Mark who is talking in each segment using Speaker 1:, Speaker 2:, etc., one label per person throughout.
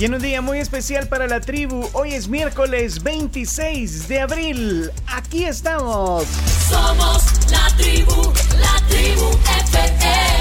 Speaker 1: Y en un día muy especial para la tribu, hoy es miércoles 26 de abril. Aquí estamos.
Speaker 2: Somos la tribu, la tribu FM.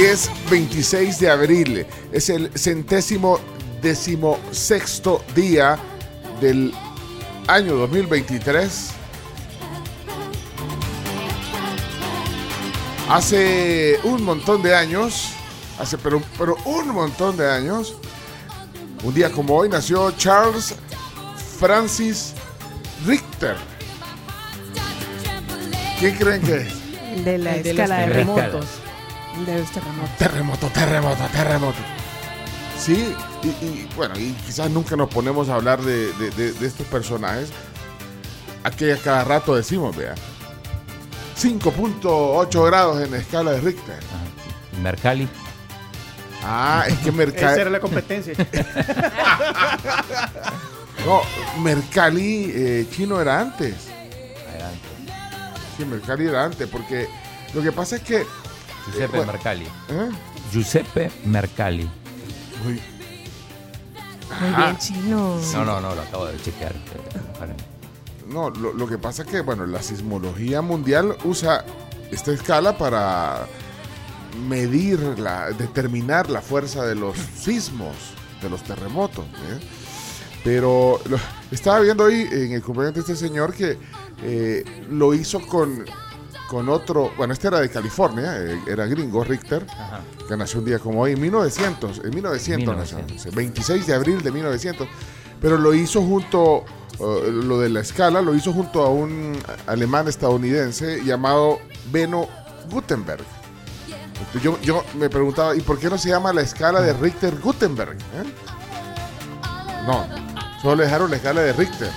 Speaker 3: Hoy es 26 de abril, es el centésimo decimosexto día del año 2023. Hace un montón de años, hace pero, pero un montón de años, un día como hoy nació Charles Francis Richter. ¿Quién creen que es?
Speaker 4: El de la escala
Speaker 5: la
Speaker 4: de remotos. El de los terremotos.
Speaker 3: Terremoto, terremoto, terremoto. Sí, y, y, bueno, y quizás nunca nos ponemos a hablar de, de- de- de estos personajes. Aquí a cada rato decimos, vea. 5.8 grados en la escala de Richter.
Speaker 5: Mercalli.
Speaker 3: Ah, es que
Speaker 1: Esa era
Speaker 3: Mercalli.
Speaker 1: la competencia.
Speaker 3: No, Mercalli eh, chino era antes.
Speaker 5: Adelante.
Speaker 3: Sí, Mercalli era antes, porque lo que pasa es que.
Speaker 5: Giuseppe
Speaker 3: Eh, bueno.
Speaker 5: Mercalli.
Speaker 3: ¿eh?
Speaker 5: Giuseppe Mercalli.
Speaker 3: Uy.
Speaker 4: Muy bien, chino.
Speaker 5: No, no, no, lo acabo de chequear. eh,
Speaker 3: No, lo, lo que pasa es que, bueno, la sismología mundial usa esta escala para medir, la, determinar la fuerza de los sismos, de los terremotos. ¿eh? Pero lo- estaba viendo hoy en el cumpleaños de este señor que eh, lo hizo con, con otro, bueno, este era de California, eh, era gringo, Richter,
Speaker 5: Ajá.
Speaker 3: que nació un día como hoy, en 1900, en 1900, nació,
Speaker 5: 1900.
Speaker 3: 26 de abril de 1900, pero lo hizo junto, eh, lo de la escala, lo hizo junto a un alemán estadounidense llamado Beno Gutenberg. Entonces, Yo, yo me preguntaba, ¿y por qué no se llama la escala de Richter Gutenberg? eh? No, solo dejaron la escala de Richter.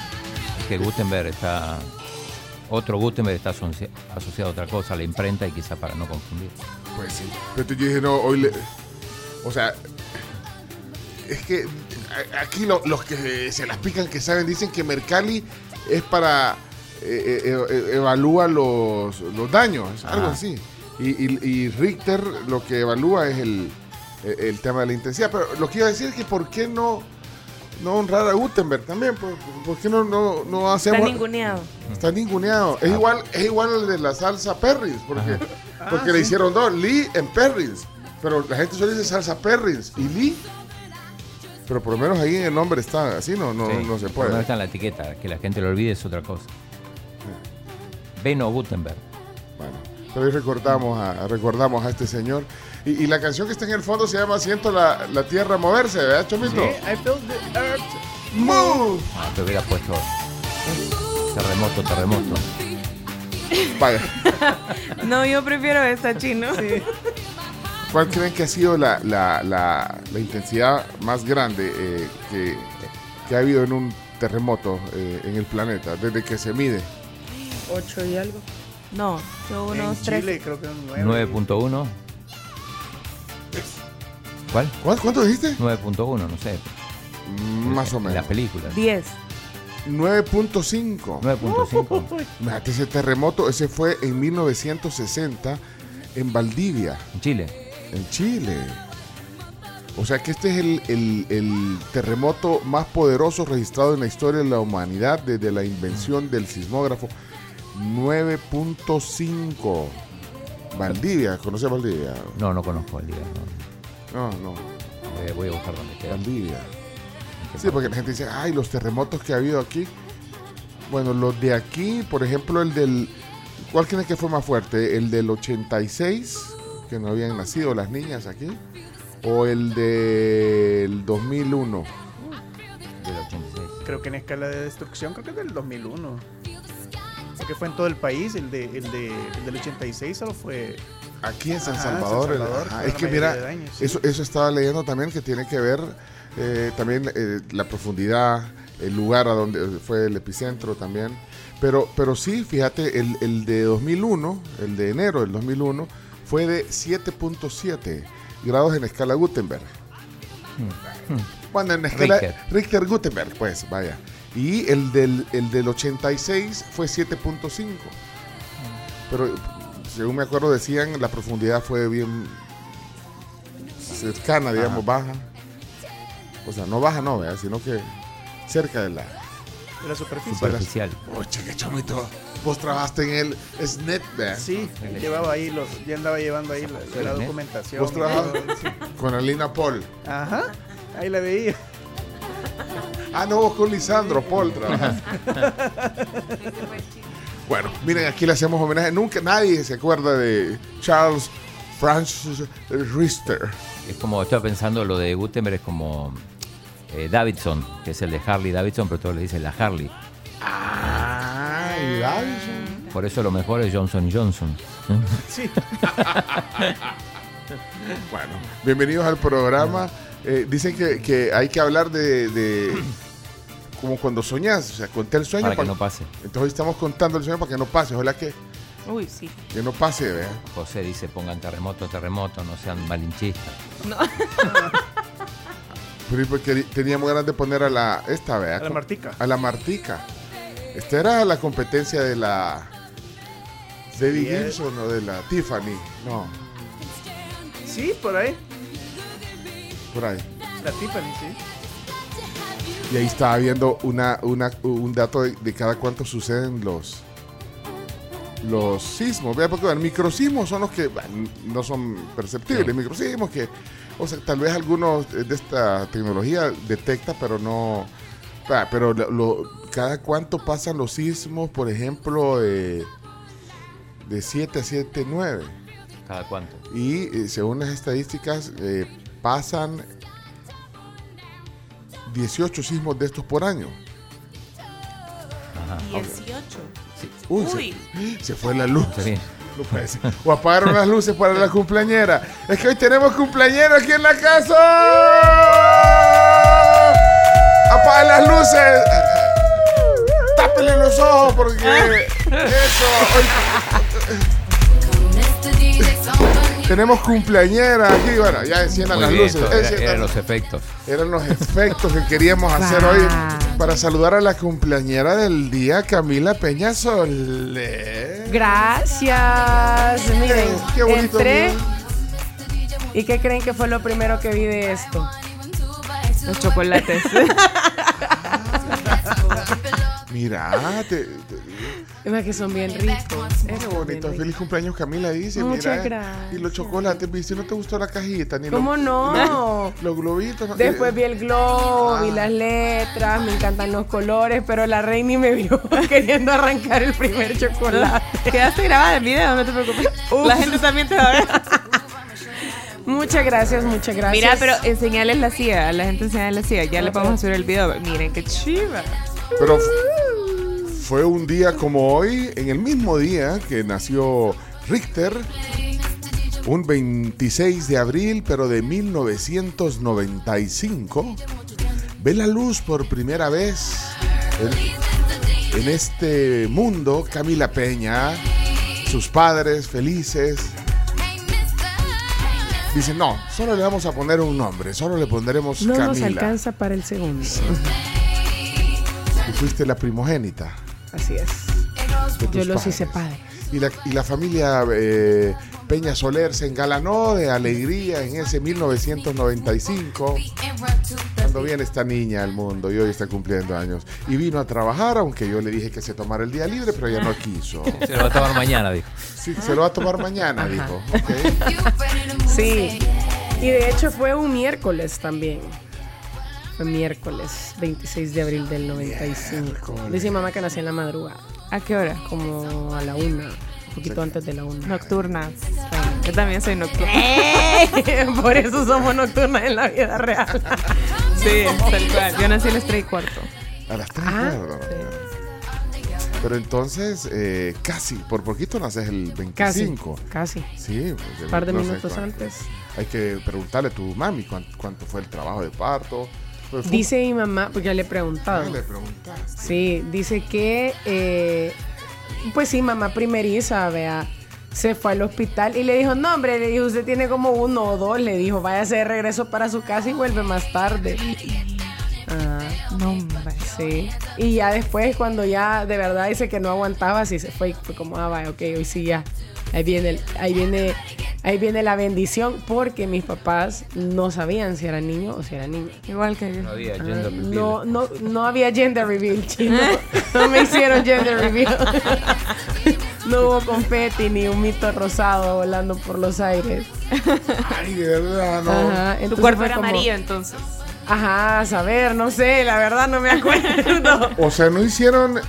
Speaker 5: Es que Gutenberg está. Otro está asoci- asociado a otra cosa, a la imprenta, y quizá para no confundir.
Speaker 3: Pues sí. Pero yo dije, no, hoy le... O sea, es que aquí lo- los que se las pican que saben dicen que Mercalli es para... eh, eh, eh, evalúa los, los daños, algo así. Y, y- y Richter lo que evalúa es el- el tema de la intensidad. Pero lo que iba a decir es que ¿por qué no, no honrar a Gutenberg también? ¿Por, por qué no, no, no hacemos...
Speaker 4: Está ninguneado.
Speaker 3: Está ninguneado. Es igual, es igual al de la salsa Perrins, porque, porque le hicieron dos, Lee en Perrins. Pero la gente solo dice salsa Perrins y Lee. Pero por lo menos ahí en el nombre está así, no, no,
Speaker 5: Sí,
Speaker 3: no se puede.
Speaker 5: está en la etiqueta, que la gente lo olvide es otra cosa. Beno Gutenberg.
Speaker 3: Bueno, pero hoy recordamos a, recordamos a este señor. Y, y la canción que está en el fondo se llama Siento la, la tierra moverse, ¿verdad, Chomito?
Speaker 1: I feel the earth
Speaker 3: Move.
Speaker 5: Ah, te hubiera puesto. Terremoto, terremoto.
Speaker 3: Vaya,
Speaker 4: No, yo prefiero esta chino.
Speaker 3: ¿cuál creen que ha sido la, la, la, la intensidad más grande eh, que, que ha habido en un terremoto eh, en el planeta desde que se mide?
Speaker 4: Ocho y algo. No, yo unos
Speaker 1: en
Speaker 4: tres.
Speaker 1: Chile creo que un 9.
Speaker 5: 9.1. ¿Cuál?
Speaker 3: ¿Cuál- ¿Cuánto dijiste?
Speaker 5: 9.1, no sé.
Speaker 3: Mm, Más o
Speaker 5: En la
Speaker 3: menos.
Speaker 5: película.
Speaker 4: Diez.
Speaker 3: 9.5.
Speaker 5: 9.5.
Speaker 3: Imagínate ese terremoto, ese fue en 1960 en Valdivia,
Speaker 5: En Chile.
Speaker 3: en Chile. O sea que este es el, el- el terremoto más poderoso registrado en la historia de la humanidad desde la invención del sismógrafo. 9.5. Valdivia, ¿conoce Valdivia?
Speaker 5: No, no conozco día. No.
Speaker 3: No, no,
Speaker 5: Eh, voy a buscar dónde queda.
Speaker 3: Valdivia. Sí, porque la gente dice, ay, los terremotos que ha habido aquí. Bueno, los de aquí, por ejemplo, el del... ¿Cuál creen que fue más fuerte? ¿El del 86, que no habían nacido las niñas aquí? ¿O el del 2001?
Speaker 5: parte del 86.
Speaker 1: Creo que en escala de destrucción, creo que es del 2001. Porque fue en todo el país, el, de, el, de, el del 86 solo fue...
Speaker 3: Aquí en San
Speaker 1: Ajá, San
Speaker 3: Salvador. el-
Speaker 1: Salvador,
Speaker 3: ajá, es que mira,
Speaker 1: sí.
Speaker 3: eso, eso estaba leyendo también que tiene que ver eh, también eh, la profundidad, el lugar a donde fue el epicentro también. Pero, pero sí, fíjate, el, el de 2001, el de enero del 2001, fue de 7.7 grados en escala Gutenberg. Bueno, en escala
Speaker 5: Richter.
Speaker 3: Richter, Gutenberg, pues, vaya. Y el del, el del 86 fue 7.5. Pero según me acuerdo decían la profundidad fue bien cercana, digamos, baja. O sea, no baja, no, ¿verdad? sino que cerca de la...
Speaker 1: De la superficie.
Speaker 5: Superficial.
Speaker 3: Oye, qué chomito. Vos trabajaste en el SNET, ¿verdad?
Speaker 1: Sí, llevaba ahí los, ya andaba llevando ahí la, la
Speaker 5: ¿eh?
Speaker 1: documentación.
Speaker 3: Vos
Speaker 1: sí.
Speaker 3: con Alina Paul.
Speaker 1: Ajá, ahí la veía.
Speaker 3: Ah, no, vos con Lisandro Paul bueno, miren, aquí le hacemos homenaje. Nunca nadie se acuerda de Charles Francis Richter.
Speaker 5: Es como, estaba pensando, lo de Gutenberg es como eh, Davidson, que es el de Harley Davidson, pero todos le dicen la Harley.
Speaker 3: Ay, Davison.
Speaker 5: Por eso lo mejor es Johnson Johnson.
Speaker 1: Sí,
Speaker 3: Bueno, bienvenidos al programa. Eh, dicen que, que hay que hablar de, de como cuando soñas, o sea, conté el sueño.
Speaker 5: Para que no pase.
Speaker 3: Entonces hoy estamos contando el sueño para que no pase. Ojalá que,
Speaker 4: Uy, sí.
Speaker 3: que no pase, ¿verdad?
Speaker 5: José dice, pongan terremoto, terremoto, no sean malinchistas.
Speaker 3: Pero y porque teníamos ganas de poner a la esta, ¿verdad?
Speaker 1: a la Martica.
Speaker 3: A la Martica. Esta era la competencia de la Debbie
Speaker 1: Sí, es-
Speaker 3: Gibson o de la Tiffany. No,
Speaker 1: Sí, por ahí.
Speaker 3: Por ahí.
Speaker 1: La Tiffany, sí.
Speaker 3: Y ahí estaba viendo una, una, un dato de, de cada cuánto suceden los los sismos. Vea, porque bueno, microsismos son los que bueno, no son perceptibles.
Speaker 5: Sí.
Speaker 3: Microsismos que, o sea, tal vez algunos de esta tecnología detecta, pero no. Pero lo- lo- cada cuánto pasan los sismos, por ejemplo, de, de 7 a 7, 9.
Speaker 5: ¿Cada cuánto?
Speaker 3: Y eh, según las estadísticas, eh, pasan 18 sismos de estos por año.
Speaker 5: Ajá.
Speaker 4: 18.
Speaker 3: Uy,
Speaker 4: Uy.
Speaker 3: Se, se fue la luz. No puede ser. O apagaron las luces para la cumpleañera. Es que hoy tenemos cumpleañero aquí en la casa. Apaga las luces. Tápele los ojos porque eso. hoy tenemos cumpleañera aquí. Bueno, ya enciendan
Speaker 5: Muy
Speaker 3: las
Speaker 5: bien,
Speaker 3: luces.
Speaker 5: era- eran los efectos.
Speaker 3: eran los efectos que queríamos hacer hoy para saludar a la cumpleañera del día, Camila Peña Soler.
Speaker 4: Gracias. Miren,
Speaker 3: Qué bonito,
Speaker 4: entré. ¿Y qué creen que fue lo primero que vi de esto? Los chocolates.
Speaker 3: Mira, te- te-
Speaker 4: Es que son bien ricos.
Speaker 3: qué bonito. Feliz cumpleaños, Camila dice.
Speaker 4: Muchas
Speaker 3: mira,
Speaker 4: gracias.
Speaker 3: Y los chocolates, ¿viste? ¿No te gustó la cajita? Ni
Speaker 4: ¿Cómo
Speaker 3: los,
Speaker 4: no?
Speaker 3: los globitos. ¿no?
Speaker 4: Después
Speaker 3: Eh,
Speaker 4: vi el globo, vi las letras, me encantan los colores, pero la Reini me vio queriendo arrancar el primer chocolate.
Speaker 6: Quedaste grabada en video, no te preocupes.
Speaker 4: Ups.
Speaker 6: La gente también te va a ver.
Speaker 4: Muchas gracias, muchas gracias.
Speaker 6: Mira, pero enseñales la CIA, a la gente enseñales la CIA. Ya le vamos a subir el video. Miren qué chiva.
Speaker 3: Pero f- fue un día como hoy, en el mismo día que nació Richter, un 26 de abril, pero de 1995, ve la luz por primera vez en, en este mundo Camila Peña, sus padres felices. Dicen, no, solo le vamos a poner un nombre, solo le pondremos
Speaker 4: No nos
Speaker 3: Camila.
Speaker 4: alcanza para el segundo.
Speaker 3: Y fuiste la primogénita.
Speaker 4: Así es.
Speaker 3: de tus
Speaker 4: Yo los
Speaker 3: padres.
Speaker 4: hice padre.
Speaker 3: Y la, y la familia eh, Peña Soler se engalanó de alegría en ese 1995, cuando viene esta niña al mundo y hoy está cumpliendo años. Y vino a trabajar, aunque yo le dije que se tomara el día libre, pero ella no quiso.
Speaker 5: Se lo va a tomar mañana, dijo.
Speaker 3: Sí, se lo va a tomar mañana, dijo.
Speaker 4: Sí. Y de hecho fue un miércoles también. Fue miércoles 26 de abril del 95. Dice mi mamá que nací en la madrugada,
Speaker 6: ¿A qué hora?
Speaker 4: como a la una, un poquito antes de la una.
Speaker 6: Nocturna. Yo también soy nocturna.
Speaker 4: Por eso somos nocturnas en la vida real.
Speaker 6: Sí, tal cual. Yo nací a las 3 y cuarto.
Speaker 3: A las tres,
Speaker 4: Ah,
Speaker 3: claro. Pero entonces, eh, casi, por poquito naces el
Speaker 4: Casi,
Speaker 3: 25.
Speaker 4: casi.
Speaker 3: Sí, pues,
Speaker 4: Un par de minutos antes.
Speaker 3: Hay que preguntarle a tu mami cuánto, cuánto fue el trabajo de parto. Pues,
Speaker 4: Dice mi mamá, porque ya le he
Speaker 3: Ah,
Speaker 4: preguntado.
Speaker 3: le preguntaste.
Speaker 4: Sí, dice que, eh, pues sí, mamá primeriza, vea, se fue al hospital y le dijo, no, hombre, le dijo, usted tiene como uno o dos, le dijo, váyase de regreso para su casa y vuelve más tarde. Ah,
Speaker 6: No, hombre.
Speaker 4: sí. Y ya después, cuando ya de verdad dice que no aguantaba, sí se fue fue como, ah, vaya, ok, hoy sí ya. Ahí viene, el- ahí viene, ahí viene la bendición, porque mis papás no sabían si era niño o si era niña.
Speaker 6: Igual que yo.
Speaker 5: No había gender reveal.
Speaker 4: No, no, no había gender reveal, chino. No me hicieron gender reveal. No hubo confeti ni un mito rosado volando por los aires.
Speaker 3: Ay, de verdad, no.
Speaker 4: Ajá,
Speaker 6: Tu cuerpo era
Speaker 4: como-
Speaker 6: amarillo entonces.
Speaker 4: Ajá, a saber, no sé, la verdad no me acuerdo.
Speaker 3: O sea, no hicieron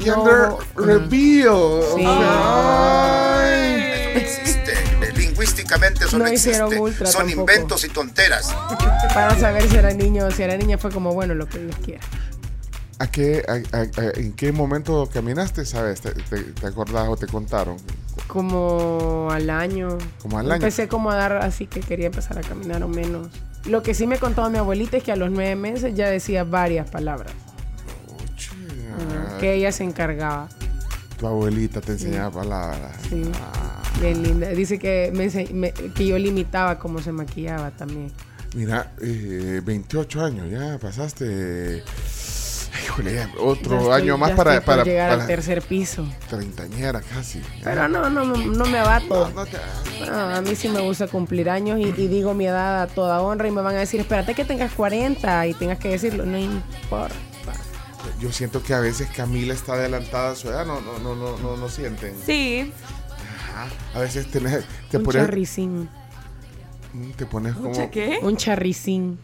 Speaker 3: gender
Speaker 4: No.
Speaker 3: reveal.
Speaker 4: Sí.
Speaker 3: O sea, ay.
Speaker 7: no existe. Lingüísticamente eso
Speaker 4: No
Speaker 7: no, existe.
Speaker 4: hicieron ultra
Speaker 7: Son
Speaker 4: tampoco.
Speaker 7: inventos y tonteras.
Speaker 4: Para saber si era niño o si era niña fue como, bueno, lo que Dios quiera.
Speaker 3: ¿A qué, a- a- a- ¿En qué momento caminaste, sabes? ¿Te, te, te acordás o te contaron?
Speaker 4: Como al año.
Speaker 3: Como al año.
Speaker 4: Empecé como a dar así que quería empezar a caminar o menos. Lo que sí me contaba mi abuelita es que a los nueve meses ya decía varias palabras.
Speaker 3: Ah,
Speaker 4: que ella se encargaba.
Speaker 3: Tu abuelita te enseñaba palabras.
Speaker 4: Sí.
Speaker 3: Ah,
Speaker 4: Bien linda. Dice que, me me- que yo limitaba cómo se maquillaba también.
Speaker 3: mira, eh, 28 años ya pasaste. Híjole, otro
Speaker 4: Ya estoy-
Speaker 3: año más
Speaker 4: ya
Speaker 3: para, para,
Speaker 4: llegar
Speaker 3: para
Speaker 4: al tercer piso.
Speaker 3: treintañera casi.
Speaker 4: Pero no, no, no, no me abato.
Speaker 3: No, no te-
Speaker 4: No, a mí sí me gusta cumplir años y, y digo mi edad a toda honra y me van a decir, espérate que tengas 40 y tengas que decirlo. No importa.
Speaker 3: Yo siento que a veces Camila está adelantada a su edad, no, no, no, no, no, no sienten.
Speaker 6: Sí.
Speaker 3: Ajá. A veces tenés, te
Speaker 4: Un
Speaker 3: pones,
Speaker 4: charricín.
Speaker 3: mm, te pones como,
Speaker 6: ¿Mucha qué?
Speaker 4: Un charricín.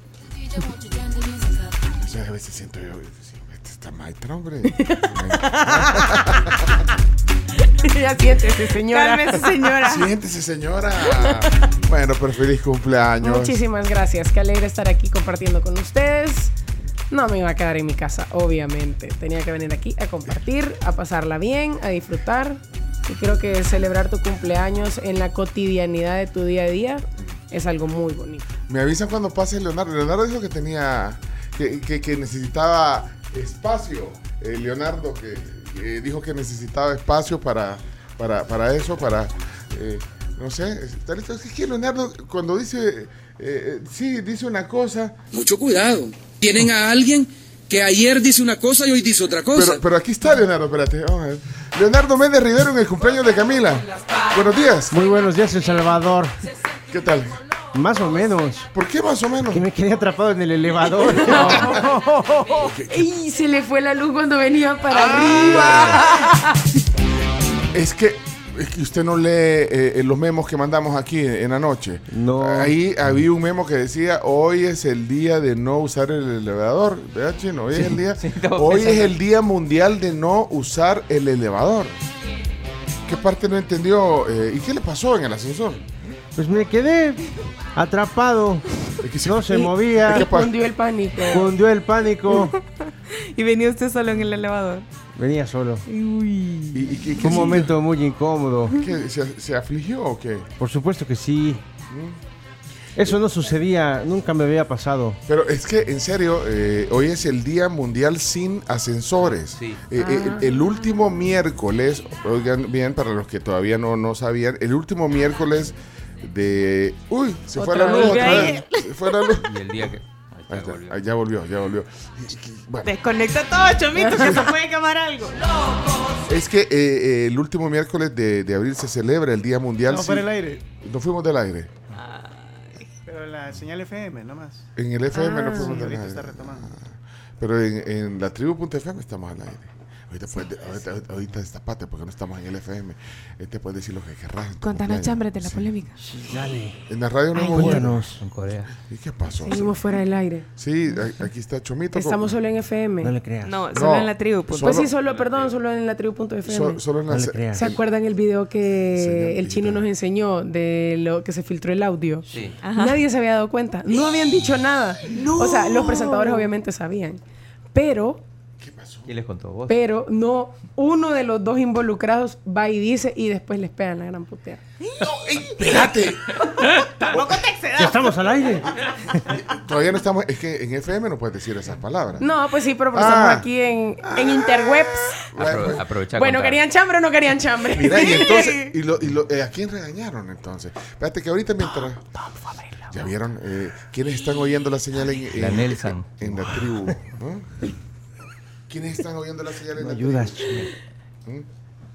Speaker 3: o sea, a veces siento yo, este está maestra, hombre.
Speaker 4: ya siéntese, señora.
Speaker 6: Cálmese, señora.
Speaker 3: Siéntese, señora. Bueno, pero feliz cumpleaños.
Speaker 4: Muchísimas gracias. Qué alegre estar aquí compartiendo con ustedes. No me iba a quedar en mi casa, obviamente. Tenía que venir aquí a compartir, a pasarla bien, a disfrutar. Y creo que celebrar tu cumpleaños en la cotidianidad de tu día a día es algo muy bonito.
Speaker 3: Me avisan cuando pase Leonardo. Leonardo dijo que tenía, que, que- que necesitaba espacio. Eh, Leonardo que eh, dijo que necesitaba espacio para, para, para eso, para, eh, no sé, es tal- es que Leonardo cuando dice, eh, eh, sí, dice una cosa,
Speaker 8: Mucho cuidado. Tienen a alguien que ayer dice una cosa y hoy dice otra cosa.
Speaker 3: pero, pero aquí está Leonardo, espérate, vamos a ver. Leonardo Méndez Rivero en el cumpleaños de Camila. Buenos días,
Speaker 9: Muy buenos días, El Salvador.
Speaker 3: ¿qué tal?
Speaker 9: Más o menos.
Speaker 3: ¿Por qué más o menos?
Speaker 9: Que me quedé atrapado en el elevador.
Speaker 4: ¡Y se le fue la luz cuando venía para arriba!
Speaker 3: Es que, es que usted no lee eh, los memos que mandamos aquí en la noche.
Speaker 9: No.
Speaker 3: Ahí había un memo que decía, hoy es el día de no usar el elevador. ¿Verdad, Chino? Hoy es el día.
Speaker 5: sí,
Speaker 3: hoy es el día mundial de no usar el elevador. ¿Qué parte no entendió? Eh, ¿Y qué le pasó en el ascensor?
Speaker 9: Pues me quedé atrapado.
Speaker 3: Es que se-
Speaker 9: No se
Speaker 4: Y-
Speaker 9: movía.
Speaker 3: ¿Qué
Speaker 4: Y
Speaker 3: pa-
Speaker 4: cundió el pánico.
Speaker 9: Cundió el pánico.
Speaker 6: Y venía usted solo en el elevador.
Speaker 9: Venía solo.
Speaker 3: ¿Y, y qué- qué
Speaker 9: Fue un
Speaker 3: sí?
Speaker 9: momento muy incómodo.
Speaker 3: ¿Qué, ¿Se, se afligió o qué?
Speaker 9: Por supuesto que sí. Eso no sucedía, nunca me había pasado.
Speaker 3: Pero es que, en serio, eh, hoy es el Día Mundial sin Ascensores.
Speaker 5: Sí.
Speaker 3: Eh, eh, el, el último miércoles, oigan bien, para los que todavía no, no sabían, el último miércoles de... Uy, se fue
Speaker 4: Otra
Speaker 3: la luz otra vez. Se fue la luz.
Speaker 5: Y el día que. Ahí está, volvió.
Speaker 3: ya volvió, ya volvió. Bueno,
Speaker 6: Desconecta todo, chomito, que se puede quemar algo.
Speaker 3: es que eh, eh, el último miércoles de, de abril se celebra el Día Mundial
Speaker 1: No,
Speaker 3: sin...
Speaker 1: para el aire.
Speaker 3: No fuimos del aire.
Speaker 1: Pero la señal FM, nomás.
Speaker 3: En el FM no
Speaker 1: Sí,
Speaker 3: fuimos del aire.
Speaker 1: está retomando.
Speaker 3: Pero en, en la tribu.fm estamos al aire. Ahorita, puedes de- ahorita, ahorita, ahorita destapate porque no estamos en el FM. Este puede decir lo que querrás.
Speaker 6: Contanos chambres de la
Speaker 3: Sí.
Speaker 6: polémica.
Speaker 9: Dale.
Speaker 3: En la radio no
Speaker 9: Ay,
Speaker 3: hemos.
Speaker 5: En Corea.
Speaker 3: ¿Y qué pasó?
Speaker 4: Seguimos fuera del aire.
Speaker 3: Sí, aquí está Chomito.
Speaker 4: Estamos solo en FM.
Speaker 9: No le creas.
Speaker 6: No, solo
Speaker 3: No,
Speaker 6: en la tribu. pues.
Speaker 3: solo-
Speaker 4: Pues sí, solo, perdón, solo en la tribu.fm.
Speaker 3: So- solo en la
Speaker 9: No le
Speaker 3: se-
Speaker 9: creas.
Speaker 4: ¿Se acuerdan el video que
Speaker 3: Señorita.
Speaker 4: el chino nos enseñó de lo que se filtró el audio?
Speaker 5: Sí.
Speaker 6: Ajá.
Speaker 4: Nadie se había dado cuenta. No habían dicho nada. O sea, los presentadores obviamente sabían. Pero,
Speaker 5: ¿Quién les contó vos?
Speaker 4: pero no, uno de los dos involucrados va y dice y después les pegan la gran putea.
Speaker 3: ¡Espérate!
Speaker 9: Ya estamos al aire.
Speaker 3: Todavía no estamos. Es que en FM no puedes decir esas palabras.
Speaker 4: No, pues sí, pero porque
Speaker 3: Ah.
Speaker 4: estamos aquí en, en interwebs.
Speaker 5: Apro- aprovecha
Speaker 4: Bueno,
Speaker 5: contar.
Speaker 4: ¿querían chambre o no querían chambre?
Speaker 3: Mira, y entonces. Y lo, y lo- eh, ¿A quién regañaron entonces? Espérate que ahorita mientras. ¿Ya vieron? Eh, ¿Quiénes están oyendo la señal en, en-
Speaker 5: La Nelson.
Speaker 3: en la tribu? ¿no? ¿Quiénes están oyendo la señal en
Speaker 9: No
Speaker 3: la
Speaker 9: ayudas.
Speaker 3: tribu?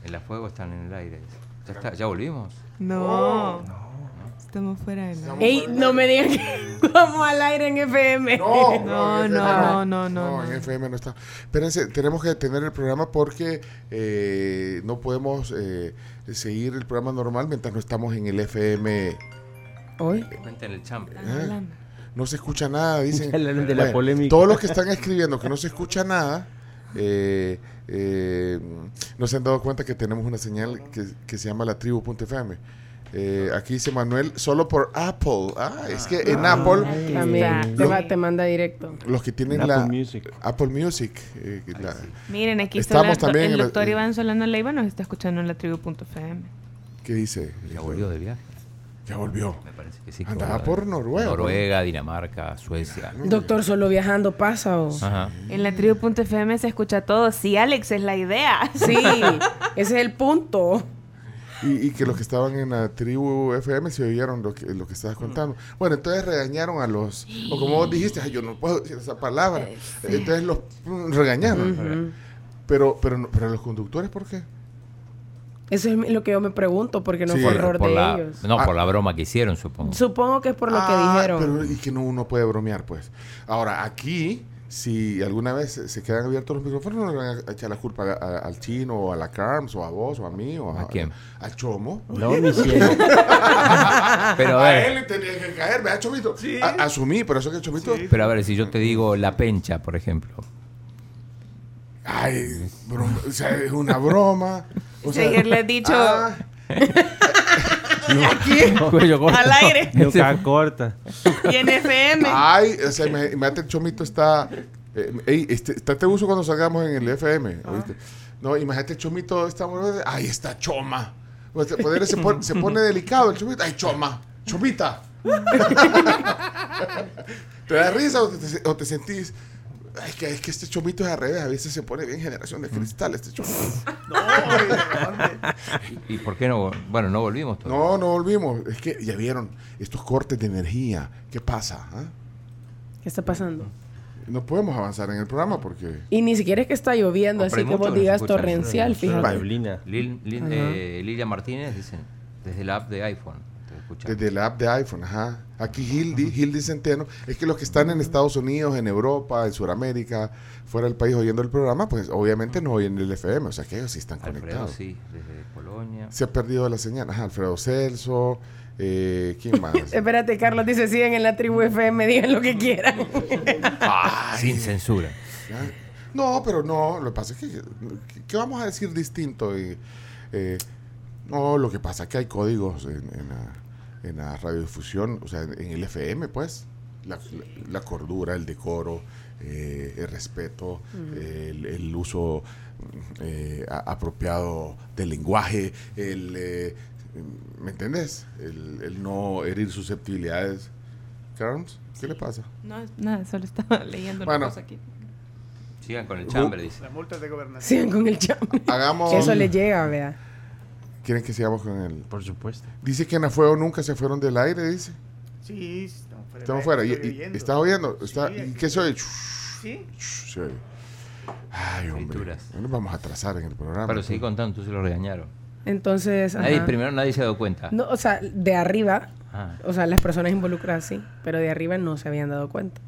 Speaker 5: El fuego están en el aire. ¿Ya, está? ¿Ya volvimos?
Speaker 6: No. Estamos fuera de la.
Speaker 4: Ey, no me digan que vamos al aire en FM.
Speaker 3: No,
Speaker 6: No,
Speaker 3: en
Speaker 6: no,
Speaker 3: FM
Speaker 6: no, no, no,
Speaker 3: en
Speaker 6: no.
Speaker 3: FM no está. Espérense, tenemos que detener el programa porque eh, no podemos eh, seguir el programa normal mientras no estamos en el FM.
Speaker 4: Hoy.
Speaker 5: Cuenten el chambre.
Speaker 3: ¿eh? No se escucha nada, dicen.
Speaker 9: De la
Speaker 3: Bueno,
Speaker 9: polémica.
Speaker 3: Todos los que están escribiendo que no se escucha nada, eh, eh, no se han dado cuenta que tenemos una señal que, que se llama la tribu.fm. Eh, aquí dice Manuel, solo por Apple. Ah, es que en Apple,
Speaker 4: También te, va- te manda directo.
Speaker 3: los que tienen
Speaker 9: Apple
Speaker 3: la
Speaker 9: Music.
Speaker 3: Apple Music, eh, la-
Speaker 6: Miren, aquí está
Speaker 3: Estamos
Speaker 6: la-
Speaker 3: también
Speaker 6: el
Speaker 3: la-
Speaker 6: doctor Iván Solano Leiva nos está escuchando en la tribu.fm.
Speaker 3: ¿qué dice?
Speaker 5: Ya volvió de viaje.
Speaker 3: Ya volvió.
Speaker 5: Me parece que sí. que
Speaker 3: Andaba por Noruega.
Speaker 5: Noruega, Dinamarca, Suecia.
Speaker 4: Doctor, solo viajando pasa o.
Speaker 5: Ajá.
Speaker 6: En la tribu.fm se escucha todo. Sí, Alex, es la idea.
Speaker 4: Sí, ese es el punto.
Speaker 3: Y, y que los que estaban en la tribu FM se oyeron lo que, lo que estabas contando. Bueno, entonces regañaron a los... O como vos dijiste, "Ay, yo no puedo decir esa palabra. Entonces los mm, regañaron. pero, pero, no- pero los conductores, ¿por qué?
Speaker 4: Eso es lo que yo me pregunto, porque no
Speaker 3: Sí.
Speaker 4: fue
Speaker 3: Por-
Speaker 4: error
Speaker 5: Por
Speaker 4: de
Speaker 5: la,
Speaker 4: ellos.
Speaker 5: no,
Speaker 3: Ah.
Speaker 5: por la broma que hicieron, supongo.
Speaker 4: Supongo que es por lo
Speaker 3: Ah,
Speaker 4: que dijeron.
Speaker 3: Pero y que no, uno puede bromear, pues. Ahora, aquí, si alguna vez se- quedan abiertos los micrófonos, no le van a echar la culpa a- a- al chino, o a la Carms, o a vos, o a mí, o a,
Speaker 5: ¿A quién?
Speaker 3: al Chomo.
Speaker 9: No, mi cielo.
Speaker 5: Pero a
Speaker 3: A
Speaker 5: ver,
Speaker 3: él le tenía que caer, ¿verdad, Chomito? A- asumí, por eso que Chomito...
Speaker 5: pero a ver, si yo te digo la pencha, por ejemplo.
Speaker 3: Ay, broma, o sea, es una broma. O sea,
Speaker 6: ayer le he dicho
Speaker 3: ah,
Speaker 5: Cuello corto.
Speaker 6: al aire
Speaker 9: Nunca corta.
Speaker 6: y en FM.
Speaker 3: ay, o sea, imagínate, el Chomito está... Eh, ey, este, estate uso cuando salgamos en el FM, ¿oíste? No, imagínate, el Chomito está... Ay, está Choma. Se, pone, se pone delicado el Chomito. Ay, Choma. Chomita. ¿Te da risa o te, o te sentís... Ay, que, es que este chomito es al revés, a veces se pone bien generación de cristal este chomito.
Speaker 5: ¿Y por qué no? Bueno, no volvimos todavía.
Speaker 3: No, no volvimos. Es que ya vieron estos cortes de energía. ¿Qué pasa? ah?
Speaker 4: ¿Qué está pasando?
Speaker 3: No podemos avanzar en el programa porque...
Speaker 4: Y ni siquiera es que está lloviendo, así que vos digas torrencial, fíjate.
Speaker 9: Neblina.
Speaker 5: Lil- Lil- eh, Lilia Martínez dice, desde la app de iPhone.
Speaker 3: Desde la app de iPhone, ajá. Aquí Hildy, Hildy Centeno. Es que los que están en Estados Unidos, en Europa, en Sudamérica, fuera del país oyendo el programa, pues obviamente no oyen el FM. O sea que ellos sí están
Speaker 5: Alfredo,
Speaker 3: conectados.
Speaker 5: sí, desde Polonia.
Speaker 3: Se ha perdido la señal. Ajá, Alfredo Celso. Eh, ¿Quién más?
Speaker 4: Espérate, Carlos dice, siguen en la tribu FM, digan lo que quieran.
Speaker 5: Sin censura.
Speaker 3: No, pero no, lo que pasa es que, ¿qué vamos a decir distinto? Y, eh, no, lo que pasa es que hay códigos en, en la, en la radiodifusión, o sea, en, en el FM, pues, la, la- la cordura, el decoro, eh, el respeto, el, el uso eh, a- apropiado del lenguaje, el, eh, ¿me entendés? El, el no herir susceptibilidades. Carms, ¿qué le pasa?
Speaker 6: No, nada, solo estaba leyendo
Speaker 3: Bueno.
Speaker 6: una cosa aquí.
Speaker 5: Sigan con el chambre, dice.
Speaker 1: La multa de gobernación.
Speaker 4: Sigan con el chambre.
Speaker 3: Hagamos...
Speaker 4: Eso le llega, vea.
Speaker 3: ¿Quieren que sigamos con el...?
Speaker 9: Por supuesto.
Speaker 3: Dice que en Afuego nunca se fueron del aire, dice.
Speaker 1: Sí, estamos fuera.
Speaker 3: Estamos fuera. ¿Y, y-
Speaker 1: oyendo.
Speaker 3: ¿Estás oyendo? Está,
Speaker 1: Sí,
Speaker 3: ¿Y qué soy?
Speaker 1: Sí.
Speaker 3: Se oye. Ay, hombre. No nos vamos a atrasar en el programa.
Speaker 5: Pero seguí contando, tú se lo regañaron.
Speaker 4: Entonces,
Speaker 5: Nadie,
Speaker 4: ajá.
Speaker 5: primero nadie se ha dado cuenta.
Speaker 4: No, o sea, de arriba,
Speaker 5: Ah.
Speaker 4: o sea, las personas involucradas sí, pero de arriba no se habían dado cuenta.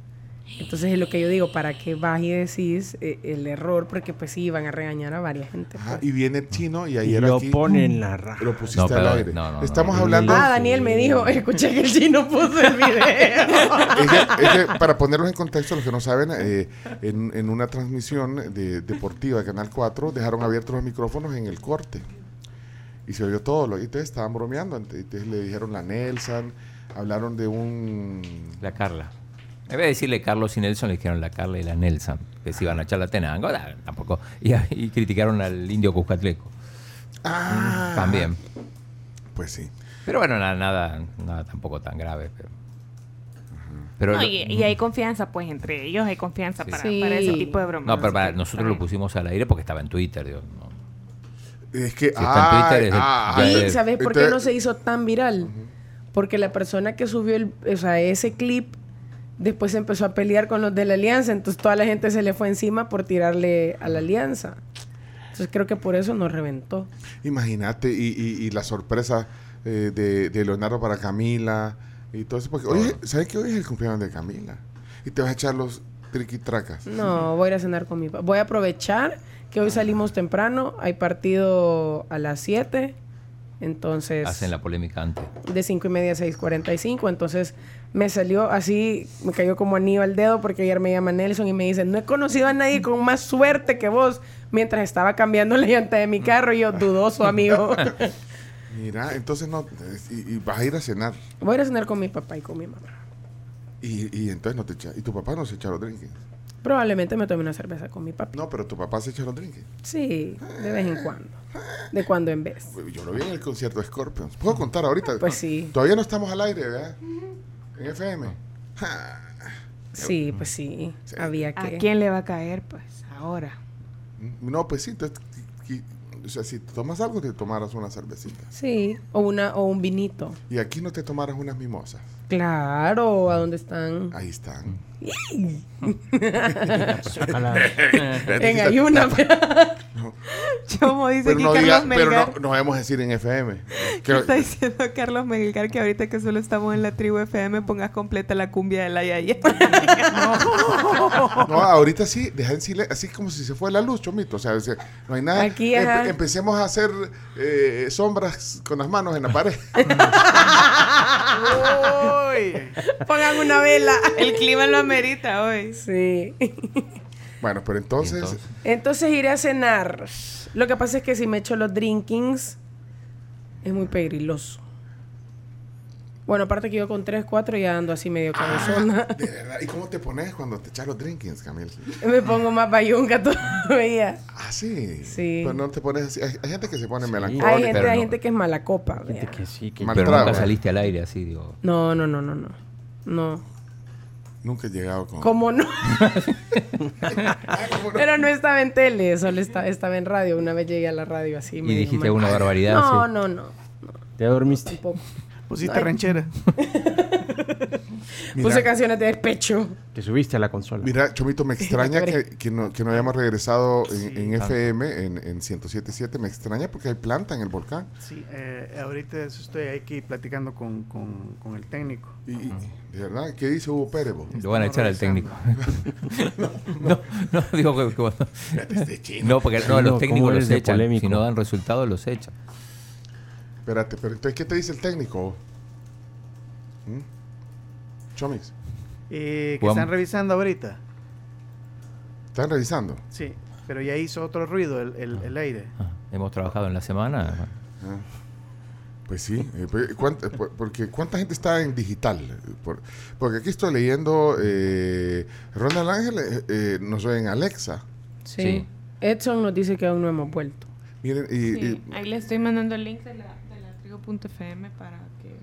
Speaker 4: Entonces es lo que yo digo, para que vas y decís eh, el error, porque pues sí iban a regañar a varias gente.
Speaker 3: Ajá,
Speaker 4: pues.
Speaker 3: y viene el chino y ayer
Speaker 9: lo
Speaker 3: aquí
Speaker 9: ponen la raja.
Speaker 3: lo pusiste
Speaker 5: No,
Speaker 3: al aire.
Speaker 5: no, no, no,
Speaker 3: Estamos
Speaker 9: no.
Speaker 3: hablando...
Speaker 4: Ah, Daniel me dijo, escuché que el chino puso el video.
Speaker 3: Es que- es que, para ponerlos en contexto, los que no saben, eh, en, en una transmisión de, deportiva de Canal 4 dejaron abiertos los micrófonos en el corte. Y se oyó todo. Lo, y entonces estaban bromeando. ent- Entonces le dijeron la Nelson, hablaron de un...
Speaker 5: La Carla. En vez de decirle Carlos y Nelson, le dijeron la Carla y la Nelson, que se iban a echar la tenango, nah, tampoco. Y, y criticaron al indio Cuscatleco.
Speaker 3: Ah,
Speaker 5: También.
Speaker 3: Pues sí.
Speaker 5: Pero bueno, nada, nada, nada tampoco tan grave. Pero, pero
Speaker 6: No,
Speaker 5: lo-
Speaker 6: y, y hay confianza, pues, entre ellos hay confianza
Speaker 5: Sí.
Speaker 6: para,
Speaker 4: Sí.
Speaker 6: para ese tipo de bromas.
Speaker 5: no, pero para- nosotros
Speaker 6: está
Speaker 5: lo pusimos al aire porque estaba en Twitter. digo, no.
Speaker 3: Es que...
Speaker 5: está en Twitter, es de-
Speaker 3: ah,
Speaker 4: Y
Speaker 5: es-
Speaker 4: ¿sabes por qué no se hizo tan viral? Porque la persona que subió el, o sea, ese clip después empezó a pelear con los de la alianza, entonces toda la gente se le fue encima por tirarle a la alianza. Entonces creo que por eso nos reventó.
Speaker 3: Imagínate, y, y- y la sorpresa eh, de, de Leonardo para Camila y todo eso. Porque, oye, ¿sabes que hoy es el cumpleaños de Camila? Y te vas a echar los triquitracas.
Speaker 4: No, voy a ir a cenar con mi papá. Voy a aprovechar que hoy salimos temprano, hay partido a las 7, entonces
Speaker 5: Hacen la polémica antes.
Speaker 4: de 5 y media a 6.45, entonces me salió así, me cayó como anillo al dedo porque ayer me llama Nelson y me dice, no he conocido a nadie con más suerte que vos, mientras estaba cambiando la llanta de mi carro y yo, dudoso amigo.
Speaker 3: Mira, entonces no. Y, y vas a ir a cenar.
Speaker 4: Voy a ir a cenar con mi papá y con mi mamá.
Speaker 3: Y, y entonces no te echa. Y tu papá no se echa los drinks.
Speaker 4: Probablemente me tome una cerveza con mi papá.
Speaker 3: No, pero tu papá se echa los drinks.
Speaker 4: Sí, de vez en cuando. De cuando en vez.
Speaker 3: Yo lo vi en el concierto de Scorpions. ¿Puedo contar ahorita?
Speaker 4: Pues sí.
Speaker 3: Todavía no estamos al aire, ¿verdad? En FM.
Speaker 4: Sí, pues sí. Había
Speaker 6: ¿A
Speaker 4: que...
Speaker 6: quién le va a caer, pues, ahora?
Speaker 3: No, pues sí. Entonces, o sea, si te tomas algo, te tomaras una cervecita.
Speaker 4: Sí, o, una, o un vinito.
Speaker 3: Y aquí no te tomaras unas mimosas.
Speaker 4: Claro, ¿a dónde están?
Speaker 3: Ahí están.
Speaker 4: En ayuna.
Speaker 6: Como dice
Speaker 3: Pero
Speaker 6: aquí
Speaker 3: no,
Speaker 6: Carlos
Speaker 3: diga, pero no, no debemos decir en FM. Que-
Speaker 6: Está diciendo Carlos Melgar que ahorita que solo estamos en la tribu FM pongas completa la cumbia de la Yaya.
Speaker 3: No, ahorita sí, deja en silencio, así como si se fue la luz, chomito. O sea, no hay nada.
Speaker 4: Aquí, ajá.
Speaker 3: empecemos a hacer eh, sombras con las manos en la pared.
Speaker 4: Pongan una vela.
Speaker 6: El clima lo amerita hoy.
Speaker 4: Sí.
Speaker 3: bueno, pero entonces,
Speaker 5: Entonces,
Speaker 4: Entonces iré a cenar. Lo que pasa es que si me echo los drinkings, es muy pegriloso. Bueno, aparte que yo con 3, 4 ya ando así medio cabezona.
Speaker 3: de verdad, ¿y cómo te pones cuando te echas los drinkings, Camil?
Speaker 4: me pongo más bayunca todavía.
Speaker 3: Ah, sí.
Speaker 4: Sí.
Speaker 3: Pero no te pones así. Hay, hay gente que se pone
Speaker 4: Hay
Speaker 3: melancólica.
Speaker 4: gente,
Speaker 5: pero
Speaker 4: hay
Speaker 5: no.
Speaker 4: gente que es mala copa.
Speaker 9: Gente que sí, que
Speaker 3: Mal
Speaker 5: pero
Speaker 3: trago,
Speaker 5: nunca saliste al aire así, digo.
Speaker 4: No, no, no, no, no. No.
Speaker 3: Nunca he llegado con.
Speaker 4: ¿Cómo no? Pero no estaba en tele, solo estaba, estaba en radio. Una vez llegué a la radio así.
Speaker 5: Y
Speaker 4: medio
Speaker 5: dijiste una barbaridad.
Speaker 4: No,
Speaker 5: sí.
Speaker 4: no, no.
Speaker 9: te dormiste.
Speaker 4: Tampoco.
Speaker 1: Pusiste
Speaker 4: Ay.
Speaker 1: ranchera.
Speaker 3: Mira,
Speaker 4: Puse canciones de despecho.
Speaker 9: Te subiste a la consola.
Speaker 3: Mira, Chomito, me extraña que, que no, que no hayamos regresado en,
Speaker 1: Sí,
Speaker 3: en. FM, en, en 107.7. Me extraña porque hay planta en el volcán.
Speaker 1: Sí, eh, ahorita estoy aquí platicando con, con, con el técnico.
Speaker 3: Y, y- de verdad, ¿qué dice Hugo Pérez? vos?
Speaker 5: Lo van a echar al técnico.
Speaker 1: revisando.
Speaker 5: no, no, digo que, que
Speaker 3: Este.
Speaker 5: No, porque no, los
Speaker 9: ¿cómo
Speaker 5: técnicos los echan.
Speaker 9: polémico?
Speaker 5: Si no dan resultados, los echan.
Speaker 3: Espérate, pero entonces, ¿qué te dice el técnico? ¿Mm? Chomix,
Speaker 1: Eh, que están revisando ahorita.
Speaker 3: ¿están revisando?
Speaker 1: Sí, pero ya hizo otro ruido el, el, el aire.
Speaker 5: Ah, hemos trabajado en la semana.
Speaker 3: Ah. Pues sí, eh, pues, ¿cuánta- por- porque ¿cuánta gente está en digital? Por- porque aquí estoy leyendo, eh, Ronald Ángel eh, eh, nos ve en Alexa.
Speaker 4: Sí.
Speaker 5: Sí.
Speaker 4: Edson nos dice que aún no hemos vuelto.
Speaker 3: Miren, y,
Speaker 6: Sí,
Speaker 3: y-
Speaker 6: ahí le estoy mandando el link de la, tribu.fm para que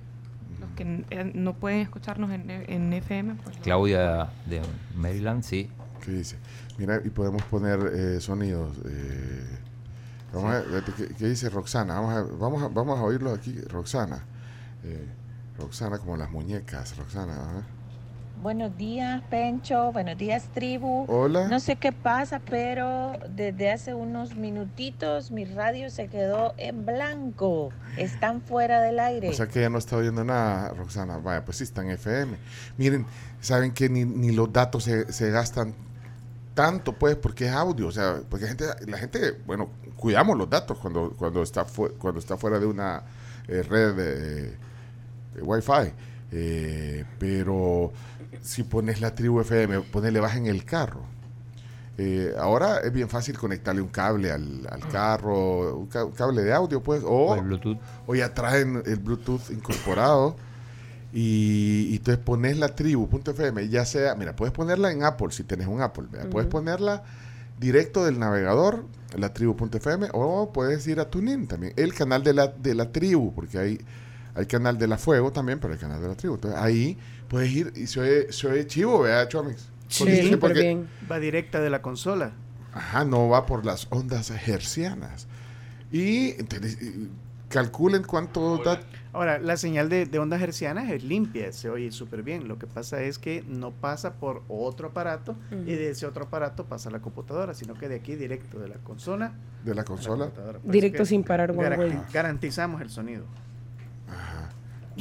Speaker 6: los que eh, no pueden escucharnos en, en FM, pues
Speaker 5: Claudia de Maryland, sí.
Speaker 3: ¿qué dice? Mira, y podemos poner eh, sonidos. eh, vamos a ver, ¿qué, qué dice Roxana? Vamos a, vamos a, vamos a oírlo aquí, Roxana. Eh, Roxana como las muñecas, Roxana. a ver.
Speaker 10: Buenos días, Pencho. Buenos días, tribu.
Speaker 3: Hola.
Speaker 10: No sé qué pasa, pero desde hace unos minutitos mi radio se quedó en blanco. Están fuera del aire.
Speaker 3: O sea que ya no está oyendo nada, Roxana. Vaya, pues sí, está en FM. Miren, saben que ni, ni los datos se, se gastan tanto, pues, porque es audio. O sea, porque la gente, la gente bueno, cuidamos los datos cuando, cuando, está, fu- cuando está fuera de una eh, red de, de Wi-Fi. Eh, pero si pones la tribu FM, ponele baja en el carro. Eh, ahora es bien fácil conectarle un cable al, al carro, un, ca- un cable de audio, pues, o,
Speaker 5: O el Bluetooth.
Speaker 3: o ya traen el Bluetooth incorporado. Y, y entonces pones la tribu.fm, ya sea, mira, puedes ponerla en Apple si tienes un Apple, ¿verdad? puedes ponerla directo del navegador, la tribu.fm, o puedes ir a TuneIn también, el canal de la, de la tribu, porque hay, hay canal de la fuego también, pero hay canal de la tribu. Entonces ahí puedes ir y se oye, se oye chivo, ¿verdad, Chomix?
Speaker 4: Sí, súper
Speaker 3: porque-
Speaker 4: bien.
Speaker 1: Va directa de la consola.
Speaker 3: Ajá, no va por las ondas hercianas. Y entonces, calculen cuánto da.
Speaker 1: Ahora, la señal de, de ondas hercianas es limpia, se oye súper bien. Lo que pasa es que no pasa por otro aparato y de ese otro aparato pasa a la computadora, sino que de aquí directo de la consola.
Speaker 3: de la consola.
Speaker 4: Directo sin parar, way.
Speaker 1: Garantizamos el sonido.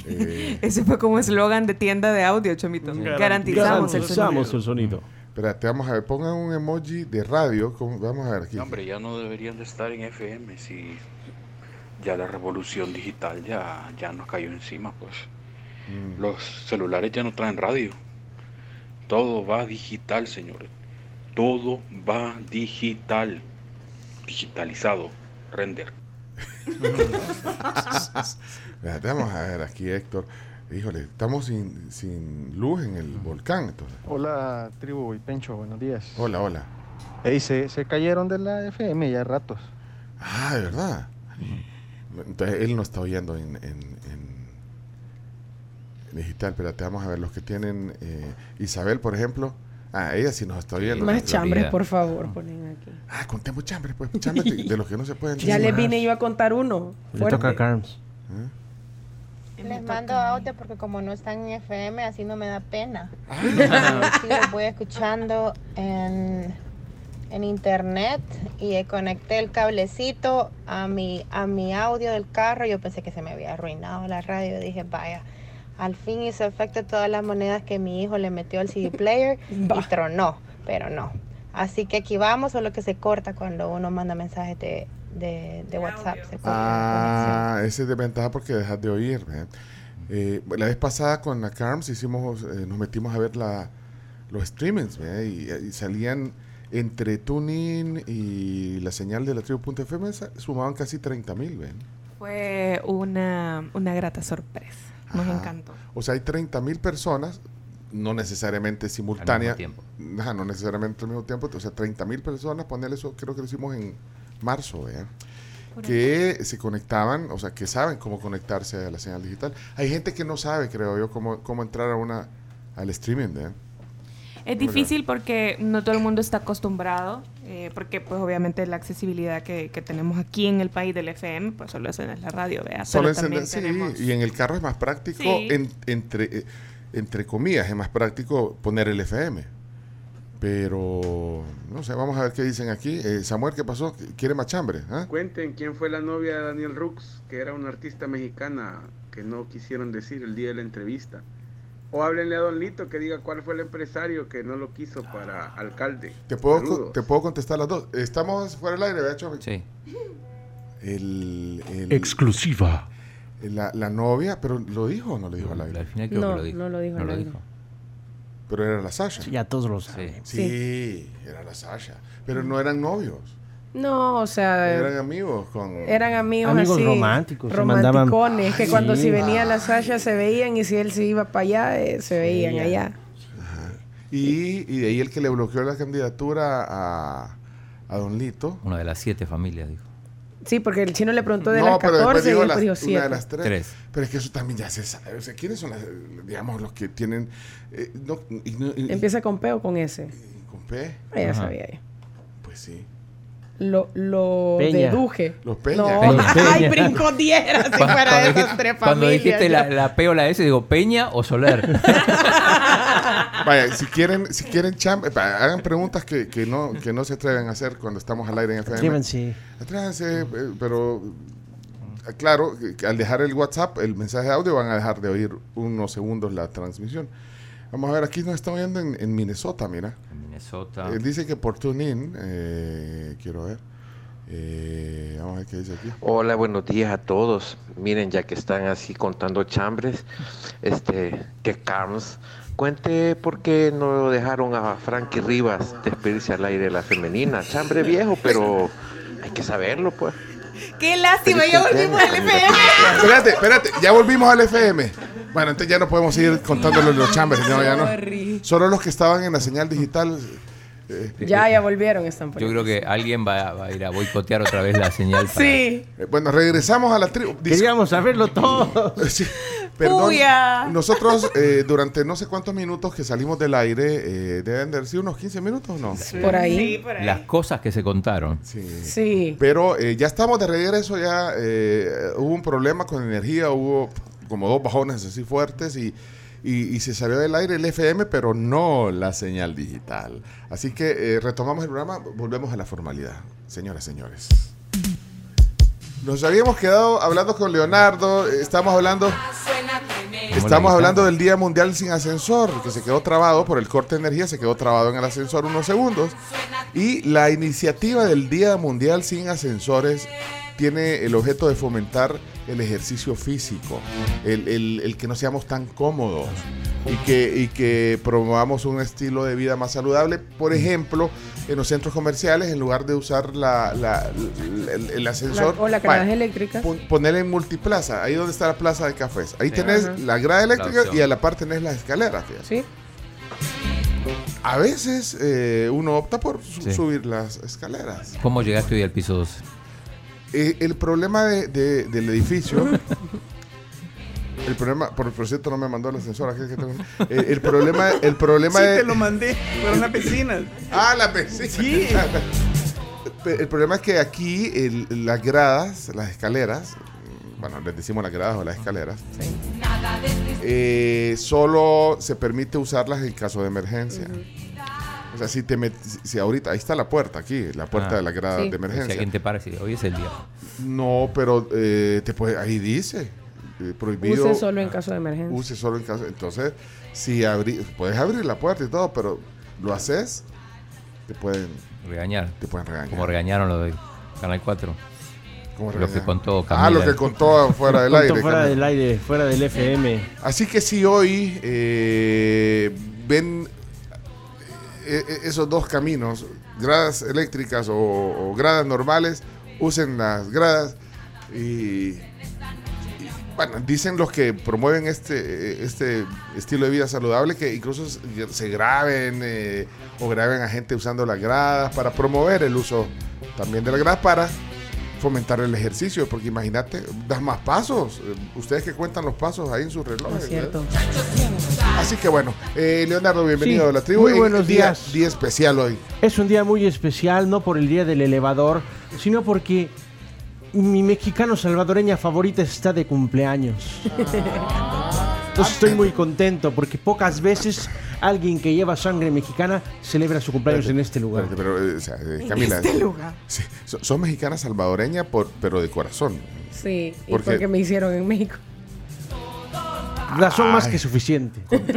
Speaker 3: Eh,
Speaker 6: Ese fue como eslogan de tienda de audio, Chomito.
Speaker 1: Garantizamos
Speaker 6: Garantizamos el
Speaker 9: Garantizamos
Speaker 6: sonido.
Speaker 9: el sonido.
Speaker 3: espérate, vamos a ver, pongan un emoji de radio. vamos a ver aquí.
Speaker 11: No, hombre, ya no deberían de estar en FM si ya la revolución digital ya, ya nos cayó encima, pues.
Speaker 3: Mm.
Speaker 11: Los celulares ya no traen radio. Todo va digital, señores. Todo va digital. Digitalizado. Render.
Speaker 3: Espérate, vamos a ver aquí, Héctor. Híjole, estamos sin, sin luz en el volcán. Entonces.
Speaker 12: Hola, tribu y Pencho, buenos días.
Speaker 3: Hola, hola.
Speaker 12: Ey, se, se cayeron de la FM ya ratos.
Speaker 3: Ah, de verdad. Entonces él no está oyendo en, en- en- digital. Espérate, vamos a ver los que tienen. eh, Isabel, por ejemplo. Ah, ella sí nos está oyendo.
Speaker 4: Más chambres, por favor, ponen aquí.
Speaker 3: Ah, contemos chambres, pues. Chambres de, de los que no se pueden
Speaker 4: Ya les vine yo a contar uno.
Speaker 9: Le toca a. Carms.
Speaker 10: Les mando audio porque como no están en FM, así no me da pena.
Speaker 3: Ah.
Speaker 10: Sí, los voy escuchando en, en internet y conecté el cablecito a mi, a mi audio del carro. Yo pensé que se me había arruinado la radio. Dije, vaya, al fin hizo efecto todas las monedas que mi hijo le metió al CD player y tronó, pero no. Así que aquí vamos, solo que se corta cuando uno manda mensajes de, de, de WhatsApp. Se
Speaker 3: Ah, ese es de ventaja porque dejas de oír. ¿eh? Eh, la vez pasada con la CARMS hicimos, eh, nos metimos a ver la, los streamings ¿ve? y, y salían entre TuneIn y la señal de la tribu.fm sumaban casi 30 mil. ¿ven?
Speaker 6: Fue una, una grata sorpresa. Nos
Speaker 3: Ajá.
Speaker 6: encantó.
Speaker 3: O sea, hay 30 mil personas, no necesariamente simultáneas.
Speaker 5: tiempo.
Speaker 3: Ajá, no necesariamente al mismo tiempo. O sea, 30 mil personas, ponerle eso, creo que lo hicimos en marzo, ¿eh? que se conectaban, o sea, que saben cómo conectarse a la señal digital. Hay gente que no sabe, creo yo, cómo, cómo entrar a una al streaming, ¿eh?
Speaker 6: Es difícil porque no todo el mundo está acostumbrado, eh, porque pues obviamente la accesibilidad que, que tenemos aquí en el país del FM, pues solo es en la radio, ¿vea?
Speaker 3: Solo sí,
Speaker 6: tenemos-
Speaker 3: y en el carro es más práctico,
Speaker 6: Sí.
Speaker 3: en- entre, eh, entre comillas, es más práctico poner el FM. Pero, no sé, vamos a ver qué dicen aquí. Eh, Samuel, ¿qué pasó? ¿Quiere más chambre? ah?
Speaker 13: Cuenten quién fue la novia de Daniel Rux, que era una artista mexicana que no quisieron decir el día de la entrevista. O háblenle a Don Lito que diga cuál fue el empresario que no lo quiso para alcalde.
Speaker 3: ¿Te puedo,
Speaker 13: Saludos.
Speaker 3: te puedo contestar las dos. Estamos fuera del aire, ¿verdad?
Speaker 5: Sí.
Speaker 3: El, el-
Speaker 9: Exclusiva.
Speaker 3: La, la novia, pero ¿lo dijo o no lo dijo al aire?
Speaker 5: Al final creo
Speaker 4: No,
Speaker 5: que lo dijo.
Speaker 4: no lo dijo al aire.
Speaker 3: Pero era la Sasha.
Speaker 9: Sí, ya todos lo saben.
Speaker 3: Sí, era la Sasha. Pero no eran novios.
Speaker 4: No, o sea,
Speaker 3: Eran amigos con...
Speaker 4: eran amigos,
Speaker 9: Amigos
Speaker 4: así,
Speaker 9: románticos,
Speaker 4: romanticones, que cuando
Speaker 9: sí.
Speaker 4: si venía la Sasha se veían y si él se iba para allá, eh, se veían
Speaker 9: ya.
Speaker 4: allá.
Speaker 3: Y, y de ahí el que le bloqueó la candidatura a, a Don Lito.
Speaker 5: Una de las siete familias, dijo.
Speaker 4: Sí, porque el chino le preguntó de
Speaker 3: no,
Speaker 4: las
Speaker 3: pero después
Speaker 4: 14 y
Speaker 3: dijo
Speaker 4: después
Speaker 3: las-
Speaker 4: dijo
Speaker 3: una
Speaker 4: 7.
Speaker 3: de las tres.
Speaker 5: Tres.
Speaker 3: Pero es que eso también ya se sabe. O sea, ¿quiénes son las, digamos, los que tienen... eh, no, y no- y-
Speaker 4: Empieza con P o con S.
Speaker 3: con P?
Speaker 4: Ah, ya
Speaker 5: Ajá.
Speaker 4: sabía yo.
Speaker 3: Pues sí.
Speaker 4: Lo, lo
Speaker 9: Peña.
Speaker 4: deduje.
Speaker 3: Los Peña.
Speaker 4: No,
Speaker 5: Peña.
Speaker 4: ay, brincó diera si
Speaker 5: Cuando-
Speaker 4: fuera de
Speaker 5: cuando
Speaker 4: esas
Speaker 5: dijiste-
Speaker 4: tres
Speaker 5: Cuando
Speaker 4: familias.
Speaker 5: dijiste la, la P o la S, digo, ¿Peña o Soler?
Speaker 3: Vaya, si quieren, si quieren cham- pa- hagan preguntas que, que no, que no se atreven a hacer cuando estamos al aire en FM.
Speaker 9: Atrévanse.
Speaker 3: Atrévanse, eh, pero eh, claro, al dejar el WhatsApp, el mensaje de audio, van a dejar de oír unos segundos la transmisión. Vamos a ver, aquí nos están oyendo en, en Minnesota, mira.
Speaker 5: Minnesota.
Speaker 3: Eh, dice que por TuneIn, eh, quiero ver. Eh, vamos a ver qué dice aquí.
Speaker 14: Hola, buenos días a todos. Miren, ya que están así contando chambres, este, que Carms, cuente por qué no dejaron a Frankie Rivas despedirse al aire de la femenina. Chambre viejo, pero hay que saberlo, pues.
Speaker 6: Qué lástima, ya volvimos al. FM.
Speaker 3: Espérate, espérate, ya volvimos al FM. Bueno, entonces ya no podemos seguir contándole los chambres, no, ya no. Solo los que estaban en la señal digital.
Speaker 4: Ya, ya volvieron, están por
Speaker 5: Yo
Speaker 4: ahí.
Speaker 5: creo que alguien va, va a ir a boicotear otra vez la señal. para-
Speaker 4: Sí.
Speaker 3: eh, bueno, regresamos a la tribu. Dis-
Speaker 9: Queríamos saberlo todo.
Speaker 3: Sí, Perdón,
Speaker 6: Puya.
Speaker 3: nosotros eh, durante no sé cuántos minutos que salimos del aire, eh, deben de haber sido unos 15 minutos, ¿o ¿no?
Speaker 4: Por ahí.
Speaker 6: Sí, por ahí.
Speaker 5: Las cosas que se contaron.
Speaker 3: Sí.
Speaker 4: Sí.
Speaker 3: Pero eh, ya estamos de regreso, ya eh, hubo un problema con energía, hubo como dos bajones así fuertes y, y- se salió del aire el FM, pero no la señal digital. Así que eh, retomamos el programa, volvemos a la formalidad, señoras, señores. Nos habíamos quedado hablando con Leonardo, estamos hablando... Estamos hablando del Día Mundial sin Ascensor, que se quedó trabado por el corte de energía, se quedó trabado en el ascensor unos segundos. Y la iniciativa del Día Mundial sin Ascensores tiene el objeto de fomentar el ejercicio físico, el, el- el que no seamos tan cómodos y que, y que promovamos un estilo de vida más saludable. Por ejemplo, en los centros comerciales, en lugar de usar la, la- la- el, el ascensor,
Speaker 4: La- o las
Speaker 3: vaya,
Speaker 4: gradas eléctricas.
Speaker 3: pon- poner en multiplaza, ahí donde está la plaza de cafés. Ahí
Speaker 5: Sí.
Speaker 3: tenés
Speaker 4: Ajá.
Speaker 3: la grada
Speaker 5: La
Speaker 3: eléctrica y a la par tenés las escaleras. fíjate.
Speaker 4: Sí.
Speaker 3: A veces eh, uno opta por su-
Speaker 5: Sí.
Speaker 3: subir las escaleras.
Speaker 5: ¿Cómo llegaste hoy al piso 12?
Speaker 3: Eh, el problema de- de- del edificio. el problema, por, por cierto, no me mandó el ascensor. aquí que tengo- eh, el problema, el problema
Speaker 1: Sí,
Speaker 3: de-
Speaker 1: te lo mandé. Fueron las vecinas.
Speaker 3: Ah, la vecina.
Speaker 1: Sí.
Speaker 3: El problema es que aquí el- las gradas, las escaleras, bueno, les decimos las gradas o las escaleras, eh, solo se permite usarlas en caso de emergencia. O sea, si te met- si- si ahorita, ahí está la puerta, aquí, la puerta
Speaker 5: Ah.
Speaker 3: de la grada
Speaker 4: Sí.
Speaker 3: de
Speaker 5: Si
Speaker 3: emergencia.
Speaker 5: alguien te para hoy es el día.
Speaker 3: No, pero eh, te puede, ahí dice, eh, prohibido.
Speaker 4: Use solo en caso de emergencia.
Speaker 3: Use solo en caso. Entonces, si abrí, puedes abrir la puerta y todo, pero lo haces, te pueden,
Speaker 5: Regañar.
Speaker 3: te pueden regañar.
Speaker 5: Como regañaron lo de Canal 4.
Speaker 3: ¿Cómo
Speaker 5: Lo que contó
Speaker 3: Ah, lo
Speaker 5: Camila.
Speaker 3: que contó fuera del aire.
Speaker 9: fuera
Speaker 3: Camila.
Speaker 9: del aire, fuera del FM.
Speaker 3: Así que si hoy eh, ven esos dos caminos, gradas eléctricas o, gradas normales, usen las gradas y, bueno, dicen los que promueven este, este estilo de vida saludable que incluso se- se graben eh, o graben a gente usando las gradas para promover el uso también de las gradas para fomentar el ejercicio, porque imagínate, das más pasos. Ustedes que cuentan los pasos ahí en sus relojes.
Speaker 4: Es cierto.
Speaker 3: Así que bueno, eh, Leonardo, bienvenido
Speaker 9: Sí,
Speaker 3: a la tribu.
Speaker 9: muy buenos
Speaker 3: día,
Speaker 9: días.
Speaker 3: Día especial hoy.
Speaker 9: Es un día muy especial, no por el día del elevador, sino porque mi mexicano salvadoreña favorita está de cumpleaños. Entonces estoy muy contento porque pocas veces alguien que lleva sangre mexicana celebra su cumpleaños en este lugar.
Speaker 3: Pero, eh, o sea, eh, Camila,
Speaker 4: este lugar.
Speaker 3: sí, so- son mexicanas salvadoreña, por, pero de corazón.
Speaker 4: Sí, y
Speaker 3: ¿Por qué?
Speaker 4: porque me hicieron en México.
Speaker 9: Razón más
Speaker 3: Ay.
Speaker 9: que suficiente.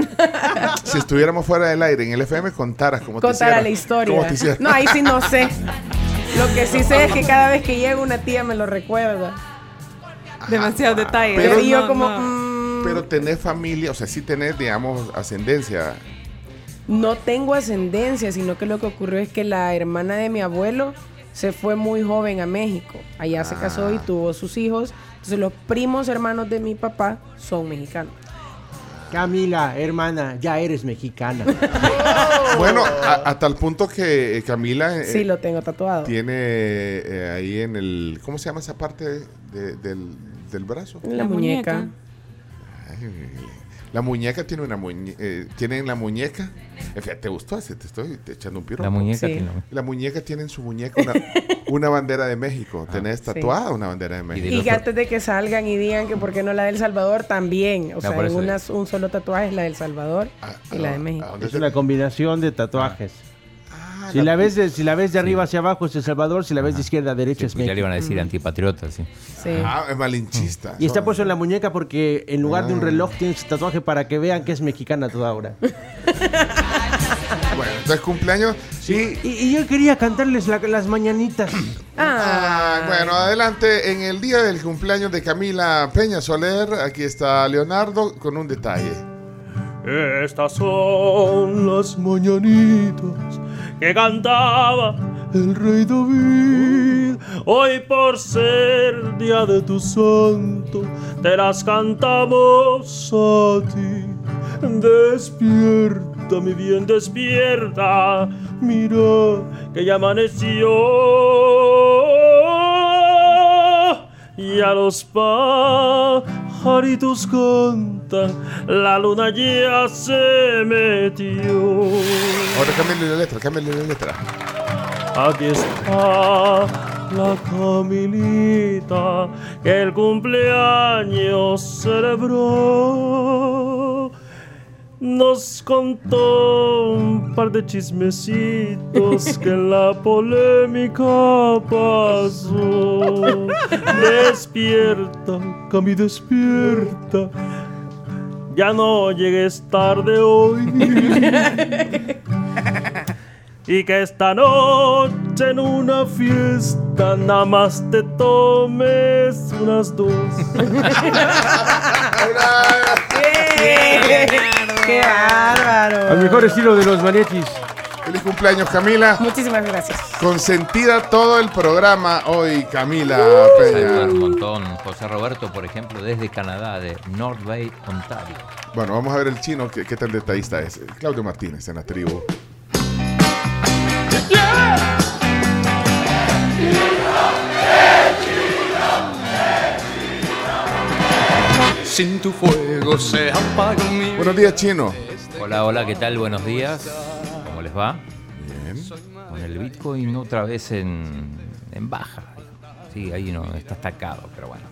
Speaker 3: Si estuviéramos fuera del aire en el FM, contaras cómo te
Speaker 4: Contara
Speaker 3: hicieron.
Speaker 4: la historia.
Speaker 3: ¿Cómo te?
Speaker 4: No, ahí sí no sé. Lo que sí sé es que cada vez que llega una tía me lo recuerda.
Speaker 6: Demasiados detalles.
Speaker 3: Pero-
Speaker 4: y yo
Speaker 6: No,
Speaker 4: como,
Speaker 6: no.
Speaker 4: mm,
Speaker 3: Pero tenés familia, o sea, sí tenés, digamos, ascendencia.
Speaker 4: no tengo ascendencia, sino que lo que ocurrió es que la hermana de mi abuelo se fue muy joven a México. Allá se casó
Speaker 3: Ah.
Speaker 4: y tuvo sus hijos. Entonces los primos hermanos de mi papá son mexicanos.
Speaker 9: Camila, hermana, ya eres mexicana.
Speaker 3: Bueno, a, a tal punto que eh, Camila eh,
Speaker 4: Sí, lo tengo tatuado.
Speaker 3: tiene eh, ahí en el. ¿Cómo se llama esa parte de- del, del brazo?
Speaker 4: En la, muñeca.
Speaker 3: Ay, la muñeca tiene una muñeca. tiene en la muñeca. ¿Te gustó ese? Te estoy te echando un piropo.
Speaker 5: La muñeca
Speaker 4: Sí.
Speaker 5: tiene-
Speaker 3: La muñeca tiene en su muñeca una, una bandera de México. Tenés
Speaker 4: Sí.
Speaker 3: tatuada una bandera de México.
Speaker 5: de
Speaker 4: Y que antes de que salgan y digan que por qué no la del Salvador también. O sea, en una- un solo tatuaje es la del Salvador
Speaker 3: Ah,
Speaker 4: y la de
Speaker 3: ah,
Speaker 4: México.
Speaker 3: ¿a dónde
Speaker 9: Es una combinación de tatuajes.
Speaker 3: Ah,
Speaker 9: Si la ves de, si la ves de arriba hacia abajo es El Salvador, si la ves de izquierda a derecha es
Speaker 5: pues ya le
Speaker 9: México.
Speaker 5: iban a decir antipatriota, sí.
Speaker 4: Sí.
Speaker 3: Ah, es malinchista.
Speaker 9: Y está puesto en la muñeca porque en lugar de un
Speaker 3: Ah.
Speaker 9: reloj tiene ese tatuaje para que vean que es mexicana toda hora.
Speaker 3: Bueno, entonces cumpleaños. Sí.
Speaker 9: Y, y yo quería cantarles la- las mañanitas.
Speaker 3: Ah, bueno, adelante. En el día del cumpleaños de Camila Peña Soler, aquí está Leonardo con un detalle.
Speaker 15: Estas son las mañanitas que cantaba el rey David. Hoy por ser día de tu santo, te las cantamos a ti. Despierta, mi bien, despierta. Mira que ya amaneció. Y a los pajaritos cantan, la luna ya se metió.
Speaker 3: Ahora cámbiale la letra, cámbiale la letra.
Speaker 15: Aquí está la Camilita que el cumpleaños celebró. Nos contó un par de chismecitos que en la polémica pasó. Despierta, Cami, despierta. Ya no llegues tarde hoy. Y que esta noche en una fiesta nada más te tomes unas dos.
Speaker 4: ¡Qué bárbaro!
Speaker 9: Al mejor estilo de los mariachis.
Speaker 3: Feliz cumpleaños, Camila.
Speaker 4: Muchísimas gracias.
Speaker 3: Consentida todo el programa hoy, Camila
Speaker 5: Saludar un montón. José Roberto, por ejemplo, desde Canadá, de North Bay, Ontario.
Speaker 3: Bueno, vamos a ver el chino, qué, qué tan detallista es. Claudio Martínez en la tribu.
Speaker 15: Sin tu fuego se apaga mi
Speaker 3: Buenos días, chino.
Speaker 5: Hola, hola, ¿qué tal? Buenos días. ¿Cómo les va?
Speaker 3: Bien.
Speaker 5: Con el Bitcoin otra vez en, en baja. Sí, ahí no, está estacado, pero bueno.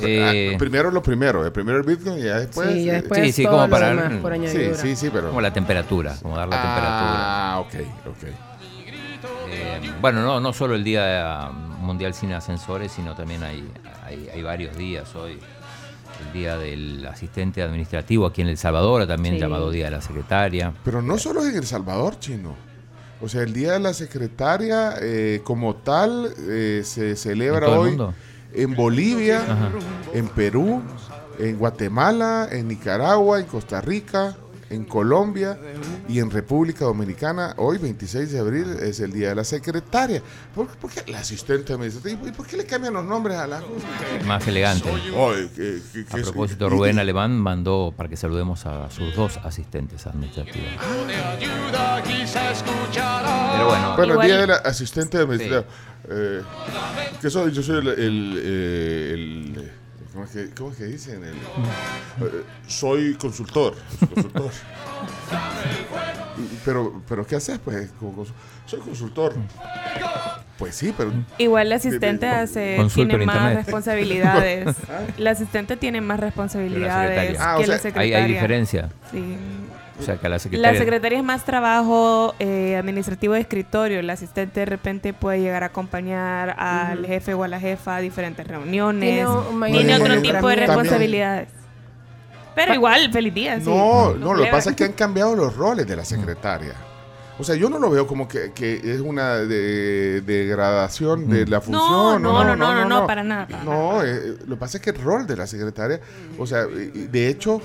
Speaker 5: Eh,
Speaker 3: Ah, primero lo primero, eh, primero el Bitcoin y ya después.
Speaker 4: Sí, ya
Speaker 3: eh,
Speaker 4: después
Speaker 5: sí, sí, como para-
Speaker 3: sí, sí, sí, pero.
Speaker 5: como la temperatura, como dar la
Speaker 3: Ah, ok, ok.
Speaker 5: temperatura. Eh, bueno, no, no solo el Día Mundial sin Ascensores, sino también hay, hay, hay varios días hoy. El Día del Asistente Administrativo aquí en El Salvador, también
Speaker 4: Sí.
Speaker 5: llamado Día de la Secretaria.
Speaker 3: Pero no solo es en El Salvador, chino. O sea, el Día de la Secretaria, eh, como tal, eh, se celebra
Speaker 5: ¿En
Speaker 3: hoy
Speaker 5: mundo?
Speaker 3: en Bolivia,
Speaker 5: Ajá.
Speaker 3: en Perú, en Guatemala, en Nicaragua, en Costa Rica, en Colombia y en República Dominicana. Hoy, 26 de abril, es el Día de la Secretaria. ¿Por, por qué la asistente administrativa? ¿Y por qué le cambian los nombres a la
Speaker 5: Más elegante. A propósito, Rubén
Speaker 3: y-
Speaker 5: Alemán mandó para que saludemos a sus dos asistentes administrativos. Pero bueno,
Speaker 3: Bueno,
Speaker 5: igual-
Speaker 3: el día del asistente administrativo. Eh, que soy, yo soy el. el, eh, el- ¿cómo, es que, cómo es que dicen? El, eh, soy consultor. soy consultor. Pero, pero, ¿qué haces? Pues, como soy consultor. Pues sí, pero.
Speaker 6: Igual el asistente hace, tiene
Speaker 5: en
Speaker 6: más
Speaker 5: internet.
Speaker 6: responsabilidades. el asistente tiene más
Speaker 5: que la
Speaker 6: responsabilidades
Speaker 5: secretaria.
Speaker 3: Ah, o
Speaker 6: que
Speaker 3: sea,
Speaker 6: la
Speaker 5: Hay, hay diferencia.
Speaker 6: Sí.
Speaker 5: O sea, que la secretaria.
Speaker 6: La secretaria es más trabajo eh, administrativo de escritorio. El asistente de repente puede llegar a acompañar al jefe o a la jefa a diferentes reuniones.
Speaker 4: Tiene
Speaker 6: Tiene otro tipo de
Speaker 3: También-
Speaker 6: responsabilidades. Pero igual, feliz día. sí.
Speaker 3: No, no, lo que pasa es que han cambiado los roles de la secretaria. O sea, yo no lo veo como que, que es una de- degradación de la función.
Speaker 6: No, no, no, no, no, no, para nada. para nada.
Speaker 3: No, eh, lo que pasa es que el rol de la secretaria, o sea, de hecho,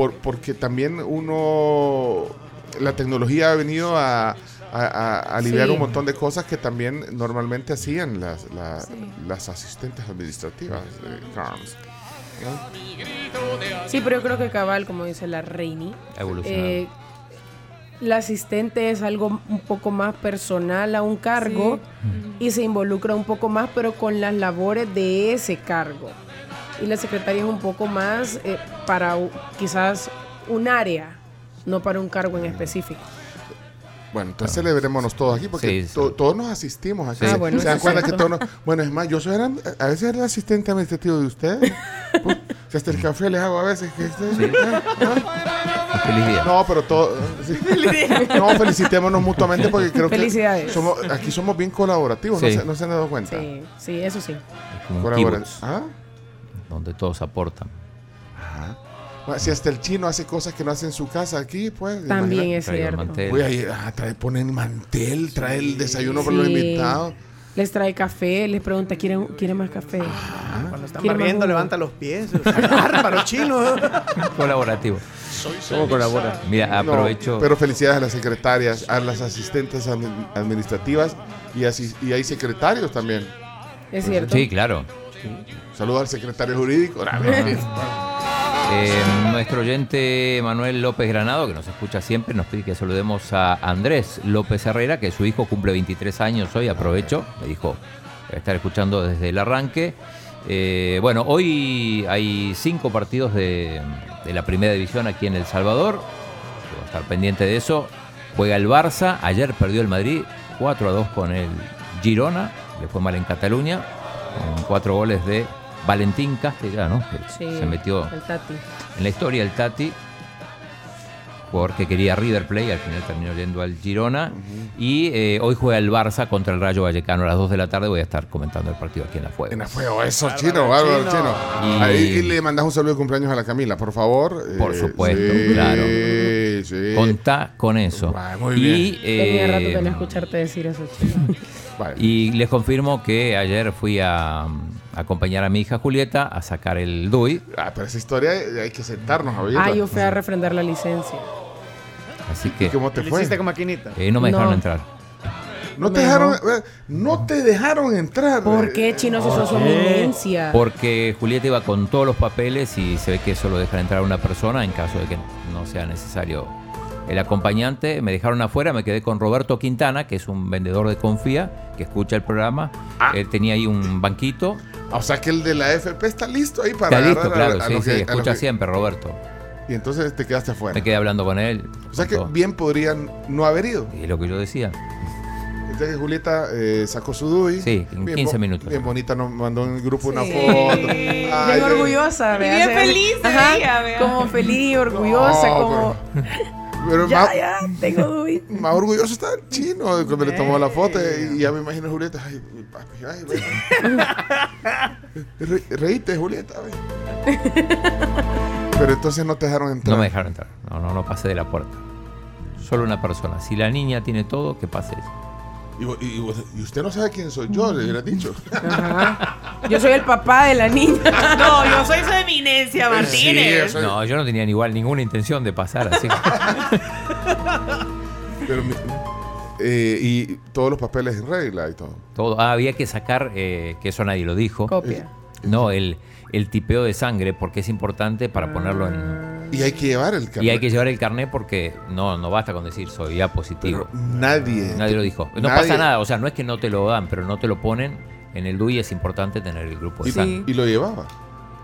Speaker 3: por, porque también uno, la tecnología ha venido a, a, a- a aliviar
Speaker 4: Sí.
Speaker 3: un montón de cosas que también normalmente hacían las, la- las asistentes administrativas de Carms. ¿no?
Speaker 4: Sí, pero yo creo que cabal, como dice la Reini, eh, la asistente es algo un poco más personal a un cargo y se involucra un poco más, pero con las labores de ese cargo. Y la secretaria es un poco más eh, para quizás un área, no para un cargo en específico.
Speaker 3: Bueno, entonces celebrémonos todos aquí porque
Speaker 5: Sí, sí.
Speaker 3: to- todos nos asistimos aquí.
Speaker 4: Ah, bueno,
Speaker 3: ¿Se dan
Speaker 4: eso
Speaker 3: cuenta que todos nos- Bueno, es más, yo soy, a veces era el asistente administrativo de ustedes. Pues, si hasta el café les hago a veces. Que, ¿Ah?
Speaker 5: Feliz día.
Speaker 3: No, pero todo. sí. No, felicitémonos mutuamente porque creo
Speaker 4: Felicidades.
Speaker 3: que somos, aquí somos bien colaborativos,
Speaker 5: Sí.
Speaker 3: no, se, no se han dado cuenta.
Speaker 4: Sí, sí, eso sí.
Speaker 5: Como un
Speaker 3: Colabora-
Speaker 5: kibutz,
Speaker 3: ¿Ah?
Speaker 5: Donde todos aportan.
Speaker 3: Bueno, Si hasta el chino hace cosas que no hace en su casa aquí, pues.
Speaker 4: También es cierto.
Speaker 3: Voy a ir, ah, trae, ponen mantel, trae el desayuno para los invitados.
Speaker 4: Les trae café, les pregunta, ¿quieren, ¿quieren más café?
Speaker 1: Cuando están
Speaker 4: ¿Quiere más
Speaker 1: barriendo, levanta los pies. Bárbaro chino.
Speaker 5: Colaborativo.
Speaker 9: ¿Cómo colabora?
Speaker 5: Mira,
Speaker 3: No,
Speaker 5: aprovecho.
Speaker 3: pero felicidades a las secretarias, a las asistentes admi- administrativas y, así, y hay secretarios también.
Speaker 4: Es cierto.
Speaker 5: Sí, claro.
Speaker 3: Saludos al secretario jurídico.
Speaker 5: Eh, nuestro oyente Manuel López Granado, que nos escucha siempre, nos pide que saludemos a Andrés López Herrera, que su hijo cumple 23 años hoy, aprovecho, me dijo estar escuchando desde el arranque. Eh, bueno, hoy hay cinco partidos de, de la primera división aquí en El Salvador, Vamos a estar pendiente de eso. Juega el Barça, ayer perdió el Madrid 4 a 2 con el Girona, le fue mal en Cataluña, con cuatro goles de Valentín Castellano, que
Speaker 4: Sí,
Speaker 5: se metió
Speaker 4: el Tati.
Speaker 5: en la historia el Tati, jugador que quería River Play, al final terminó yendo al Girona. Y eh, hoy juega el Barça contra el Rayo Vallecano a las 2 de la tarde. Voy a estar comentando el partido aquí en la Fuego.
Speaker 3: En Fuego, eso, chino, bárbaro,
Speaker 1: chino.
Speaker 3: chino.
Speaker 5: Y-
Speaker 3: Ahí y le mandas un saludo de cumpleaños a la Camila, por favor.
Speaker 5: Por
Speaker 3: Eh,
Speaker 5: supuesto,
Speaker 3: sí,
Speaker 5: claro.
Speaker 3: Sí,
Speaker 5: Contá con eso.
Speaker 3: Muy
Speaker 5: y,
Speaker 3: bien.
Speaker 4: Tenía rato
Speaker 5: eh,
Speaker 4: de no escucharte decir eso, chico.
Speaker 3: Vale.
Speaker 5: y les confirmo que ayer fui a, a acompañar a mi hija Julieta a sacar el DUI.
Speaker 3: Ah, pero esa historia eh, hay que sentarnos a.
Speaker 4: Ah, yo fui a refrendar la licencia.
Speaker 5: Así
Speaker 3: ¿Y
Speaker 5: que
Speaker 3: cómo te
Speaker 1: ¿Le
Speaker 3: fue?
Speaker 1: hiciste con maquinita?
Speaker 5: eh, no me dejaron
Speaker 4: No.
Speaker 5: entrar.
Speaker 3: No te dejaron,
Speaker 4: dejó.
Speaker 3: eh, no te dejaron entrar.
Speaker 4: ¿Por qué, chino, si sos su eminencia?
Speaker 5: Porque Julieta iba con todos los papeles y se ve que solo dejan entrar a una persona en caso de que no sea necesario el acompañante. Me dejaron afuera, me quedé con Roberto Quintana, que es un vendedor de Confía, que escucha el programa. Él tenía ahí un banquito.
Speaker 3: O sea que el de la FP está listo ahí para
Speaker 5: Está listo,
Speaker 3: a-
Speaker 5: claro,
Speaker 3: a
Speaker 5: sí, sí, escucha
Speaker 3: que-
Speaker 5: siempre, Roberto.
Speaker 3: Y entonces te quedaste afuera.
Speaker 5: Me quedé hablando con él.
Speaker 3: O sea que
Speaker 5: todo.
Speaker 3: bien podrían no haber ido.
Speaker 5: Y lo que yo decía.
Speaker 3: Entonces Julieta eh, sacó su DUI.
Speaker 5: Sí, en
Speaker 3: Bien
Speaker 5: 15
Speaker 3: bo-
Speaker 5: minutos.
Speaker 3: Bien bonita, nos mandó en el grupo una foto.
Speaker 4: Bien orgullosa,
Speaker 6: Y bien feliz
Speaker 4: Ajá,
Speaker 6: vea.
Speaker 4: Como feliz, orgullosa,
Speaker 3: No,
Speaker 4: como...
Speaker 3: Pero
Speaker 4: Ya,
Speaker 3: más,
Speaker 4: ya, tengo DUI.
Speaker 3: más orgulloso está el chino cuando le tomó la foto y, y ya me imagino a Julieta. Ay, mi papi, ay, bueno. Re- reíte, Julieta. Pero entonces no te dejaron entrar.
Speaker 5: No me dejaron entrar. No, no, no pasé de la puerta. Solo una persona. Si la niña tiene todo, que pase eso.
Speaker 3: Y, usted no sabe quién soy yo, le hubiera dicho.
Speaker 4: Ajá. Yo soy el papá de la niña.
Speaker 6: No, yo soy su eminencia, Martínez.
Speaker 3: Soy-
Speaker 5: No, yo no tenía ni igual ninguna intención de pasar, así
Speaker 3: Pero mi- eh, y todos los papeles en regla y todo.
Speaker 5: todo. Ah, había que sacar, eh, que eso nadie lo dijo.
Speaker 4: Copia.
Speaker 5: No, el, el tipeo de sangre, porque es importante para ponerlo en.
Speaker 3: Y hay que llevar el carnet.
Speaker 5: Y hay que llevar el carnet porque no, no basta con decir soy ya positivo.
Speaker 3: Pero nadie.
Speaker 5: Nadie lo dijo. No
Speaker 3: Nadie.
Speaker 5: pasa nada, o sea, no es que no te lo dan, pero no te lo ponen. En el DUI es importante tener el grupo de
Speaker 3: Y,
Speaker 5: sangre.
Speaker 3: y lo llevaba.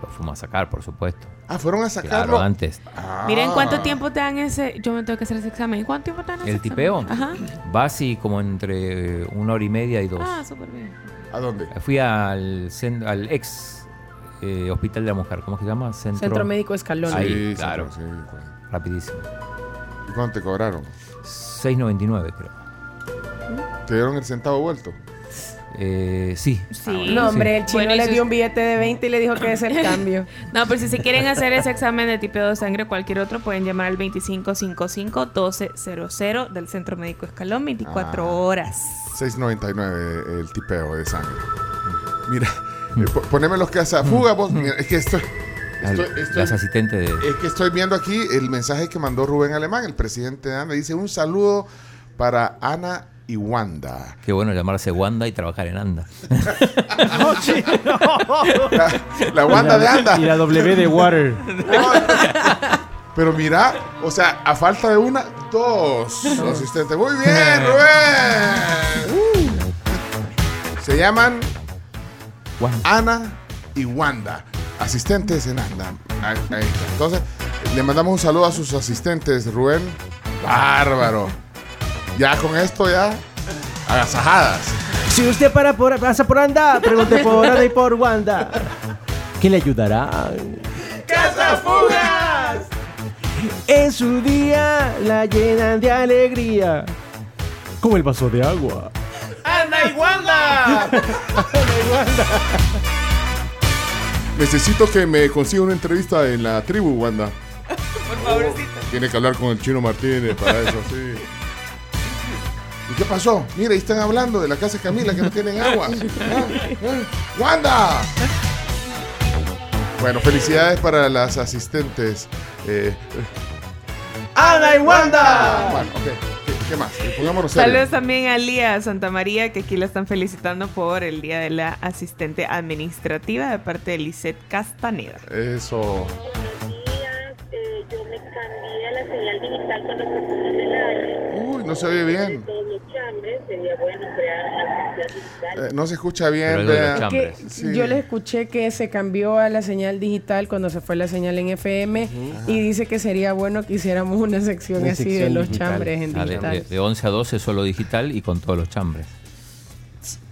Speaker 5: Lo fuimos a sacar, por supuesto.
Speaker 3: Ah, fueron a sacarlo.
Speaker 5: Claro, antes.
Speaker 3: Ah.
Speaker 6: Miren cuánto tiempo te dan ese. Yo me tengo que hacer ese examen. ¿Cuánto tiempo te dan ese
Speaker 5: El tipeo?
Speaker 6: Ajá.
Speaker 5: va así como entre una hora y media y dos.
Speaker 6: Ah, súper bien.
Speaker 3: ¿A dónde?
Speaker 5: Fui al, al ex eh, Hospital de la Mujer, ¿cómo se llama? Centro,
Speaker 4: Centro Médico Escalón.
Speaker 5: Ahí,
Speaker 3: Sí,
Speaker 5: claro.
Speaker 3: sí, pues.
Speaker 5: Rapidísimo.
Speaker 3: ¿Y cuánto te cobraron?
Speaker 5: 6.99 creo.
Speaker 3: ¿Te dieron el centavo vuelto?
Speaker 5: Eh, sí.
Speaker 6: Sí.
Speaker 4: No, hombre, el chino
Speaker 6: Bueno,
Speaker 4: le dio un billete de 20 y le dijo que es el cambio.
Speaker 6: No, pero si se quieren hacer ese examen de tipeo de sangre o cualquier otro, pueden llamar al 2555-1200 del Centro Médico Escalón, 24
Speaker 3: Ah.
Speaker 6: horas.
Speaker 3: 6.99 el tipeo de sangre. Mira, poneme los que hace fuga vos. Mira, es que estoy,
Speaker 5: Al-
Speaker 3: estoy, estoy-
Speaker 5: las asistentes de...
Speaker 3: es que estoy viendo aquí el mensaje que mandó Rubén Alemán, el presidente de ANDA. Dice un saludo para Ana y Wanda.
Speaker 5: Qué bueno llamarse Wanda y trabajar en Anda.
Speaker 3: La, la Wanda de Anda.
Speaker 9: Y la W de Water.
Speaker 3: Pero mira, o sea, a falta de una, dos asistentes. Muy bien, Rubén. Se llaman Ana y Wanda, asistentes en Anda. Ahí- ahí está. Entonces, le mandamos un saludo a sus asistentes, Rubén. Bárbaro. Ya con esto, ya, agasajadas.
Speaker 9: Si usted para por, pasa por Anda, pregunte por Ana y por Wanda. ¿Qué le ayudará?
Speaker 2: ¡Casa Fugas!
Speaker 9: En su día la llenan de alegría. Como el vaso de agua.
Speaker 1: ¡Anda y Wanda!
Speaker 3: Necesito que me consiga una entrevista en la tribu, Wanda.
Speaker 6: Por favorcito.
Speaker 3: Tiene que hablar con el chino Martínez para eso, sí. ¿Y qué pasó? Mira, ahí están hablando de la casa de Camila que no tienen agua. Ah, ah, ¡Wanda! Bueno, felicidades para las asistentes. Eh,
Speaker 9: ¡Ana y Wanda!
Speaker 3: bueno. ¿Qué, más? Pongámonos.
Speaker 6: Saludos también a Lía Santa María, que aquí la están felicitando por el Día de la Asistente Administrativa de parte de Lisette Castaneda.
Speaker 3: Eso.
Speaker 16: yo me cambié a la señal digital cuando se puso en el área.
Speaker 3: Uy, no se oye bien.
Speaker 16: Digital.
Speaker 3: Eh, no se escucha bien.
Speaker 5: Pero de.
Speaker 4: Que
Speaker 3: Sí.
Speaker 4: Yo le escuché que se cambió a la señal digital cuando se fue la señal en FM y dice que sería bueno que hiciéramos una sección
Speaker 9: Una
Speaker 4: así de
Speaker 9: sección
Speaker 4: los
Speaker 9: digital.
Speaker 4: chambres en
Speaker 5: Ah, de,
Speaker 4: digital.
Speaker 5: de- de 11 a 12 solo digital y con todos los chambres.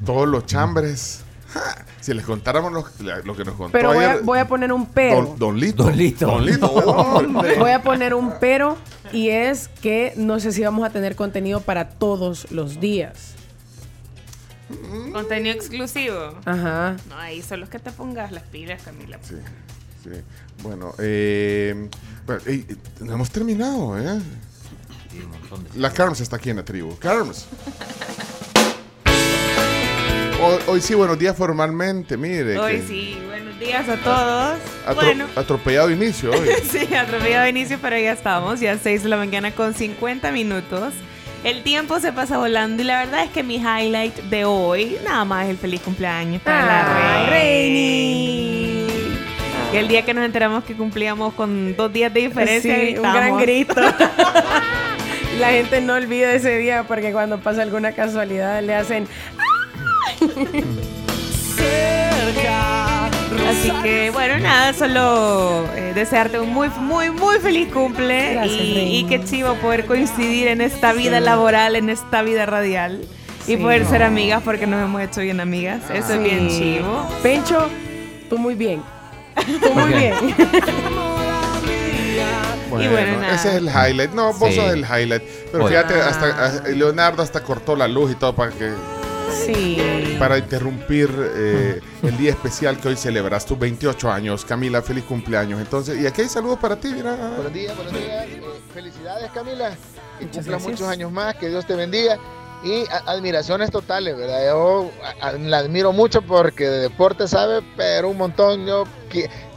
Speaker 3: Todos los chambres. Si les contáramos lo, lo que nos contó
Speaker 4: Pero voy a,
Speaker 3: ayer.
Speaker 4: voy a poner un pero.
Speaker 3: Don, Don Lito.
Speaker 5: Don Lito.
Speaker 3: Don Lito.
Speaker 4: Voy a poner un pero y es que no sé si vamos a tener contenido para todos los días.
Speaker 6: Contenido exclusivo.
Speaker 4: Ajá.
Speaker 6: No, ahí son los que te pongas las pilas, Camila.
Speaker 3: Sí, sí. Bueno, eh, bueno, eh, hemos terminado, ¿eh? La Carms está aquí en la tribu. Carms. Hoy, hoy sí, buenos días formalmente, mire.
Speaker 6: Hoy
Speaker 3: que
Speaker 6: sí, buenos días a todos.
Speaker 3: atro-
Speaker 6: Bueno,
Speaker 3: Atropellado inicio hoy.
Speaker 6: sí, atropellado inicio, pero ya estamos, ya 6 de la mañana con 50 minutos. El tiempo se pasa volando y la verdad es que mi highlight de hoy nada más es el feliz cumpleaños para la Reini. Y el día que nos enteramos que cumplíamos con dos días de diferencia,
Speaker 4: Sí, un gran grito. La gente no olvida ese día porque cuando pasa alguna casualidad le hacen
Speaker 6: Así que bueno, nada, solo eh, desearte un muy, muy, muy feliz cumple
Speaker 4: Gracias,
Speaker 6: y, y qué chivo poder coincidir en esta vida laboral, en esta vida radial y
Speaker 4: Sí.
Speaker 6: poder ser amigas porque nos hemos hecho bien amigas. Eso es bien
Speaker 4: Sí.
Speaker 6: chivo.
Speaker 4: Pencho, tú muy bien. Tú muy
Speaker 5: Ok.
Speaker 4: bien.
Speaker 3: Bueno,
Speaker 6: bueno, nada.
Speaker 3: ese es el highlight. No, vos
Speaker 5: Sí.
Speaker 3: sos el highlight. Pero
Speaker 5: Oye.
Speaker 3: fíjate, hasta, a- Leonardo hasta cortó la luz y todo para que
Speaker 4: Sí.
Speaker 3: para interrumpir eh, el día especial que hoy celebras tus 28 años. Camila, feliz cumpleaños. Entonces, y aquí hay saludos para ti, mira.
Speaker 17: Buenos días, buenos días. Eh, felicidades, Camila. Que
Speaker 4: Muchas
Speaker 17: cumpla
Speaker 4: gracias.
Speaker 17: muchos años más, que Dios te bendiga. Y admiraciones totales, ¿verdad? Yo la admiro mucho porque de deporte sabe, pero un montón. Yo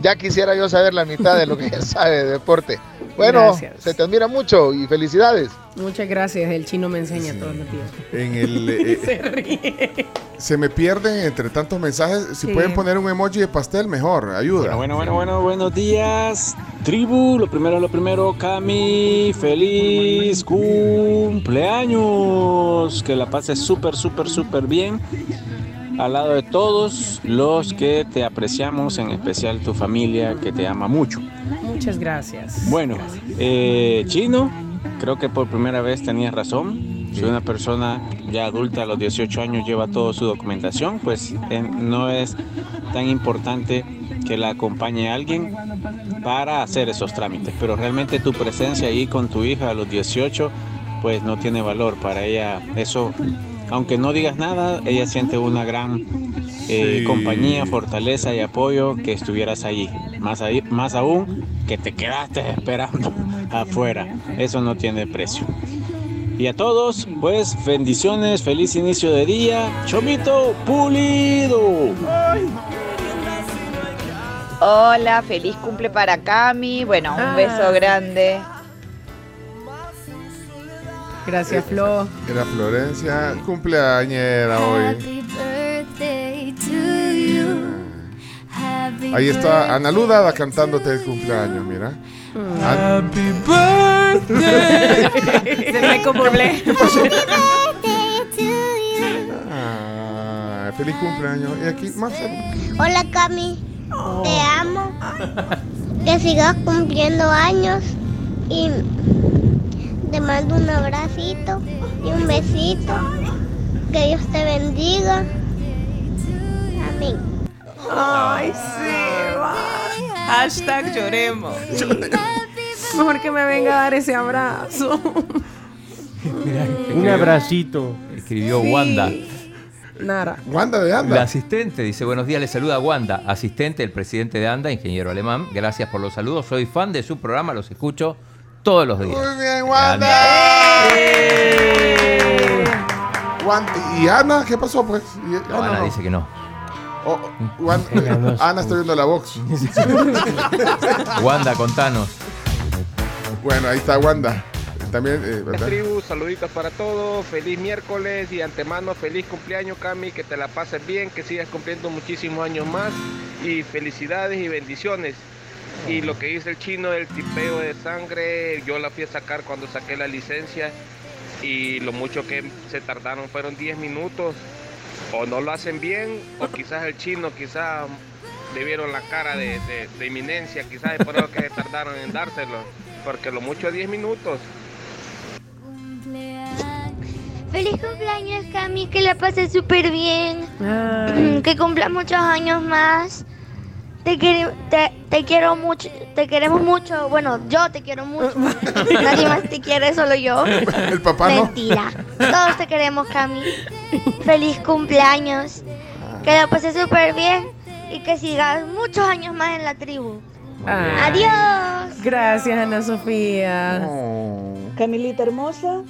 Speaker 17: ya quisiera yo saber la mitad de lo que ella sabe de deporte. Bueno,
Speaker 4: Gracias.
Speaker 17: se te admira mucho y felicidades.
Speaker 4: Muchas gracias. El chino me enseña todos los días.
Speaker 3: En el, eh,
Speaker 4: Se ríe.
Speaker 3: se me pierden entre tantos mensajes. Si
Speaker 6: Sí.
Speaker 3: pueden poner un emoji de pastel, mejor. Ayuda.
Speaker 18: Bueno, bueno, bueno, buenos días. Tribu, lo primero, lo primero, Cami, feliz cumpleaños. Que la pases súper, súper, súper bien. Al lado de todos los que te apreciamos, en especial tu familia que te ama mucho.
Speaker 4: Muchas gracias.
Speaker 18: Bueno, eh, Chino, creo que por primera vez tenías razón. Si una persona ya adulta a los 18 años lleva toda su documentación, pues eh, no es tan importante que la acompañe alguien para hacer esos trámites. Pero realmente tu presencia ahí con tu hija a los 18, pues no tiene valor para ella. Eso, aunque no digas nada, ella siente una gran eh,
Speaker 3: Sí.
Speaker 18: compañía, fortaleza y apoyo que estuvieras allí. Más, ahí, más aún que te quedaste esperando afuera. Eso no tiene precio. Y a todos, pues bendiciones, feliz inicio de día. Chomito Pulido.
Speaker 19: Hola, feliz cumple para Cami. Bueno, un
Speaker 4: Ah.
Speaker 19: beso grande.
Speaker 4: Gracias, Flo.
Speaker 3: Era Florencia, cumpleañera hoy.
Speaker 2: Happy birthday to you. Happy
Speaker 3: Ahí está Ana Ludada cantándote el cumpleaños, mira.
Speaker 2: Happy
Speaker 6: Se me Bublé.
Speaker 3: ¿Qué pasó? Ah, feliz cumpleaños. Y aquí, Marcelo.
Speaker 20: Hola Cami, te amo. Que sigas cumpliendo años y te mando un abracito y un besito. Que Dios te bendiga. Amén.
Speaker 6: Ay, sí, va. Hashtag lloremos.
Speaker 4: Mejor que me venga a dar ese abrazo.
Speaker 9: Un abracito.
Speaker 5: Escribió
Speaker 4: Sí.
Speaker 5: Wanda.
Speaker 4: Nara.
Speaker 3: Wanda de
Speaker 5: La asistente dice, buenos días, le saluda Wanda, asistente del presidente de ANDA, ingeniero alemán. Gracias por los saludos, soy fan de su programa, los escucho todos los días.
Speaker 3: Muy bien, Wanda. Wanda. ¿Y Ana? ¿Qué pasó, pues? Y-
Speaker 5: No,
Speaker 3: Ana
Speaker 5: Ana
Speaker 3: no.
Speaker 5: dice que no.
Speaker 3: Oh, Wanda- Ana está viendo la box.
Speaker 5: Wanda, contanos.
Speaker 3: Bueno, ahí está Wanda. También, eh,
Speaker 21: La
Speaker 3: ¿verdad?
Speaker 21: tribu, saluditos para todos, feliz miércoles y antemano feliz cumpleaños Cami, que te la pases bien, que sigas cumpliendo muchísimos años más y felicidades y bendiciones. Y lo que dice el chino del tipeo de sangre, yo la fui a sacar cuando saqué la licencia y lo mucho que se tardaron fueron 10 minutos. O no lo hacen bien, o quizás el chino, quizás le vieron la cara de, de- de inminencia, quizás es por eso que se tardaron en dárselo, porque lo mucho 10 minutos.
Speaker 20: Feliz cumpleaños Cami, que la pases súper bien. Que cumplas muchos años más. Te, quere- te, te quiero mucho, te queremos mucho. Bueno, yo te quiero mucho. Nadie más te quiere, solo yo.
Speaker 3: El papá no.
Speaker 20: Mentira. Todos te queremos, Cami. Feliz cumpleaños. Que la pases súper bien y que sigas muchos años más en la tribu. Adiós.
Speaker 4: Gracias, Ana Sofía.
Speaker 22: Camilita hermosa,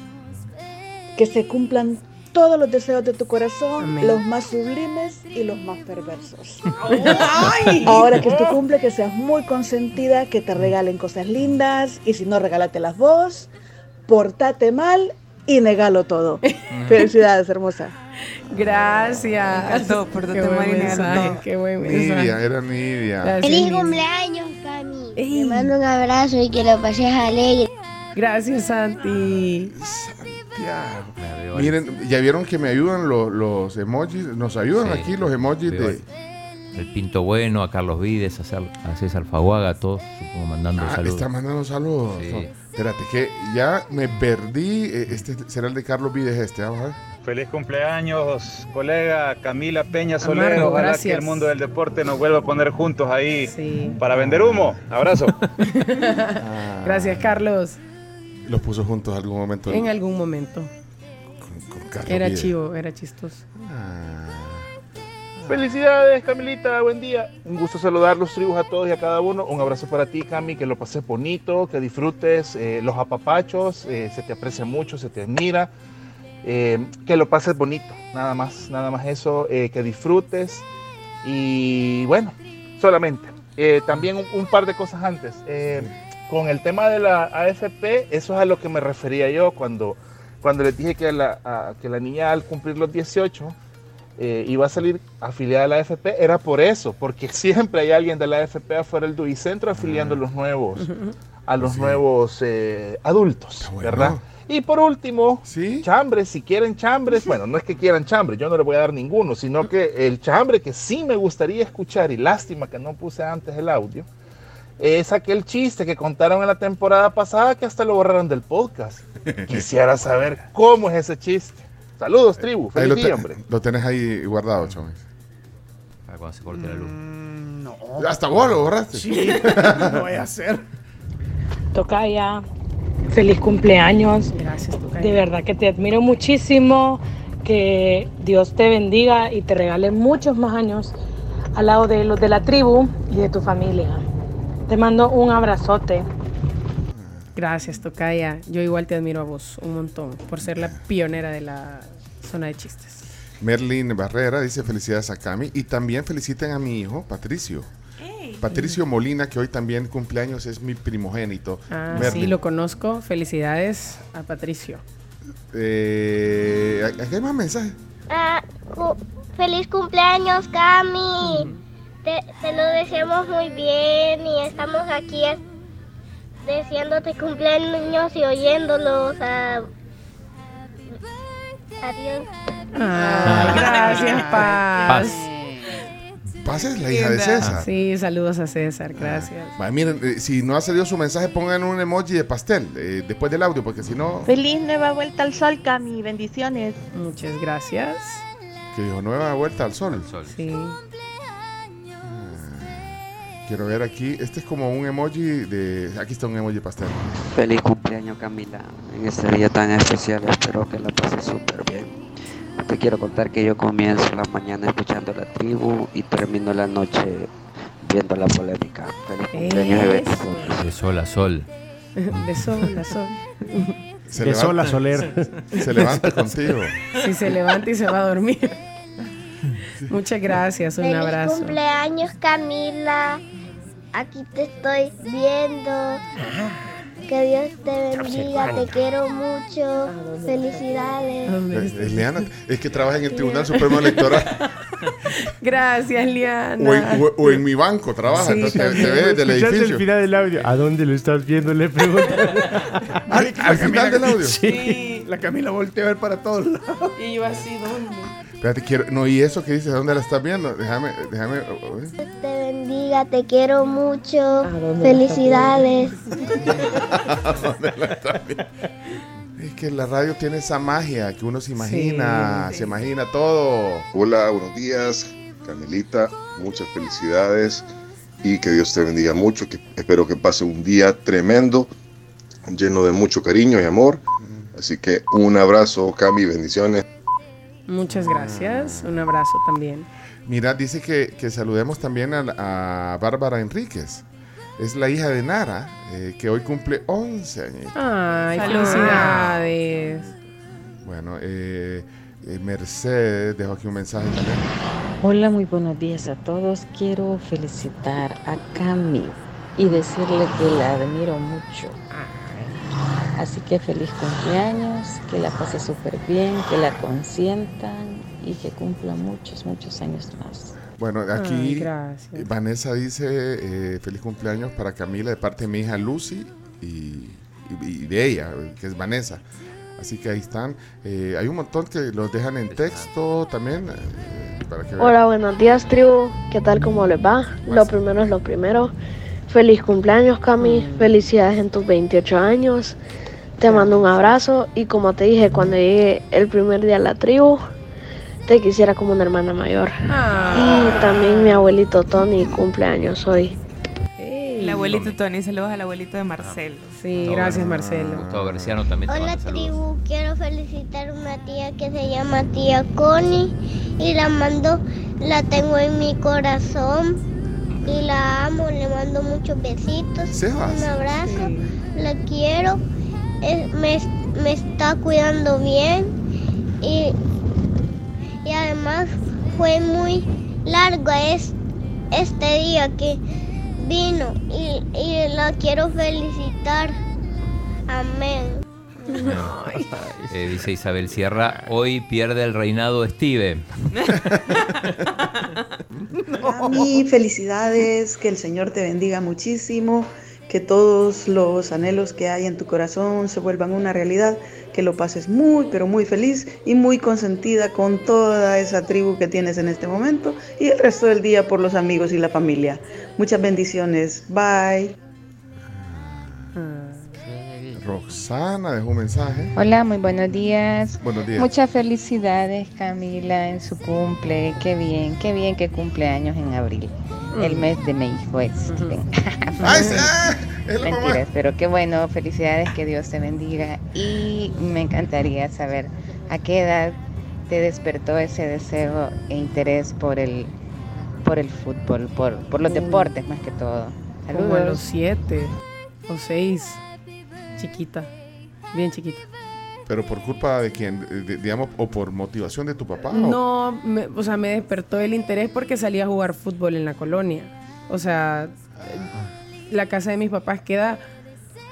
Speaker 22: que se cumplan todos los deseos de tu corazón,
Speaker 4: Amén.
Speaker 22: los más sublimes y los más perversos. Ahora que es tu cumple, que seas muy consentida, que te regalen cosas lindas y si no, regálatelas vos, portate mal y negalo todo. Felicidades, hermosa.
Speaker 4: Gracias.
Speaker 6: encantó, pórtate
Speaker 4: Qué
Speaker 6: mal y negalo todo.
Speaker 4: Qué buen mensaje.
Speaker 3: Nidia, era Nidia.
Speaker 4: Gracias,
Speaker 20: Feliz
Speaker 4: Nidia.
Speaker 20: cumpleaños, Cami. Te mando un abrazo y que lo pases alegre.
Speaker 4: Gracias, Santi.
Speaker 3: Miren, ya vieron que me ayudan los, los emojis. Nos ayudan
Speaker 5: Sí.
Speaker 3: aquí los emojis
Speaker 5: Veo
Speaker 3: de.
Speaker 5: El Pinto Bueno, a Carlos Vides, a César, a César Faguaga, a todos, supongo, mandando
Speaker 3: Ah,
Speaker 5: saludos.
Speaker 3: está mandando saludos.
Speaker 5: Sí.
Speaker 3: No, espérate, que ya me perdí. eh, Este será el de Carlos Vides este. Vamos a ver.
Speaker 23: Feliz cumpleaños, colega Camila Peña Soler. Ojalá
Speaker 4: gracias.
Speaker 23: que el mundo del deporte nos vuelva a poner juntos ahí para vender humo. Abrazo.
Speaker 4: Gracias, Carlos.
Speaker 3: Los puso juntos algún momento.
Speaker 4: En algún momento.
Speaker 3: con Carlos
Speaker 4: Era
Speaker 3: Vides.
Speaker 4: chivo, era chistoso.
Speaker 24: Felicidades, Camilita, buen día. Un gusto saludar los tribus a todos y a cada uno. Un abrazo para ti, Cami, que lo pases bonito, que disfrutes eh, los apapachos, eh, se te aprecia mucho, se te admira, eh, que lo pases bonito, nada más, nada más eso, eh, que disfrutes y bueno, solamente. Eh, también un, un par de cosas antes. Eh, con el tema de la AFP, eso es a lo que me refería yo cuando, cuando les dije que la, a- que la niña al cumplir los 18 eh, iba a salir afiliada a la AFP, era por eso, porque siempre hay alguien de la AFP afuera del DUI-centro afiliando a los nuevos, a los nuevos eh, adultos, ¿verdad? Y por último, chambres, si quieren chambres, bueno, no es que quieran chambres, yo no les voy a dar ninguno, sino que el chambre que sí me gustaría escuchar, y lástima que no puse antes el audio, es aquel chiste que contaron en la temporada pasada que hasta lo borraron del podcast. Quisiera saber cómo es ese chiste. Saludos, tribu.
Speaker 3: Ahí
Speaker 24: Feliz
Speaker 3: lo,
Speaker 24: día,
Speaker 3: te-
Speaker 24: hombre.
Speaker 3: lo tenés ahí guardado, Chomis.
Speaker 5: Para cuando se corte la luz.
Speaker 1: No.
Speaker 3: Hasta vos lo borraste.
Speaker 1: Sí, no voy a hacer.
Speaker 25: Tocaya, feliz cumpleaños.
Speaker 4: Gracias, Tocaya.
Speaker 25: De verdad que te admiro muchísimo. Que Dios te bendiga y te regale muchos más años al lado de los de la tribu y de tu familia. Te mando un abrazote.
Speaker 4: Gracias, Tocaya. Yo igual te admiro a vos un montón por ser la pionera de la zona de chistes.
Speaker 3: Merlin Barrera dice felicidades a Cami y también feliciten a mi hijo Patricio. Patricio Molina, que hoy también cumpleaños, es mi primogénito.
Speaker 4: Ah, sí,
Speaker 3: Merlin.
Speaker 4: lo conozco. Felicidades a Patricio.
Speaker 3: Eh, aquí hay más mensajes.
Speaker 26: Ah, cu- feliz cumpleaños, Cami. Te, te lo deseamos muy bien y estamos aquí es- deseándote cumpleaños y oyéndolos. ah, adiós.
Speaker 4: Ay, gracias, Paz.
Speaker 5: Paz.
Speaker 3: Paz es la hija de César.
Speaker 4: Sí, saludos a César, gracias.
Speaker 3: Va, miren, eh, si no ha salido su mensaje, pongan un emoji de pastel eh, después del audio, porque si no,
Speaker 27: Feliz nueva vuelta al sol, Cami. Bendiciones.
Speaker 4: Muchas gracias.
Speaker 3: que dijo nueva vuelta al sol.
Speaker 4: Sí.
Speaker 3: Quiero ver aquí, este es como un emoji de, aquí está un emoji pastel.
Speaker 28: Feliz cumpleaños Camila, en este día tan especial espero que la pases súper bien. Te quiero contar que yo comienzo la mañana escuchando la tribu y termino la noche viendo la polémica. Feliz cumpleaños de.
Speaker 5: De sol a sol.
Speaker 4: De sol a sol.
Speaker 3: Se
Speaker 9: De
Speaker 3: levanta-
Speaker 9: sol a soler.
Speaker 3: Se levanta contigo.
Speaker 4: Si se levanta y se va a dormir. Muchas gracias, un
Speaker 26: Feliz
Speaker 4: abrazo.
Speaker 26: cumpleaños, Camila. Aquí te estoy viendo. Que Dios te bendiga, te quiero mucho. Felicidades.
Speaker 3: Eh, eh, Leana, es que trabaja en el Tribunal Supremo Electoral
Speaker 4: Gracias, Liana.
Speaker 3: o en, o- o en mi banco trabaja,
Speaker 4: Sí,
Speaker 3: entonces te, te ve desde el
Speaker 9: ¿Escuchaste
Speaker 3: edificio.
Speaker 9: el final del audio? ¿A dónde lo estás viendo? Le pregunto.
Speaker 3: Al, al final del audio.
Speaker 1: Sí. La Camila volteó a ver para todos lados.
Speaker 4: Y yo así, ¿dónde?
Speaker 3: Espérate, quiero, no, y eso que dices, ¿dónde la estás viendo? Déjame, déjame. oh, oh, eh.
Speaker 26: Te bendiga, te quiero mucho. Felicidades.
Speaker 3: Es que la radio tiene esa magia que uno se imagina, se imagina todo.
Speaker 29: Hola, buenos días, Camilita. Muchas felicidades y que Dios te bendiga mucho. Que espero que pase un día tremendo, lleno de mucho cariño y amor. Así que un abrazo, Cami, bendiciones.
Speaker 4: Muchas gracias. Un abrazo también.
Speaker 3: Mira, dice que, que saludemos también a, a Bárbara Enríquez. Es la hija de Nara, eh, que hoy cumple 11 años.
Speaker 4: Ay, felicidades.
Speaker 3: Bueno, eh, eh, Mercedes dejó aquí un mensaje también.
Speaker 30: Hola, muy buenos días a todos. Quiero felicitar a Cami y decirle que la admiro mucho. Así que feliz cumpleaños, que la pase súper bien, que la consientan y que cumpla muchos, muchos años más.
Speaker 3: Bueno,
Speaker 30: Ay,
Speaker 3: aquí
Speaker 30: gracias.
Speaker 3: Vanessa dice eh, feliz cumpleaños para Camila de parte de mi hija Lucy y, y- y de ella, que es Vanessa. Así que ahí están. Eh, hay un montón que los dejan en texto también. eh, para que vean.
Speaker 31: Hola, buenos días, tribu. ¿Qué tal? ¿Cómo les va? Lo primero es lo primero. Feliz cumpleaños, Cami. Felicidades en tus 28 años. Te mando un abrazo y como te dije cuando llegué el primer día a la tribu, te quisiera como una hermana mayor. Y también mi abuelito Tony cumpleaños hoy.
Speaker 6: El abuelito Tony, saludos al abuelito de Marcelo.
Speaker 4: Sí, gracias, Marcelo.
Speaker 5: Gustavo Garciano también te
Speaker 26: Hola tribu, quiero felicitar a una tía que se llama tía Connie y la mando, la tengo en mi corazón y la amo, le mando muchos besitos,
Speaker 3: Sebas.
Speaker 26: un abrazo, la quiero, es- me, me está cuidando bien y, y además fue muy largo es, este día que vino y, y la quiero felicitar. Amén.
Speaker 5: Eh, dice Isabel Sierra, hoy pierde el reinado Steve.
Speaker 32: Cami, felicidades, que el Señor te bendiga muchísimo, que todos los anhelos que hay en tu corazón se vuelvan una realidad, que lo pases muy, pero muy feliz y muy consentida con toda esa tribu que tienes en este momento y el resto del día por los amigos y la familia. Muchas bendiciones, bye.
Speaker 3: Roxana dejó un mensaje.
Speaker 33: Hola, muy buenos días.
Speaker 3: Buenos días.
Speaker 33: Muchas felicidades, Camila, en su cumple. Qué bien, qué bien que cumple años en abril. El mes de mi hijo es.
Speaker 3: Ay, sí, ah, es.
Speaker 33: Mentiras, pero qué bueno, felicidades, que Dios te bendiga. Y me encantaría saber a qué edad te despertó ese deseo e interés por el, por el fútbol, por, por los
Speaker 4: Mm.
Speaker 33: deportes más que todo.
Speaker 4: Como a los
Speaker 33: Saludos.
Speaker 4: siete o seis. Chiquita. Bien chiquita.
Speaker 3: Pero por culpa de quién, de- digamos, o por motivación de tu papá. o-
Speaker 4: No, me- o sea, me despertó el interés porque salí a jugar fútbol en la colonia. O sea, eh, la casa de mis papás queda,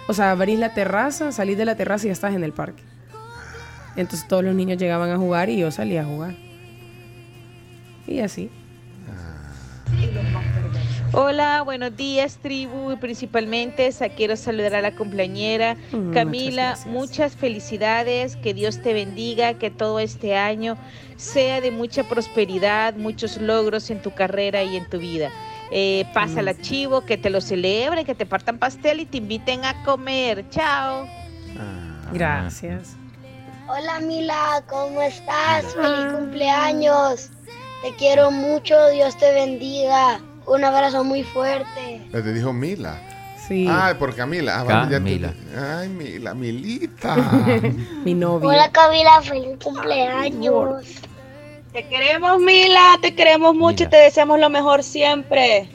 Speaker 4: o sea, abrís la terraza, salís de la terraza y ya estás en el parque. Entonces todos los niños llegaban a jugar y yo salía a jugar. Y así.
Speaker 27: Hola, buenos días, tribu. Y principalmente quiero saludar a la cumpleañera
Speaker 4: Mm,
Speaker 27: Camila.
Speaker 4: muchas
Speaker 27: Muchas, felicidades. Que Dios te bendiga. Que todo este año sea de mucha prosperidad, muchos logros en tu carrera y en tu vida. Eh, pásala chivo, que te lo celebren, que te partan pastel y te inviten a comer. Chao.
Speaker 4: Gracias.
Speaker 26: Hola Mila, ¿cómo estás? Feliz cumpleaños. Te quiero mucho, Dios te bendiga. Un abrazo muy fuerte.
Speaker 3: Eh, Te dijo Mila.
Speaker 4: Sí.
Speaker 3: Ay, por Camila. Ah, vale, ya te-
Speaker 5: Camila.
Speaker 3: Ay, Mila, Milita.
Speaker 4: Mi novio.
Speaker 26: Hola Camila, feliz cumpleaños.
Speaker 27: Te queremos, Mila. Te queremos mucho y te deseamos lo mejor siempre.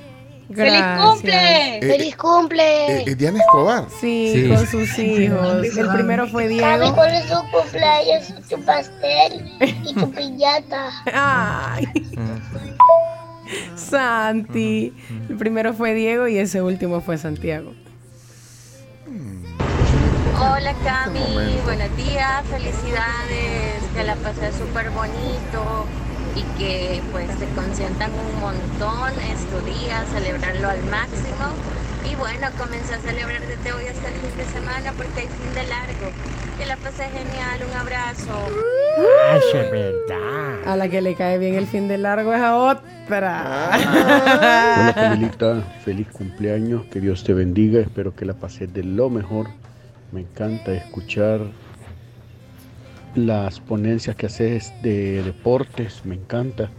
Speaker 27: ¡Feliz cumple!
Speaker 3: Eh,
Speaker 26: ¡Feliz cumple!
Speaker 3: Eh, eh, Diana Escobar.
Speaker 4: Sí,
Speaker 3: Sí.
Speaker 4: con sus hijos. El primero fue
Speaker 26: Cami,
Speaker 4: Diego.
Speaker 26: ¿cuál es tu cumpleaños? Tu pastel y tu piñata.
Speaker 4: Ay. Santi. El primero fue Diego y ese último fue Santiago.
Speaker 34: Hola Cami, buenos días, felicidades, que la pases súper bonito y que pues te consientan un montón estos días, celebrarlo al máximo y bueno, comencé a celebrar desde hoy hasta el fin de semana porque hay fin de largo. Que la pases genial, un abrazo.
Speaker 9: Ay, es verdad.
Speaker 4: A la que le cae bien el fin de largo es a otra.
Speaker 35: Hola Camilita, feliz cumpleaños, que Dios te bendiga, espero que la pases de lo mejor. Me encanta escuchar las ponencias que haces de deportes, me encanta,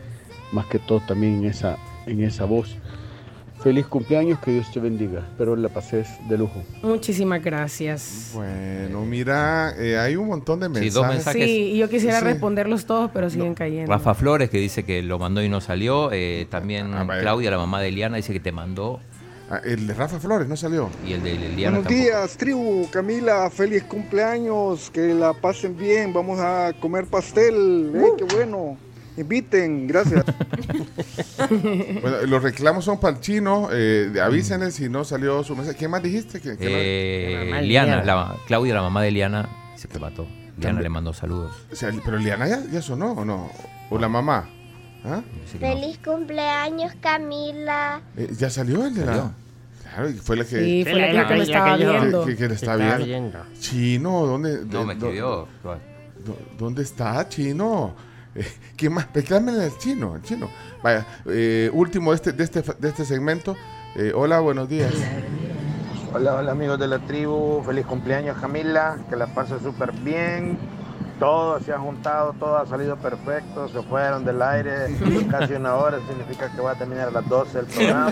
Speaker 35: más que todo también en esa, en esa voz. Feliz cumpleaños, que Dios te bendiga, espero la pases de lujo.
Speaker 4: Muchísimas gracias.
Speaker 3: Bueno, mira, eh, hay un montón de
Speaker 5: Sí,
Speaker 3: mensajes.
Speaker 5: dos mensajes.
Speaker 4: Sí, y yo quisiera
Speaker 3: Sí.
Speaker 4: responderlos todos, pero siguen cayendo.
Speaker 5: Rafa Flores que dice que lo mandó y no salió. eh, también
Speaker 3: Ah.
Speaker 5: Claudia, la mamá de Eliana, dice que te mandó.
Speaker 3: Ah, el de Rafa Flores no salió.
Speaker 5: Y el de Eliana
Speaker 36: Buenos
Speaker 5: tampoco.
Speaker 36: días, tribu. Camila, feliz cumpleaños. Que la pasen bien. Vamos a comer pastel. ¡Eh, qué bueno! Inviten, gracias.
Speaker 3: Bueno, los reclamos son para el chino. Eh, avísenle si no salió su mensaje. ¿Qué más dijiste? Que no-
Speaker 5: Eh,
Speaker 3: La mamá de
Speaker 5: Eliana,
Speaker 3: Eliana.
Speaker 5: la- Claudia, la mamá de Eliana, dice que mató.
Speaker 3: También.
Speaker 5: le mandó saludos.
Speaker 3: O sea, pero Liana ya, ya sonó o no? ¿O la mamá? ¿Ah?
Speaker 26: Feliz cumpleaños Camila.
Speaker 3: Eh, ¿Ya salió el de la.? Claro, y fue la que.
Speaker 4: Sí, fue la que- la que me estaba viendo.
Speaker 3: Que, que le
Speaker 9: Estaba
Speaker 3: viendo.
Speaker 9: viendo.
Speaker 3: Chino, ¿dónde?
Speaker 5: No,
Speaker 3: de-
Speaker 5: me escribió.
Speaker 3: ¿Dónde está, Chino? Eh, ¿Quién más? Reclámenle al chino, al chino. Vaya, eh, último de este, de este, de este segmento. Eh, hola, buenos días.
Speaker 37: Hola, hola amigos de la tribu, feliz cumpleaños Camila, que la pases súper bien. Todo se ha juntado, todo ha salido perfecto, se fueron del aire casi una hora, significa que va a terminar a las 12 el programa,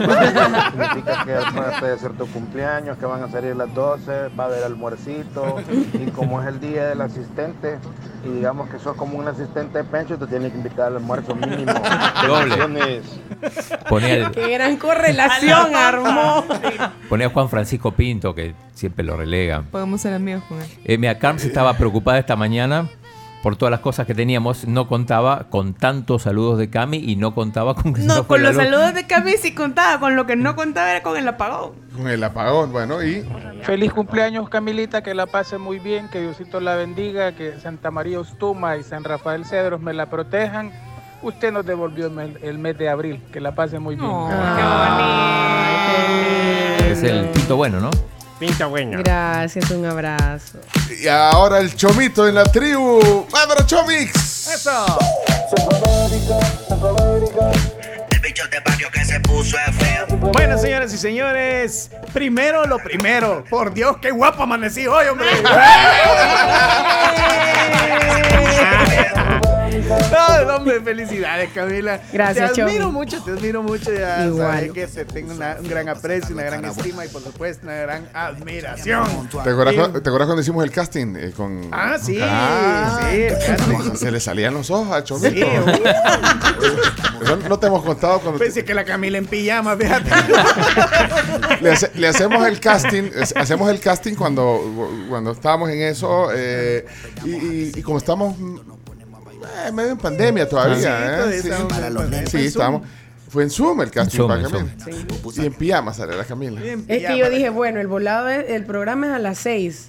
Speaker 37: significa que después puede ser tu cumpleaños, que van a salir las 12, va a haber almuercito, y como es el día del asistente, y digamos que sos como un asistente de pencho, te tiene que invitar al almuerzo mínimo.
Speaker 5: Doble. Ponía, el-
Speaker 4: Qué gran correlación armó.
Speaker 5: ponía a Juan Francisco Pinto, que siempre lo relegan.
Speaker 6: Podemos ser amigos con él.
Speaker 5: Eh, mira, Carms estaba preocupada esta mañana por todas las cosas que teníamos. No contaba con tantos saludos de Cami y no contaba con que se
Speaker 6: No, con los saludos de Cami sí contaba, con lo que no contaba era con el apagón.
Speaker 3: Con el apagón, bueno, y.
Speaker 37: Feliz cumpleaños Camilita, que la pase muy bien, que Diosito la bendiga, que Santa María Ostuma y San Rafael Cedros me la protejan. Usted nos devolvió el mes, de abril, que la pase muy bien.
Speaker 5: Es el Pinto bueno, ¿no?
Speaker 9: Pinta bueno.
Speaker 4: Gracias, un abrazo.
Speaker 3: Y ahora el chomito en la tribu. ¡Abra Chomix!
Speaker 4: ¡Eso!
Speaker 1: Bueno, señoras y señores, primero lo primero. Por Dios, qué guapo amanecí hoy, hombre. No, hombre, felicidades, Camila.
Speaker 4: Gracias,
Speaker 1: Te admiro
Speaker 4: Chomi.
Speaker 1: mucho, te admiro mucho. Ya
Speaker 4: Igual.
Speaker 1: sabes que te tengo una- un gran aprecio, una gran estima y, por supuesto, una gran admiración.
Speaker 3: ¿Te acuerdas,
Speaker 1: Y-
Speaker 3: cu- ¿Te acuerdas cuando hicimos el casting? eh, con...
Speaker 1: Ah, sí,
Speaker 3: Ah,
Speaker 1: sí, el casting.
Speaker 3: Se le salían los ojos a Chomito.
Speaker 1: Sí,
Speaker 3: Eso no te hemos contado cuando
Speaker 1: Pensé que la Camila en pijama, fíjate.
Speaker 3: le, hace- le hacemos el casting, es- hacemos el casting cuando, cuando estábamos en eso eh, y, y- y como estamos mm, eh, medio en pandemia todavía,
Speaker 1: Sí,
Speaker 3: ¿eh? Sí, sí, estábamos. Fue en Zoom el casting
Speaker 5: Zoom,
Speaker 3: para Camila. Y en pijama sale la Camila.
Speaker 4: Es que yo dije, bueno, el volado, es- el programa es a las 6.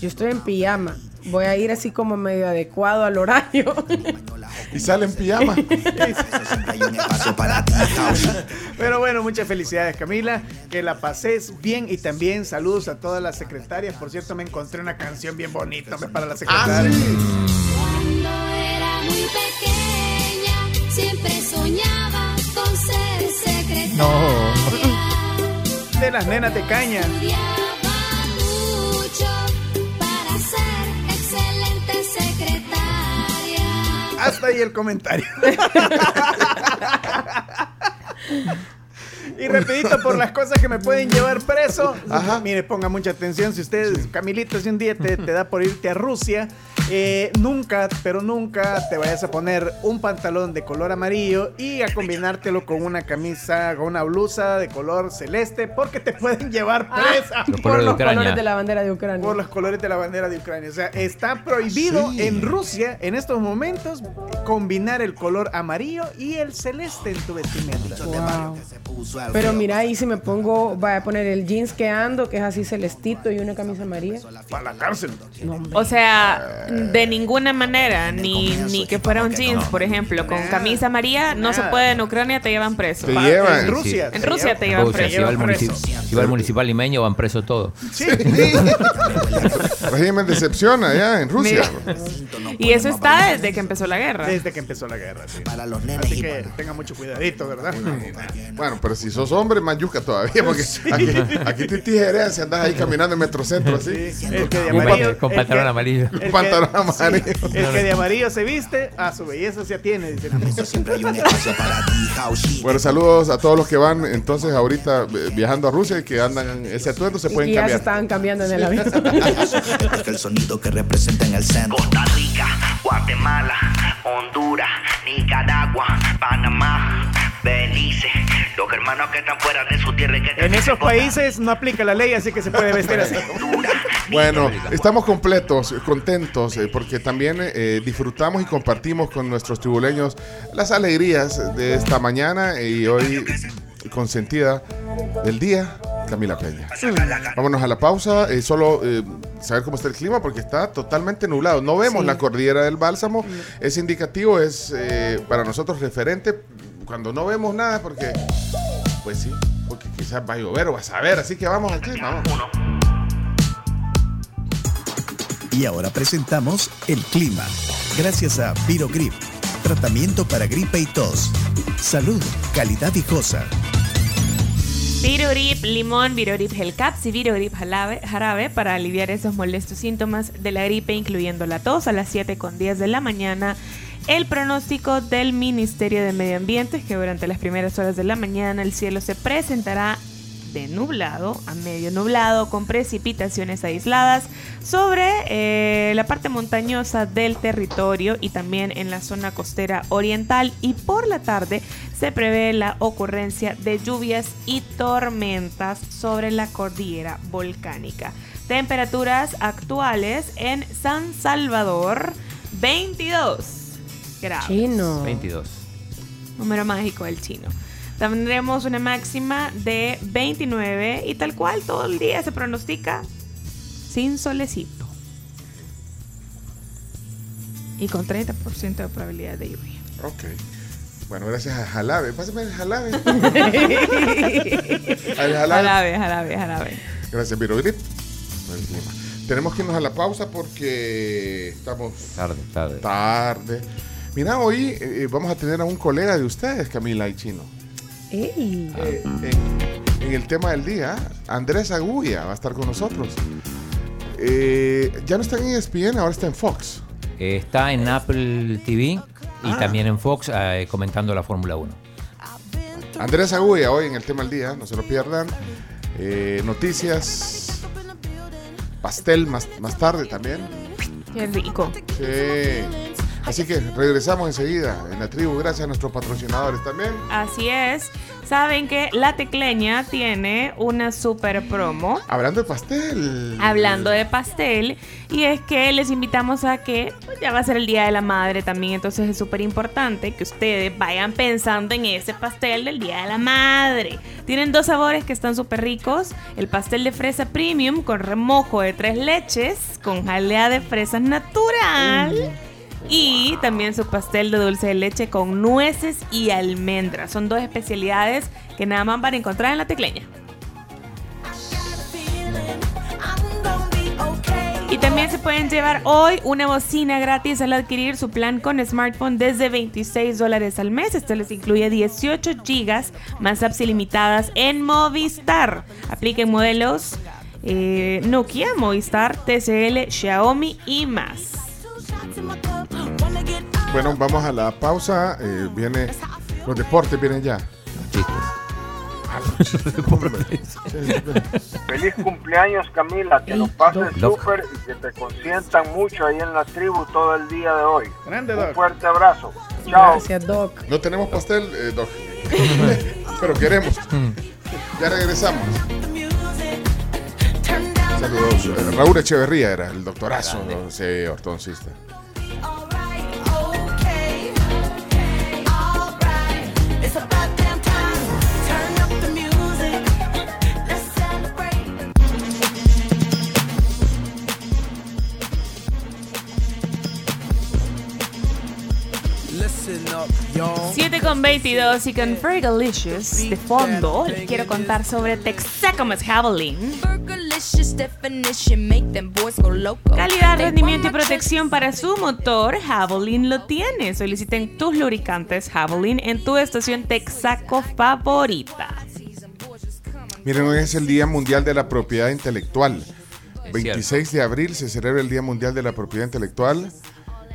Speaker 4: Yo estoy en pijama. voy a ir así como medio adecuado al horario.
Speaker 3: Y sale en pijama.
Speaker 1: Pero bueno, muchas felicidades Camila, que la pases bien y también saludos a todas las secretarias. Por cierto, me encontré una canción bien bonita para las secretarias.
Speaker 38: Cuando soñaba con ser secretaria.
Speaker 1: No. De las nenas de caña.
Speaker 38: Estudiaba mucho para ser excelente secretaria.
Speaker 1: Hasta ahí el comentario. Y rapidito por las cosas que me pueden llevar preso. Mire, ponga mucha atención. Si ustedes, Camilito, si un día te, te da por irte a Rusia, eh, nunca, pero nunca te vayas a poner un pantalón de color amarillo y a combinártelo con una camisa, con una blusa de color celeste, porque te pueden llevar presa.
Speaker 5: Los
Speaker 4: Por los
Speaker 5: Ucrania.
Speaker 4: colores de la bandera de Ucrania.
Speaker 1: Por los colores de la bandera de Ucrania. O sea, está prohibido
Speaker 3: Sí.
Speaker 1: en Rusia en estos momentos combinar el color amarillo y el celeste en tu vestimenta.
Speaker 4: Wow. Pero mira, ahí si me pongo, voy a poner el jeans que ando, que es así celestito y una camisa amarilla.
Speaker 1: Para la cárcel.
Speaker 6: O sea, de ninguna manera, ni, ni que fuera un jeans, por ejemplo, con camisa amarilla, no se puede en Ucrania, te llevan preso.
Speaker 3: Te llevan.
Speaker 1: En Rusia.
Speaker 6: En Rusia te llevan
Speaker 5: Rusia, si va, el
Speaker 6: preso.
Speaker 5: si va el municipal limeño, van presos todos.
Speaker 1: Sí.
Speaker 3: Régimen de excepción allá en Rusia.
Speaker 6: Y eso está desde que empezó la guerra.
Speaker 1: Desde que empezó la guerra, sí. Así que tenga mucho cuidadito, ¿verdad?
Speaker 3: Bueno, pero si sos hombre, más yuca todavía, porque aquí, aquí te tijerean si andas ahí caminando en Metrocentro así.
Speaker 1: El que de
Speaker 5: Con,
Speaker 1: amarillo.
Speaker 5: con
Speaker 1: el
Speaker 5: pantalón
Speaker 1: que-
Speaker 5: amarillo.
Speaker 1: el que-
Speaker 3: Pantalón amarillo.
Speaker 1: sí, el que de amarillo se viste, a su belleza se atiene. Dice.
Speaker 3: Bueno, saludos a todos los que van entonces ahorita eh, viajando a Rusia y que andan en ese atuendo, se pueden
Speaker 4: y ya se
Speaker 3: cambiar.
Speaker 4: estaban cambiando en el avión.
Speaker 39: Porque el sonido que representa en el centro. Costa Rica, Guatemala, Honduras, Nicaragua, Panamá, Belice. Los hermanos que están fuera de su tierra y que
Speaker 1: En esos países no aplica la ley, así que se puede vestir así.
Speaker 3: Bueno, estamos completos, contentos, eh, porque también eh, disfrutamos y compartimos con nuestros tribuleños las alegrías de esta mañana y hoy consentida del día, Camila Peña. Vámonos a la pausa, eh, solo eh, saber cómo está el clima porque está totalmente nublado. No vemos
Speaker 4: Sí.
Speaker 3: la cordillera del Bálsamo, es indicativo, es eh, para nosotros referente cuando no vemos nada porque, pues sí, porque quizás va a llover o va a saber, así que vamos al clima. Vamos.
Speaker 39: Y ahora presentamos el clima. Gracias a Virogrip, tratamiento para gripe y tos. Salud, calidad y cosa.
Speaker 6: Virorip limón, Virorip gel caps y Virorip jarabe, jarabe para aliviar esos molestos síntomas de la gripe, incluyendo la tos, a las 7 con 10 de la mañana. El pronóstico del Ministerio de Medio Ambiente es que durante las primeras horas de la mañana el cielo se presentará de nublado a medio nublado con precipitaciones aisladas sobre eh, la parte montañosa del territorio y también en la zona costera oriental y por la tarde se prevé la ocurrencia de lluvias y tormentas sobre la cordillera volcánica. Temperaturas actuales en San Salvador 22 grados.
Speaker 4: Chino.
Speaker 5: 22.
Speaker 6: Número mágico del chino. Tendremos una máxima de 29 y tal cual todo el día se pronostica sin solecito. Y con 30% de probabilidad de lluvia.
Speaker 3: Ok. Bueno, gracias a Jalabe. Pásame el Jalabe. Al Jalabe.
Speaker 6: Jarabe, jarabe, jarabe.
Speaker 3: Gracias, clima. Tenemos que irnos a la pausa porque estamos
Speaker 5: Tarde, tarde.
Speaker 3: tarde. Mira, hoy eh, vamos a tener a un colega de ustedes, Camila y Chino.
Speaker 4: Ey.
Speaker 3: Eh, en, en el tema del día, Andrés Agulla va a estar con nosotros. Eh, ya no está en ESPN, ahora está en Fox.
Speaker 5: Eh, Está en Apple TV y
Speaker 3: Ah.
Speaker 5: también en Fox eh, comentando la Fórmula 1.
Speaker 3: Andrés Agulla hoy en el tema del día, no se lo pierdan. Eh, noticias, pastel más, más tarde también.
Speaker 6: Qué rico.
Speaker 3: Sí. Así que regresamos enseguida en la tribu, gracias a nuestros patrocinadores también.
Speaker 6: Así es. Saben que La Tecleña tiene una super promo.
Speaker 3: Hablando de pastel.
Speaker 6: Hablando de pastel, y es que les invitamos a que pues, ya va a ser el Día de la Madre también, entonces es súper importante que ustedes vayan pensando en ese pastel del Día de la Madre. Tienen dos sabores que están súper ricos, el pastel de fresa premium con remojo de tres leches, con jalea de fresas natural. Y también su pastel de dulce de leche con nueces y almendras. Son dos especialidades que nada más van a encontrar en la tecleña. Y también se pueden llevar hoy una bocina gratis al adquirir su plan con smartphone desde 26 dólares al mes. Esto les incluye 18 gigas más apps ilimitadas en Movistar. Apliquen modelos eh, Nokia, Movistar, TCL, Xiaomi y más.
Speaker 3: Bueno, vamos a la pausa. eh, viene, los deportes vienen ya.
Speaker 40: Feliz cumpleaños Camila, que lo pases súper y que te consientan mucho ahí en la tribu todo el día de hoy.
Speaker 1: Grande,
Speaker 40: Un
Speaker 1: Doc.
Speaker 40: fuerte abrazo. Chao.
Speaker 4: Gracias, Doc.
Speaker 3: No tenemos pastel, eh, Doc. Pero queremos. Ya regresamos. Saludos. Raúl Echeverría era el doctorazo, ortodoncista.
Speaker 6: Con 22 y con Fergalicious de fondo les quiero contar sobre Texaco más Javelin. Calidad, rendimiento y protección para su motor, Javelin lo tiene. Soliciten tus lubricantes Javelin en tu estación Texaco favorita.
Speaker 3: Miren, hoy es el Día Mundial de la Propiedad Intelectual. 26 de abril se celebra el Día Mundial de la Propiedad Intelectual.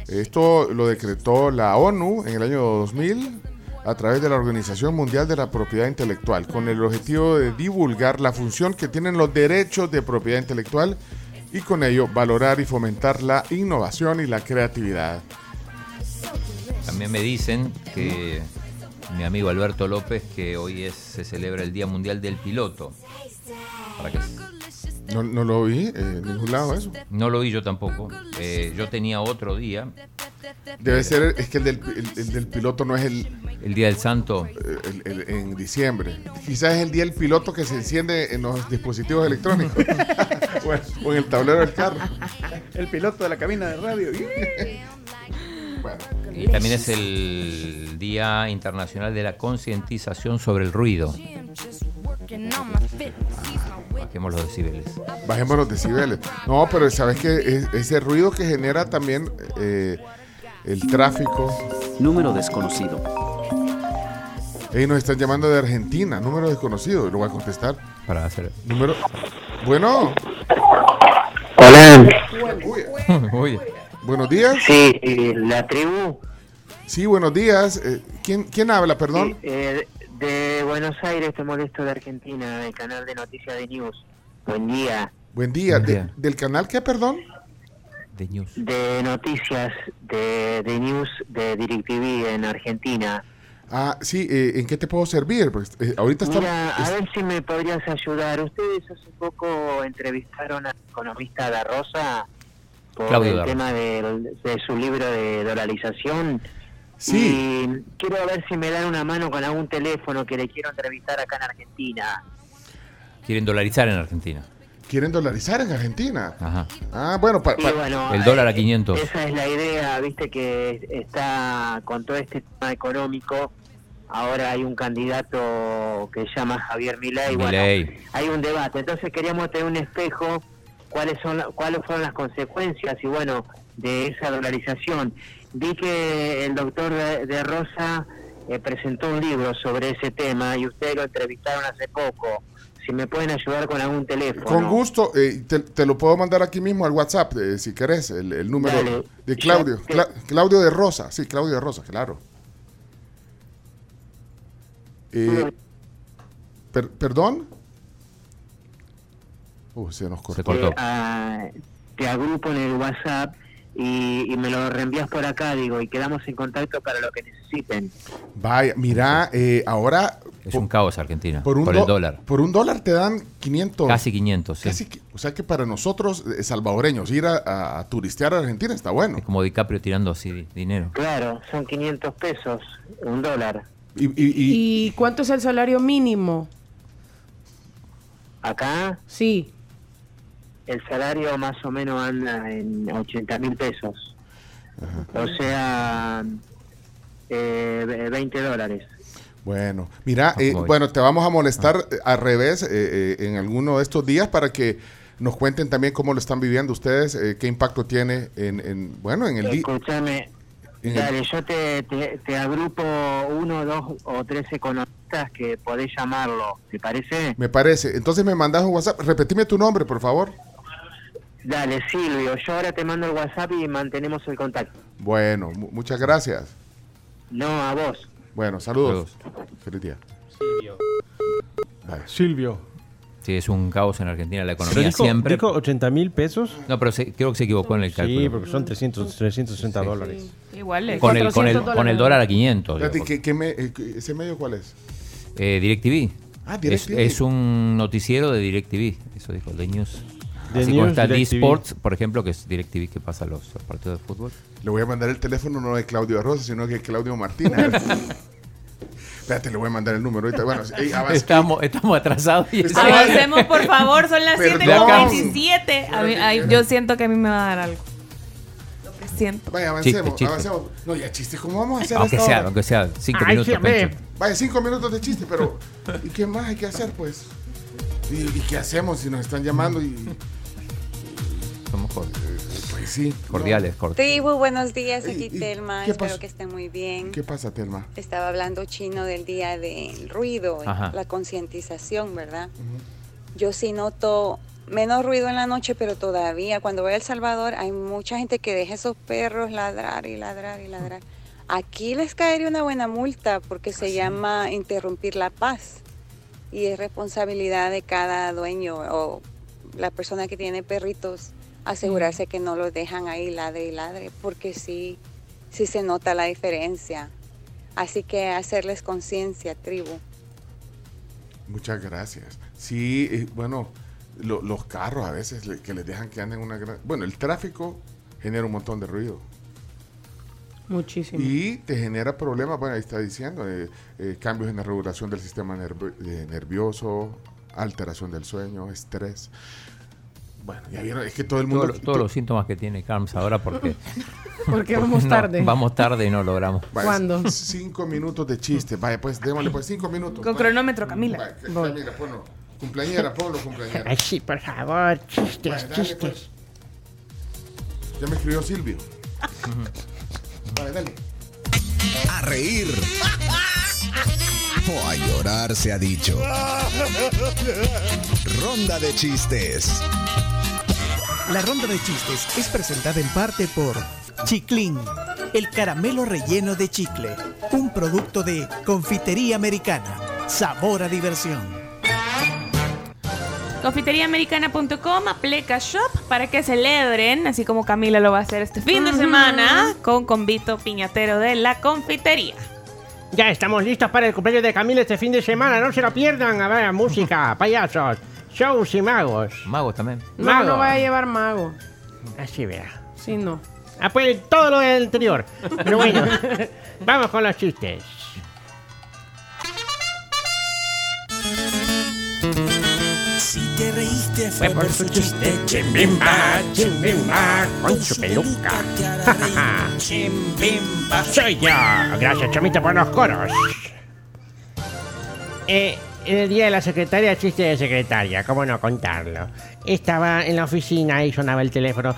Speaker 3: Esto lo decretó la ONU en el año 2000 a través de la Organización Mundial de la Propiedad Intelectual, con el objetivo de divulgar la función que tienen los derechos de propiedad intelectual y con ello valorar y fomentar la innovación y la creatividad.
Speaker 5: También me dicen que mi amigo Alberto López que hoy se celebra el Día Mundial del Piloto. Para
Speaker 3: No, no lo vi eh, en ningún lado eso.
Speaker 5: no lo vi yo tampoco. Eh, yo tenía otro día.
Speaker 3: Debe ser, es que el del, el- el del piloto no es el...
Speaker 5: El Día del Santo.
Speaker 3: el- el- en diciembre. Quizás es el día del piloto que se enciende en los dispositivos electrónicos. o, o en el tablero del carro.
Speaker 1: El piloto de la cabina de radio.
Speaker 5: Y también es el Día Internacional de la Concientización sobre el Ruido. Bajemos los decibeles.
Speaker 3: Bajemos los decibeles. No, pero sabes que ese ruido que genera también eh, el tráfico.
Speaker 41: Número desconocido.
Speaker 3: Ey, nos están llamando de Argentina, número desconocido. Lo voy a contestar.
Speaker 5: Para hacer.
Speaker 3: Número. Bueno.
Speaker 42: Hola.
Speaker 5: Uy.
Speaker 3: Buenos días.
Speaker 42: Sí, eh, la tribu
Speaker 3: Sí, buenos días. Eh, ¿quién, ¿Quién habla, perdón?
Speaker 42: eh, de Buenos Aires, te molesto de Argentina, del canal de noticias de News. Buen día.
Speaker 3: Buen día.
Speaker 5: Buen
Speaker 3: De-. ¿Del canal qué, perdón?
Speaker 5: De News.
Speaker 42: De noticias de, de News de DirecTV en Argentina.
Speaker 3: Ah, sí, eh, ¿en qué te puedo servir? Porque, eh, ahorita estamos...
Speaker 42: Mira, a ver si me podrías ayudar. Ustedes hace poco entrevistaron al economista Da Rosa por
Speaker 5: Claudio
Speaker 42: el tema de, su libro de dolarización.
Speaker 3: Sí.
Speaker 42: Y quiero ver si me dan una mano con algún teléfono que le quiero entrevistar acá en Argentina.
Speaker 5: Quieren dolarizar en Argentina.
Speaker 3: ¿Quieren dolarizar en Argentina?
Speaker 5: Ajá.
Speaker 3: Ah, bueno,
Speaker 42: bueno,
Speaker 5: El dólar a 500.
Speaker 42: Esa es la idea, viste que está con todo este tema económico. Ahora hay un candidato que se llama Javier Milei. Bueno,
Speaker 5: Milei.
Speaker 42: hay un debate. Entonces queríamos tener un espejo cuáles son la- cuáles fueron las consecuencias y bueno de esa dolarización. Vi que el doctor de, de Rosa eh, presentó un libro sobre ese tema y ustedes lo entrevistaron hace poco. Si me pueden ayudar con algún teléfono.
Speaker 3: Con gusto, eh, te, te lo puedo mandar aquí mismo al WhatsApp, eh, si querés, el, el número
Speaker 42: Dale.
Speaker 3: de Claudio.
Speaker 42: Ya te-
Speaker 3: Cla- Claudio de Rosa, sí, Claudio de Rosa, claro. Eh, per- ¿Perdón? Uh, se nos cortó.
Speaker 42: Te, ah, te agrupo en el WhatsApp y, y me lo reenvías por acá, digo, y quedamos en contacto para lo que necesiten.
Speaker 3: Vaya, mira, eh, ahora
Speaker 5: Es un caos Argentina.
Speaker 3: por
Speaker 5: Por,
Speaker 3: un
Speaker 5: el dólar.
Speaker 3: Por un dólar te dan 500.
Speaker 5: Casi 500, sí.
Speaker 3: Casi o sea que para nosotros, eh, salvadoreños, ir a, a- a turistear a Argentina está bueno.
Speaker 5: Es como DiCaprio tirando así di- dinero.
Speaker 42: Claro, son 500 pesos, un dólar.
Speaker 3: Y, y- y-
Speaker 4: ¿Y cuánto es el salario mínimo?
Speaker 42: Acá
Speaker 4: Sí.
Speaker 42: El salario más o menos anda en 80 mil pesos. O sea, eh, ve- 20 dólares.
Speaker 3: Bueno, mira,
Speaker 42: Ah,
Speaker 3: eh, bueno, te vamos a molestar eh, al revés eh, eh, en alguno de estos días para que nos cuenten también cómo lo están viviendo ustedes, eh, qué impacto tiene en, en, bueno, en el día.
Speaker 42: Escúchame,
Speaker 3: el-
Speaker 42: dale, yo te, te, te agrupo uno, dos o tres economistas que podés llamarlo, ¿te parece?
Speaker 3: Me parece. Entonces me mandas un WhatsApp. Repetime tu nombre, por favor.
Speaker 42: Dale, Silvio, yo ahora te mando el WhatsApp y mantenemos el contacto.
Speaker 3: Bueno, mu- muchas gracias.
Speaker 42: No, a vos.
Speaker 3: Bueno, saludos. Feliz día.
Speaker 9: Silvio.
Speaker 5: Sí, es un caos en Argentina la
Speaker 9: ¿Pero
Speaker 5: economía
Speaker 9: dijo,
Speaker 5: siempre.
Speaker 9: dijo 80 mil pesos?
Speaker 5: No, pero se- creo que se equivocó en el cálculo.
Speaker 9: Sí, porque son 300, 360 dólares.
Speaker 6: Igual es.
Speaker 5: Con el, con, el, con el dólar a 500.
Speaker 3: Espérate,
Speaker 5: digo,
Speaker 3: ¿qué- qué me- eh, ¿Ese medio cuál es?
Speaker 5: Eh, DirecTV.
Speaker 3: Ah,
Speaker 5: es,
Speaker 3: DirecTV.
Speaker 5: es un noticiero de DirecTV. Eso dijo, de News.
Speaker 9: The
Speaker 5: Así como está
Speaker 9: DirecTV.
Speaker 5: D-Sports, por ejemplo, que es DirecTV que pasa los partidos de fútbol.
Speaker 3: Le voy a mandar el teléfono no de Claudio Rosa, sino de Claudio Martínez. Espérate, le voy a mandar el número ahorita. Bueno, ey, avance-
Speaker 5: Estamos, estamos atrasados. Y
Speaker 6: Avancemos, por favor, son las
Speaker 3: Perdón.
Speaker 6: 7.27. A mí- ay, yo siento que a mí me va a dar algo. Lo presiento.
Speaker 3: Vaya, avancemos,
Speaker 5: Chiste, chiste.
Speaker 3: avancemos. No, ya chistes, ¿cómo vamos a hacer
Speaker 5: Aunque
Speaker 3: esta
Speaker 5: sea,
Speaker 3: hora?
Speaker 5: aunque sea cinco
Speaker 3: Ay,
Speaker 5: minutos.
Speaker 3: sí. Vaya, cinco minutos de chiste, pero ¿y qué más hay que hacer, pues? ¿Y, y qué hacemos si nos están llamando? Y,
Speaker 5: Somos cor-
Speaker 3: pues sí.
Speaker 5: cordiales, cordiales.
Speaker 34: Tribu, buenos días, aquí
Speaker 3: ¿Y- y
Speaker 34: Telma,
Speaker 3: qué
Speaker 34: espero que estén muy bien.
Speaker 3: ¿Qué pasa, Telma?
Speaker 34: Estaba hablando chino del día del ruido,
Speaker 3: Ajá.
Speaker 34: la concientización, ¿verdad? Yo sí noto menos ruido en la noche, pero todavía cuando voy a El Salvador hay mucha gente que deja esos perros ladrar y ladrar y ladrar. Aquí les caería una buena multa porque se llama interrumpir la paz y es responsabilidad de cada dueño o la persona que tiene perritos asegurarse que no los dejan ahí ladre y ladre porque sí, sí se nota la diferencia. Así que hacerles conciencia, tribu.
Speaker 3: Muchas gracias. Sí, eh, bueno, lo- los carros a veces le- que les dejan que anden una gran... Bueno, el tráfico genera un montón de ruido.
Speaker 4: Muchísimo.
Speaker 3: Y te genera problemas, bueno, ahí está diciendo, eh, eh, cambios en la regulación del sistema nerv- eh, nervioso, alteración del sueño, estrés. Bueno, ya vieron, es que todo el mundo...
Speaker 5: Todo lo- todos los síntomas que tiene Carms ahora porque...
Speaker 4: Porque vamos
Speaker 5: no,
Speaker 4: tarde.
Speaker 5: Vamos tarde y no logramos.
Speaker 3: Vaya, Cinco minutos de chiste. Vaya, pues démosle pues cinco minutos.
Speaker 6: Con cronómetro, Camila.
Speaker 3: Camila, ponlo. Cumpleañera, ponlo, cumpleañera.
Speaker 9: Ay, sí, por favor, chistes,
Speaker 3: dale,
Speaker 9: chistes.
Speaker 3: pues. Ya me escribió Silvio. Vale, dale.
Speaker 43: A reír. O a llorar se ha dicho. Ronda de chistes.
Speaker 44: La ronda de chistes es presentada en parte por Chiclin, el caramelo relleno de chicle, un producto de confitería americana. Sabor a diversión.
Speaker 6: Confiteriaamericana.com aplica shop para que celebren, así como Camila lo va a hacer este fin de semana, con Convito Piñatero de la confitería.
Speaker 9: Ya estamos listos para el cumpleaños de Camila este fin de semana. No se lo pierdan. A ver, música, payasos, shows y magos.
Speaker 5: Magos también.
Speaker 4: No, no voy a llevar mago.
Speaker 9: Así vea.
Speaker 4: Sí, no.
Speaker 9: Ah, pues todo lo del anterior. Pero bueno, vamos con los chistes.
Speaker 44: Si te reíste
Speaker 9: Fue por su chiste, chimbimba, chimbimba, con su peluca.
Speaker 44: Chimbimba.
Speaker 9: Soy yo. Gracias, Chomito, por los coros. Eh, en el día de la secretaria, chiste de secretaria, ¿cómo no contarlo? Estaba en la oficina y sonaba el teléfono.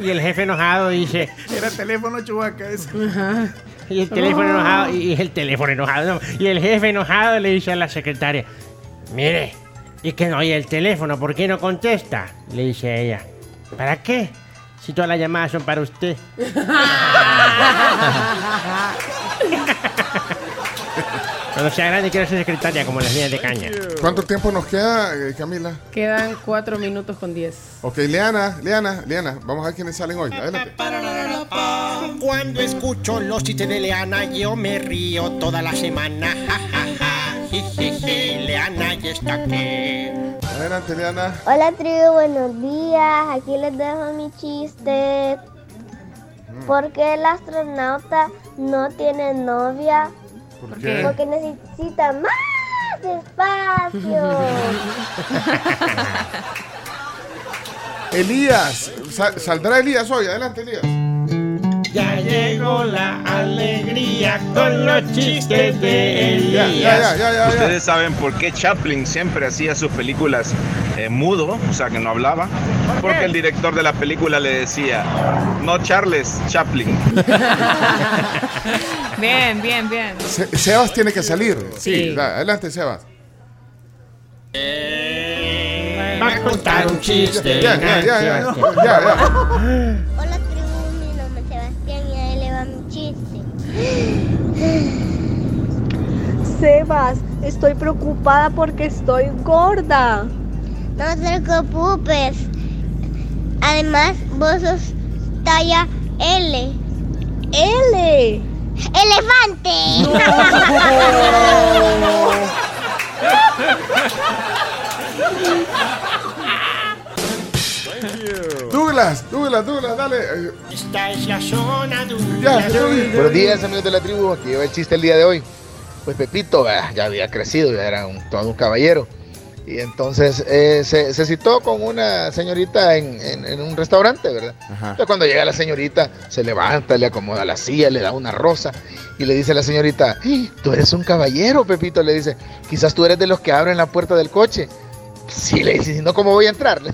Speaker 9: Y el jefe enojado dice,
Speaker 1: Era teléfono chubaca ese.
Speaker 9: y el teléfono enojado, y el teléfono enojado, no, y el jefe enojado le dice a la secretaria, mire, y que no oye el teléfono, ¿por qué no contesta? Le dice ella, ¿para qué? Si todas las llamadas son para usted. Cuando sea grande quiero ser secretaria como las niñas de caña.
Speaker 3: ¿Cuánto tiempo nos queda, eh, Camila?
Speaker 4: Quedan 4 minutos con 10.
Speaker 3: Ok, Leana, Leana, Leana, vamos a ver quiénes salen hoy. Adelante.
Speaker 45: Cuando escucho los chistes de Leana, yo me río toda la semana. Ja, ja, ja. Jijiji, Leana ya está aquí.
Speaker 3: Adelante, Leana.
Speaker 26: Hola tribu, buenos días. Aquí les dejo mi chiste. ¿Por qué el astronauta no tiene novia?
Speaker 3: ¿Por
Speaker 45: qué?
Speaker 26: Porque necesita más espacio.
Speaker 3: Elías, Sa- ¿saldrá Elías hoy? Adelante, Elías.
Speaker 45: Ya llegó la alegría con los chistes de Elías.
Speaker 46: Ustedes saben por qué Chaplin siempre hacía sus películas eh, mudo, o sea que no hablaba. Porque el director de la película le decía, no Charles Chaplin.
Speaker 6: Bien, bien, bien.
Speaker 3: Se- Sebas tiene que salir.
Speaker 6: Sí.
Speaker 3: da- adelante, Sebas.
Speaker 45: Va a contar un chiste.
Speaker 3: Ya, ya, ya, ya, ya, ya.
Speaker 26: Hola
Speaker 47: Sebas, estoy preocupada porque estoy gorda.
Speaker 26: No te preocupes. Además, vos sos talla L.
Speaker 47: L.
Speaker 26: ¡Elefante!
Speaker 3: Douglas, Douglas, Douglas, dale. Eh,
Speaker 45: Esta es la zona
Speaker 3: Ya, ya.
Speaker 37: Buenos días amigos de la tribu, aquí va el chiste el día de hoy. Pues Pepito ya había crecido, ya era un, todo un caballero. Y entonces eh, se, se citó con una señorita en, en- en un restaurante, ¿verdad? Entonces cuando llega la señorita, se levanta, le acomoda la silla, le da una rosa y le dice a la señorita, "¡Ih! tú eres un caballero, Pepito, le dice, quizás tú eres de los que abren la puerta del coche. Sí, le dice, si no, ¿cómo voy a entrar?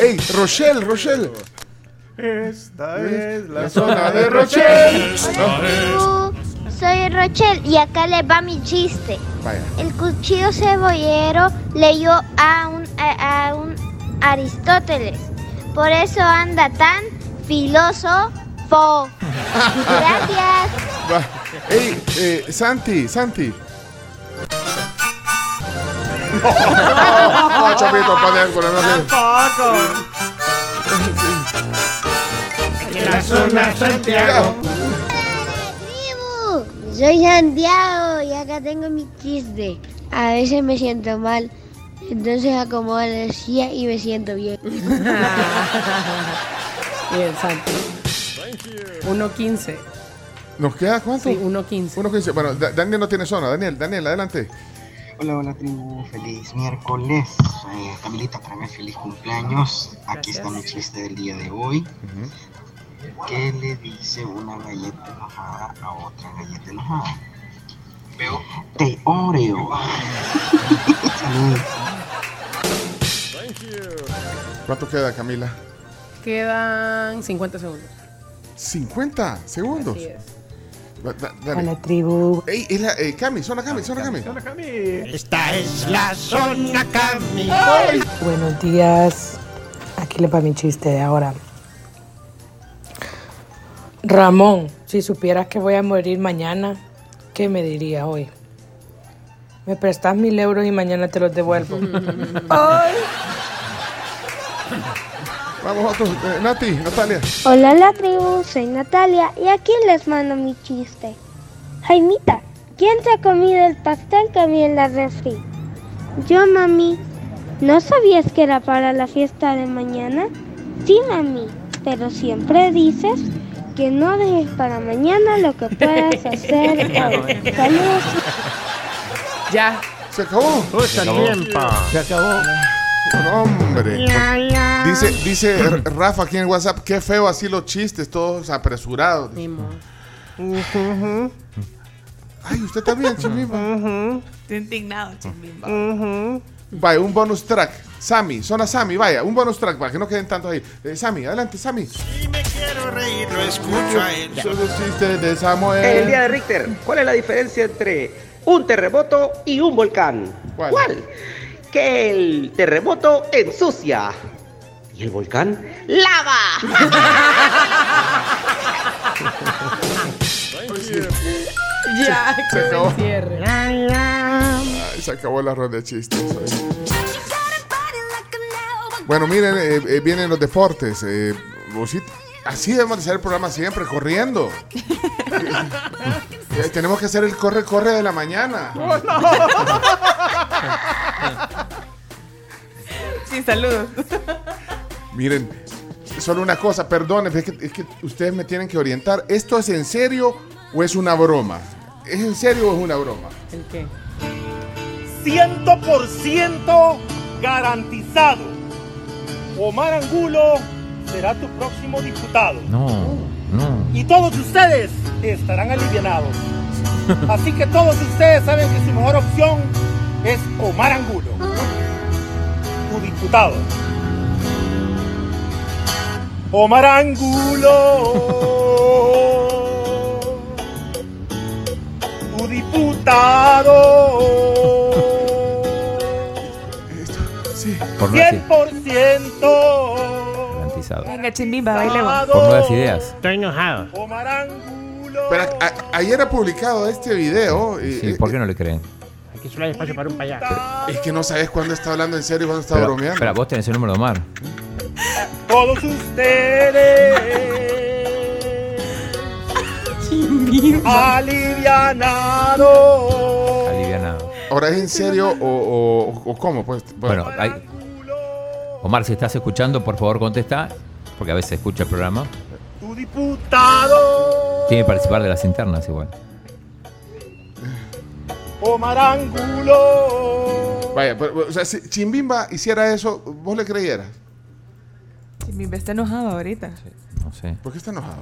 Speaker 3: Ey, Rochelle, Rochelle.
Speaker 1: Esta es la
Speaker 3: zona de Rochelle.
Speaker 26: Soy Rochelle y acá les va mi chiste.
Speaker 3: Vaya.
Speaker 26: El cuchillo cebollero leyó a un, a, a un Aristóteles. Por eso anda tan filósofo. Gracias.
Speaker 3: Ey, eh, Santi, Santi. No, Chomito, pon el culo, no sé.
Speaker 45: En la zona Santiago.
Speaker 26: Tribu, Soy Santiago y acá tengo mi chiste. A veces me siento mal, entonces acomodo la silla y me siento bien.
Speaker 4: Bien, Santi. 1.15.
Speaker 3: ¿Nos queda cuánto?
Speaker 4: Sí, 1.15.
Speaker 3: 1.15. Bueno, Da- Daniel no tiene zona. Daniel, Daniel, adelante.
Speaker 48: Hola, hola tribu, feliz miércoles. Eh, Camilita, otra vez feliz cumpleaños. Aquí está mi chiste del día de hoy. ¿Qué le dice una galleta enojada a otra galleta enojada? Veo de Oreo. Saludos.
Speaker 3: ¿Cuánto queda, Camila?
Speaker 4: Quedan 50 segundos.
Speaker 3: 50 segundos.
Speaker 4: Así es.
Speaker 3: Dale.
Speaker 4: Hola, tribu.
Speaker 3: Ey, es la, eh, Cami, zona Cami, zona Cami.
Speaker 45: Esta es la zona Cami.
Speaker 49: Buenos días. Aquí le va mi chiste de ahora. Ramón, si supieras que voy a morir mañana, ¿qué me dirías hoy? Me prestas mil euros y mañana te los devuelvo. Ay.
Speaker 3: Vamos otros. Eh, Nati, Natalia.
Speaker 26: Hola la tribu, soy Natalia y aquí les mando mi chiste. Jaimita, ¿quién se ha comido el pastel que había en la refri? Yo, mami. ¿No sabías que era para la fiesta de mañana? Sí, mami, pero siempre dices que no dejes para mañana lo que puedas hacer hoy. Saludos.
Speaker 4: Ya.
Speaker 3: Se acabó.
Speaker 9: Se acabó. Se acabó.
Speaker 3: No, hombre.
Speaker 9: Ya, ya.
Speaker 3: Dice, dice Rafa aquí en el WhatsApp, qué feo así los chistes, todos apresurados. Ay, usted también, Chimimba.
Speaker 6: Estoy indignado, Chimbimba.
Speaker 3: Vaya, un bonus track. Sammy, zona Sammy, vaya, un bonus track para que no queden tantos ahí. Eh, Sammy, adelante, Sammy.
Speaker 45: Quiero reír, lo escucho a él.
Speaker 3: Son los chistes de Samuel.
Speaker 50: El día de Richter, ¿cuál es la diferencia entre un terremoto y un volcán?
Speaker 3: ¿Cuál?
Speaker 50: Que el terremoto ensucia y el volcán lava.
Speaker 3: Pues sí. Se acabó.
Speaker 4: Cierre.
Speaker 3: Ay, se acabó la ronda de chistes. Bueno, miren, eh, eh, vienen los deportes. Eh, así debemos de hacer el programa siempre, corriendo. Eh, tenemos que hacer el corre-corre de la mañana.
Speaker 6: Sí, saludos.
Speaker 3: Miren, solo una cosa, perdón, es que, es que ustedes me tienen que orientar. ¿Esto es en serio o es una broma? ¿Es en serio o es una broma?
Speaker 4: ¿El qué?
Speaker 51: 100% garantizado. Omar Angulo será tu próximo diputado.
Speaker 5: No, no.
Speaker 51: Y todos ustedes estarán alivianados. Así que todos ustedes saben que su mejor opción es Omar Angulo, tu diputado. Omar Angulo, tu diputado.
Speaker 3: Por
Speaker 5: no decir-
Speaker 51: 100%
Speaker 5: Garantizado.
Speaker 6: Venga, chimbimba, bailemos.
Speaker 5: Por nuevas ideas.
Speaker 51: Estoy enojado.
Speaker 3: Pero a- a- ayer ha publicado este video. y-
Speaker 5: Sí, ¿por qué no le creen?
Speaker 51: Aquí solo hay espacio para un payaso.
Speaker 3: Es que no sabes cuándo está hablando en serio y cuándo está
Speaker 5: Pero,
Speaker 3: bromeando.
Speaker 5: espera, vos tenés el número de Omar.
Speaker 51: Todos ustedes alivianados.
Speaker 5: Alivianado.
Speaker 3: Ahora, ¿es en serio o, o- o cómo? Pues,
Speaker 5: Bueno, hay- Omar, si estás escuchando, por favor contesta, porque a veces escucha el programa.
Speaker 51: Tu diputado
Speaker 5: Tiene que participar de las internas igual.
Speaker 51: Omar Angulo.
Speaker 3: Vaya, pero, o sea, si Chimbimba hiciera eso, ¿vos le creyeras?
Speaker 6: Chimbimba está enojado ahorita.
Speaker 5: No sé.
Speaker 3: ¿Por qué está enojado?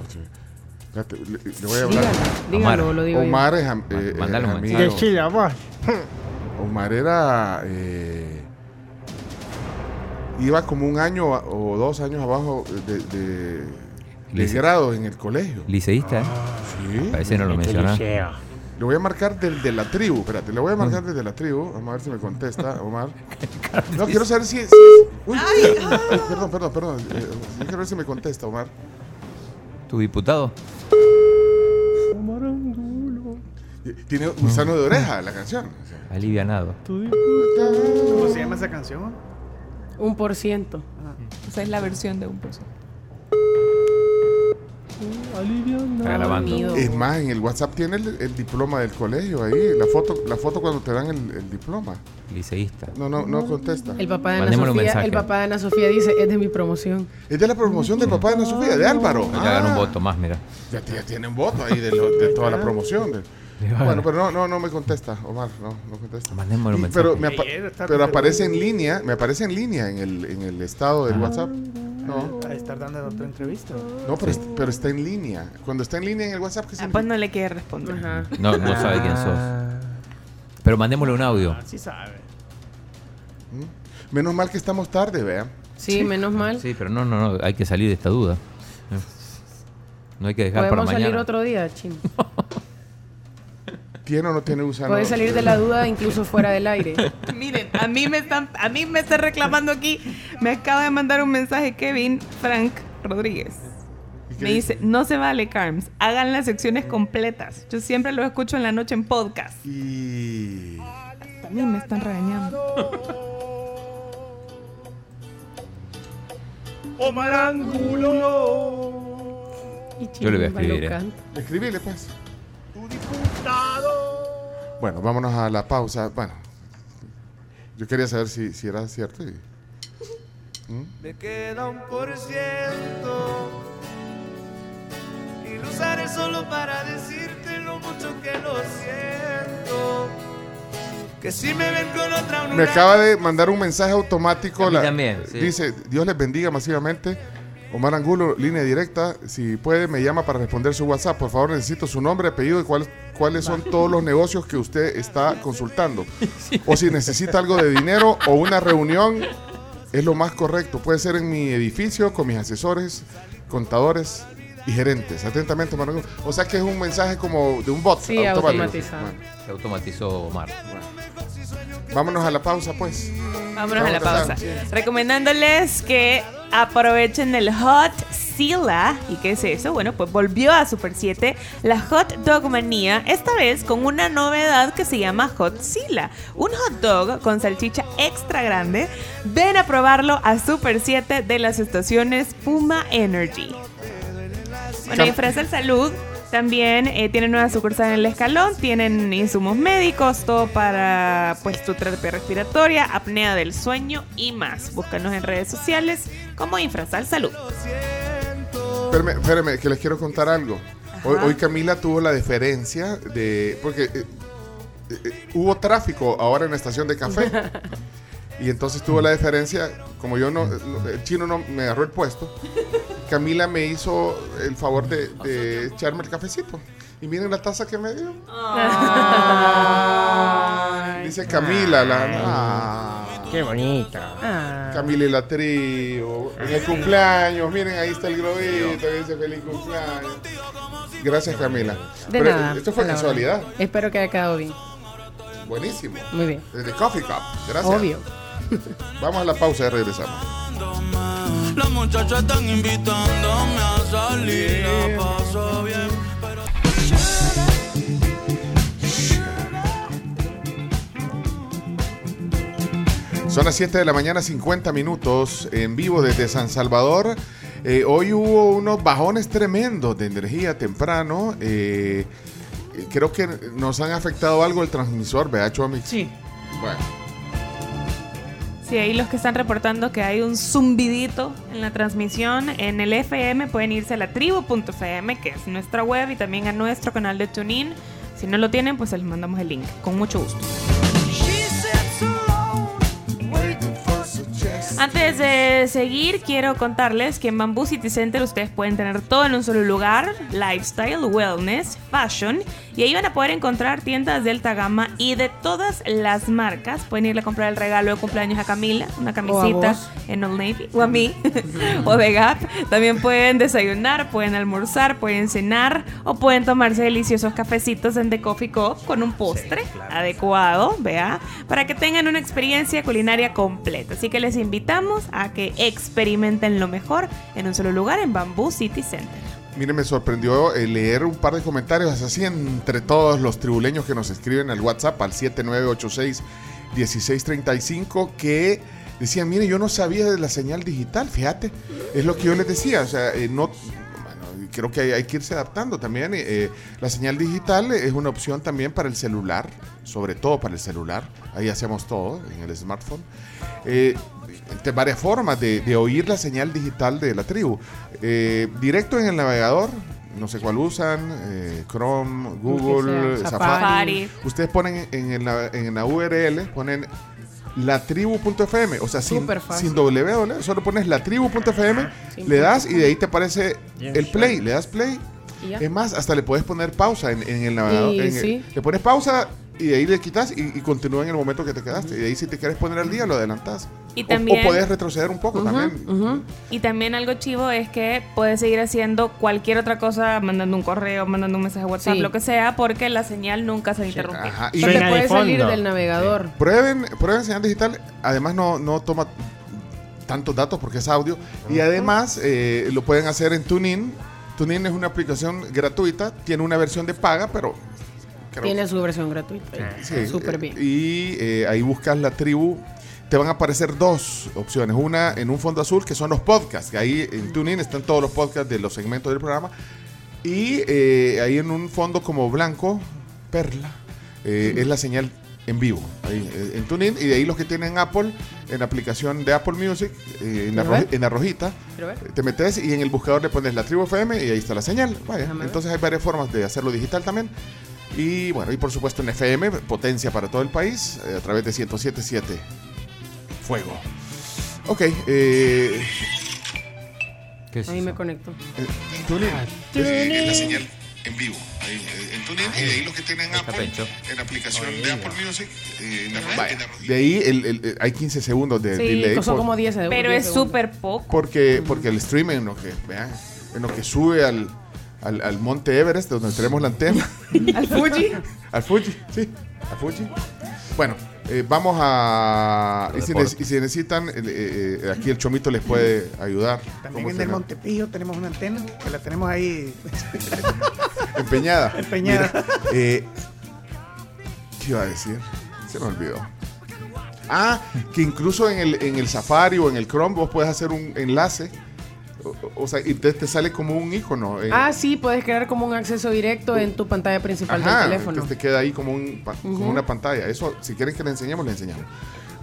Speaker 3: Espérate, le, le voy a hablar.
Speaker 4: Dígalo, dígalo, lo digo yo.
Speaker 3: Omar es, eh,
Speaker 5: mandale
Speaker 3: es
Speaker 5: un
Speaker 3: amigo.
Speaker 51: vos.
Speaker 3: Omar era. eh, iba como un año o dos años abajo de, de, grado en el colegio.
Speaker 5: Liceísta, ¿eh?
Speaker 3: Sí.
Speaker 5: Parece que no lo menciona.
Speaker 3: Le voy a marcar del, de la tribu, espérate, le voy a marcar desde la tribu. Vamos a ver si me contesta, Omar. No, quiero saber si. si- uy, ay, perdón, perdón, perdón. eh, yo quiero ver si me contesta, Omar.
Speaker 5: ¿Tu diputado?
Speaker 3: Tiene gusano de oreja la canción.
Speaker 5: Alivianado.
Speaker 1: ¿Cómo se llama esa canción?
Speaker 4: Un por ciento.
Speaker 6: Esa es la versión de un por ciento.
Speaker 5: Está grabando.
Speaker 3: Es más, en el WhatsApp tiene el, el diploma del colegio ahí, la foto, la foto cuando te dan el, el diploma.
Speaker 5: Liceísta.
Speaker 3: No, no, no contesta.
Speaker 4: El papá de Ana Sofía, el papá de Ana Sofía dice, es de mi promoción.
Speaker 3: Es de la promoción del papá de Ana Sofía, de Álvaro.
Speaker 5: Ya ganó un
Speaker 3: Ah,
Speaker 5: voto más, mira.
Speaker 3: Ya, ya tienen voto ahí de, lo- de toda la promoción. de-
Speaker 5: bárbaro.
Speaker 3: Bueno, pero no, no, no me contesta, Omar, no, no contesta.
Speaker 5: Mandémosle un mensaje.
Speaker 3: pero me apa-
Speaker 1: Ayer está
Speaker 3: pero aparece en línea, me aparece en línea en el, en el estado del WhatsApp. No,
Speaker 1: A estar dando otra entrevista.
Speaker 3: no, pero, es- pero está en línea. Cuando está en línea en el WhatsApp, ¿qué
Speaker 6: Ah,
Speaker 3: significa?
Speaker 6: pues no le quiere responder.
Speaker 5: No, no sabe quién sos. Pero mandémosle un audio.
Speaker 1: Sí sabe.
Speaker 3: Menos mal que estamos tarde, vean.
Speaker 4: Sí, menos mal.
Speaker 5: Sí, pero no, no, no, hay que salir de esta duda. No hay que dejar para
Speaker 4: Podemos salir
Speaker 5: mañana.
Speaker 4: otro día, chin.
Speaker 3: ¿Tiene o no tiene gusano?
Speaker 4: Puedes salir de la duda incluso fuera del aire.
Speaker 6: Miren, a mí me están, a mí me está reclamando aquí. Me acaba de mandar un mensaje Kevin Frank Rodríguez. Me dice, no se vale, Carms. Hagan las secciones completas. Yo siempre lo escucho en la noche en podcast.
Speaker 3: Y...
Speaker 6: A mí me están regañando.
Speaker 51: Omar Angulo.
Speaker 5: Yo le voy a escribir, eh.
Speaker 3: Escribile, pues. Bueno, vámonos a la pausa. Bueno, yo quería saber si, si era cierto. y- ¿Mm?
Speaker 52: Me queda un por ciento y lo usaré solo para decirte lo mucho que lo siento. Que si me ven con otra
Speaker 3: Me acaba de mandar un mensaje automático.
Speaker 5: A mí también, sí.
Speaker 3: Dice, Dios les bendiga masivamente. Omar Angulo, línea directa. Si puede, me llama para responder su WhatsApp. Por favor, necesito su nombre, apellido y cuál- cuáles son todos los negocios que usted está consultando. O si necesita algo de dinero o una reunión, es lo más correcto. Puede ser en mi edificio con mis asesores, contadores y gerentes. Atentamente, Omar Angulo. O sea que es un mensaje como de un bot.
Speaker 4: Sí,
Speaker 3: automático.
Speaker 4: automatizado.
Speaker 3: Bueno,
Speaker 5: Se automatizó Omar.
Speaker 3: Vámonos a la pausa, pues.
Speaker 6: Vámonos a la pausa. Recomendándoles que aprovechen el hot Sila. ¿Y qué es eso? Bueno, pues volvió a Super 7 la Hot Dog Manía, esta vez con una novedad que se llama Hot Sila. Un hot dog con salchicha extra grande. Ven a probarlo a Super 7 de las estaciones Puma Energy. Bueno, y Fresa el Salud también eh, tienen nueva sucursal en el escalón, tienen insumos médicos, todo para pues tu terapia respiratoria, apnea del sueño y más. Búscanos en redes sociales como Infrasal Salud.
Speaker 3: Espérame, espérame, que les quiero contar algo. Hoy, hoy Camila tuvo la deferencia de. Porque eh, eh, hubo tráfico ahora en la estación de café. Y entonces tuvo la deferencia, como yo no, no- el chino no me agarró el puesto, Camila me hizo el favor de, de echarme el cafecito. Y miren la taza que me dio. Dice Camila, la. ah.
Speaker 9: Qué bonita.
Speaker 3: Camila y la tribu. En el cumpleaños, miren, ahí está el globito que dice feliz cumpleaños. Gracias, Camila.
Speaker 4: De
Speaker 3: Pero,
Speaker 4: nada.
Speaker 3: Esto fue casualidad.
Speaker 4: Espero que haya quedado bien.
Speaker 3: Buenísimo.
Speaker 4: Muy bien.
Speaker 3: Desde Coffee Cup. Gracias.
Speaker 4: Obvio.
Speaker 3: Vamos a la pausa y regresamos.
Speaker 52: Las muchachas están invitándome a salir, la paso bien.
Speaker 3: Son las 7 de la mañana, 50 minutos en vivo desde San Salvador. Eh, hoy hubo unos bajones tremendos de energía temprano. Eh, creo que nos han afectado algo el transmisor, ¿verdad, Chomi?
Speaker 6: Sí.
Speaker 3: Bueno,
Speaker 6: Sí, ahí los que están reportando que hay un zumbidito en la transmisión en el FM pueden irse a la tribu.fm, que es nuestra web, y también a nuestro canal de TuneIn. Si no lo tienen, pues les mandamos el link. Con mucho gusto. Antes de seguir, quiero contarles que en Bamboo City Center ustedes pueden tener todo en un solo lugar: lifestyle, wellness, fashion. Y ahí van a poder encontrar tiendas de alta gama y de todas las marcas. Pueden ir a comprar el regalo de cumpleaños a Camila, una camisita en Old Navy, o a mí, o de Gap. También pueden desayunar, pueden almorzar, pueden cenar, o pueden tomarse deliciosos cafecitos en The Coffee Cup con un postre adecuado, vea, para que tengan una experiencia culinaria completa. Así que les invitamos a que experimenten lo mejor en un solo lugar en Bamboo City Center.
Speaker 3: Miren, me sorprendió eh, leer un par de comentarios así entre todos los tribuleños que nos escriben al WhatsApp al 7986-1635 que decían, mire, yo no sabía de la señal digital, fíjate, es lo que yo les decía, o sea, eh, no... Creo que hay, hay que irse adaptando también. eh, la señal digital es una opción también para el celular, sobre todo para el celular. Ahí hacemos todo en el smartphone. Eh, de varias formas de, de oír la señal digital de la tribu. Eh, directo en el navegador, no sé cuál usan, eh, Chrome, Google,
Speaker 6: sea,
Speaker 3: Safari.
Speaker 6: Safari.
Speaker 3: Ustedes ponen en, el nav- en la URL, ponen latribu.fm, o sea, sin, sin www, solo pones latribu.fm, le das y de ahí te aparece el play, le das play. Es más, hasta le puedes poner pausa en, en el navegador.
Speaker 4: Y
Speaker 3: en el-
Speaker 4: sí.
Speaker 3: le pones pausa y de ahí le quitas y, y continúa en el momento que te quedaste. Y de ahí si te quieres poner al día, lo adelantas.
Speaker 6: Y
Speaker 3: O-
Speaker 6: también-
Speaker 3: o, puedes retroceder un poco también.
Speaker 6: Y también algo chivo es que puedes seguir haciendo cualquier otra cosa, mandando un correo, mandando un mensaje a WhatsApp,
Speaker 4: Sí.
Speaker 6: lo que sea, porque la señal nunca se interrumpir.
Speaker 3: Ajá,
Speaker 4: No te puedes salir del navegador.
Speaker 3: Prueben, prueben señal digital. Además, no, no toma tantos datos porque es audio. Y además, eh, lo pueden hacer en TuneIn. TuneIn es una aplicación gratuita. Tiene una versión de paga, pero. Creo-
Speaker 4: Tiene su versión gratuita.
Speaker 3: Sí,
Speaker 4: Súper bien.
Speaker 3: Y eh, ahí buscas la tribu. Te van a aparecer dos opciones. Una en un fondo azul, que son los podcasts. Que ahí en TuneIn están todos los podcasts de los segmentos del programa. Y eh, ahí en un fondo como blanco, perla, eh, es la señal en vivo. Ahí, eh, en TuneIn. Y de ahí los que tienen Apple, en la aplicación de Apple Music, eh, en, la en la rojita, te metes y en el buscador le pones la tribu FM y ahí está la señal. Vaya, entonces hay varias formas de hacerlo digital también. Y bueno, y por supuesto en FM, potencia para todo el país, eh, a través de 107.7. Fuego. Ok, eh,
Speaker 4: Ahí me conecto.
Speaker 3: TuneIn.
Speaker 4: TuneIn.
Speaker 3: Es la señal en vivo. Ahí, eh, en TuneIn y de ahí los que tienen Apple, en la aplicación de Apple Music, eh, en la, vaya, de ahí el- el- el- hay 15 segundos de
Speaker 4: Sí,
Speaker 3: delay.
Speaker 4: son
Speaker 3: por-
Speaker 4: como 10 segundos.
Speaker 6: Pero
Speaker 4: 10
Speaker 6: es
Speaker 4: segundos.
Speaker 6: súper poco.
Speaker 3: porque, porque el streaming en lo que, vean, en lo que sube al, al, al monte Everest, donde tenemos la antena.
Speaker 6: ¿Al Fuji?
Speaker 3: al Fuji, sí, al Fuji. Bueno, eh, vamos a. Y si,
Speaker 5: deportes.
Speaker 3: ne- y si necesitan, eh, eh, eh, aquí el Chomito les puede ayudar.
Speaker 1: También
Speaker 3: ¿Cómo
Speaker 1: en el
Speaker 3: llama?
Speaker 1: Montepillo tenemos una antena que la tenemos ahí.
Speaker 3: Empeñada.
Speaker 1: Empeñada.
Speaker 3: Mira, eh, ¿Qué iba a decir? Se me olvidó. Ah, que incluso en el, en el Safari o en el Chrome vos puedes hacer un enlace. O, o sea, y te, te sale como un icono. eh,
Speaker 4: Ah, sí, puedes crear como un acceso directo en tu pantalla principal
Speaker 3: Ajá,
Speaker 4: del teléfono.
Speaker 3: entonces te queda ahí como, un, pa- como
Speaker 4: Ujú.
Speaker 3: una pantalla. Eso, si quieren que le enseñemos, le enseñamos.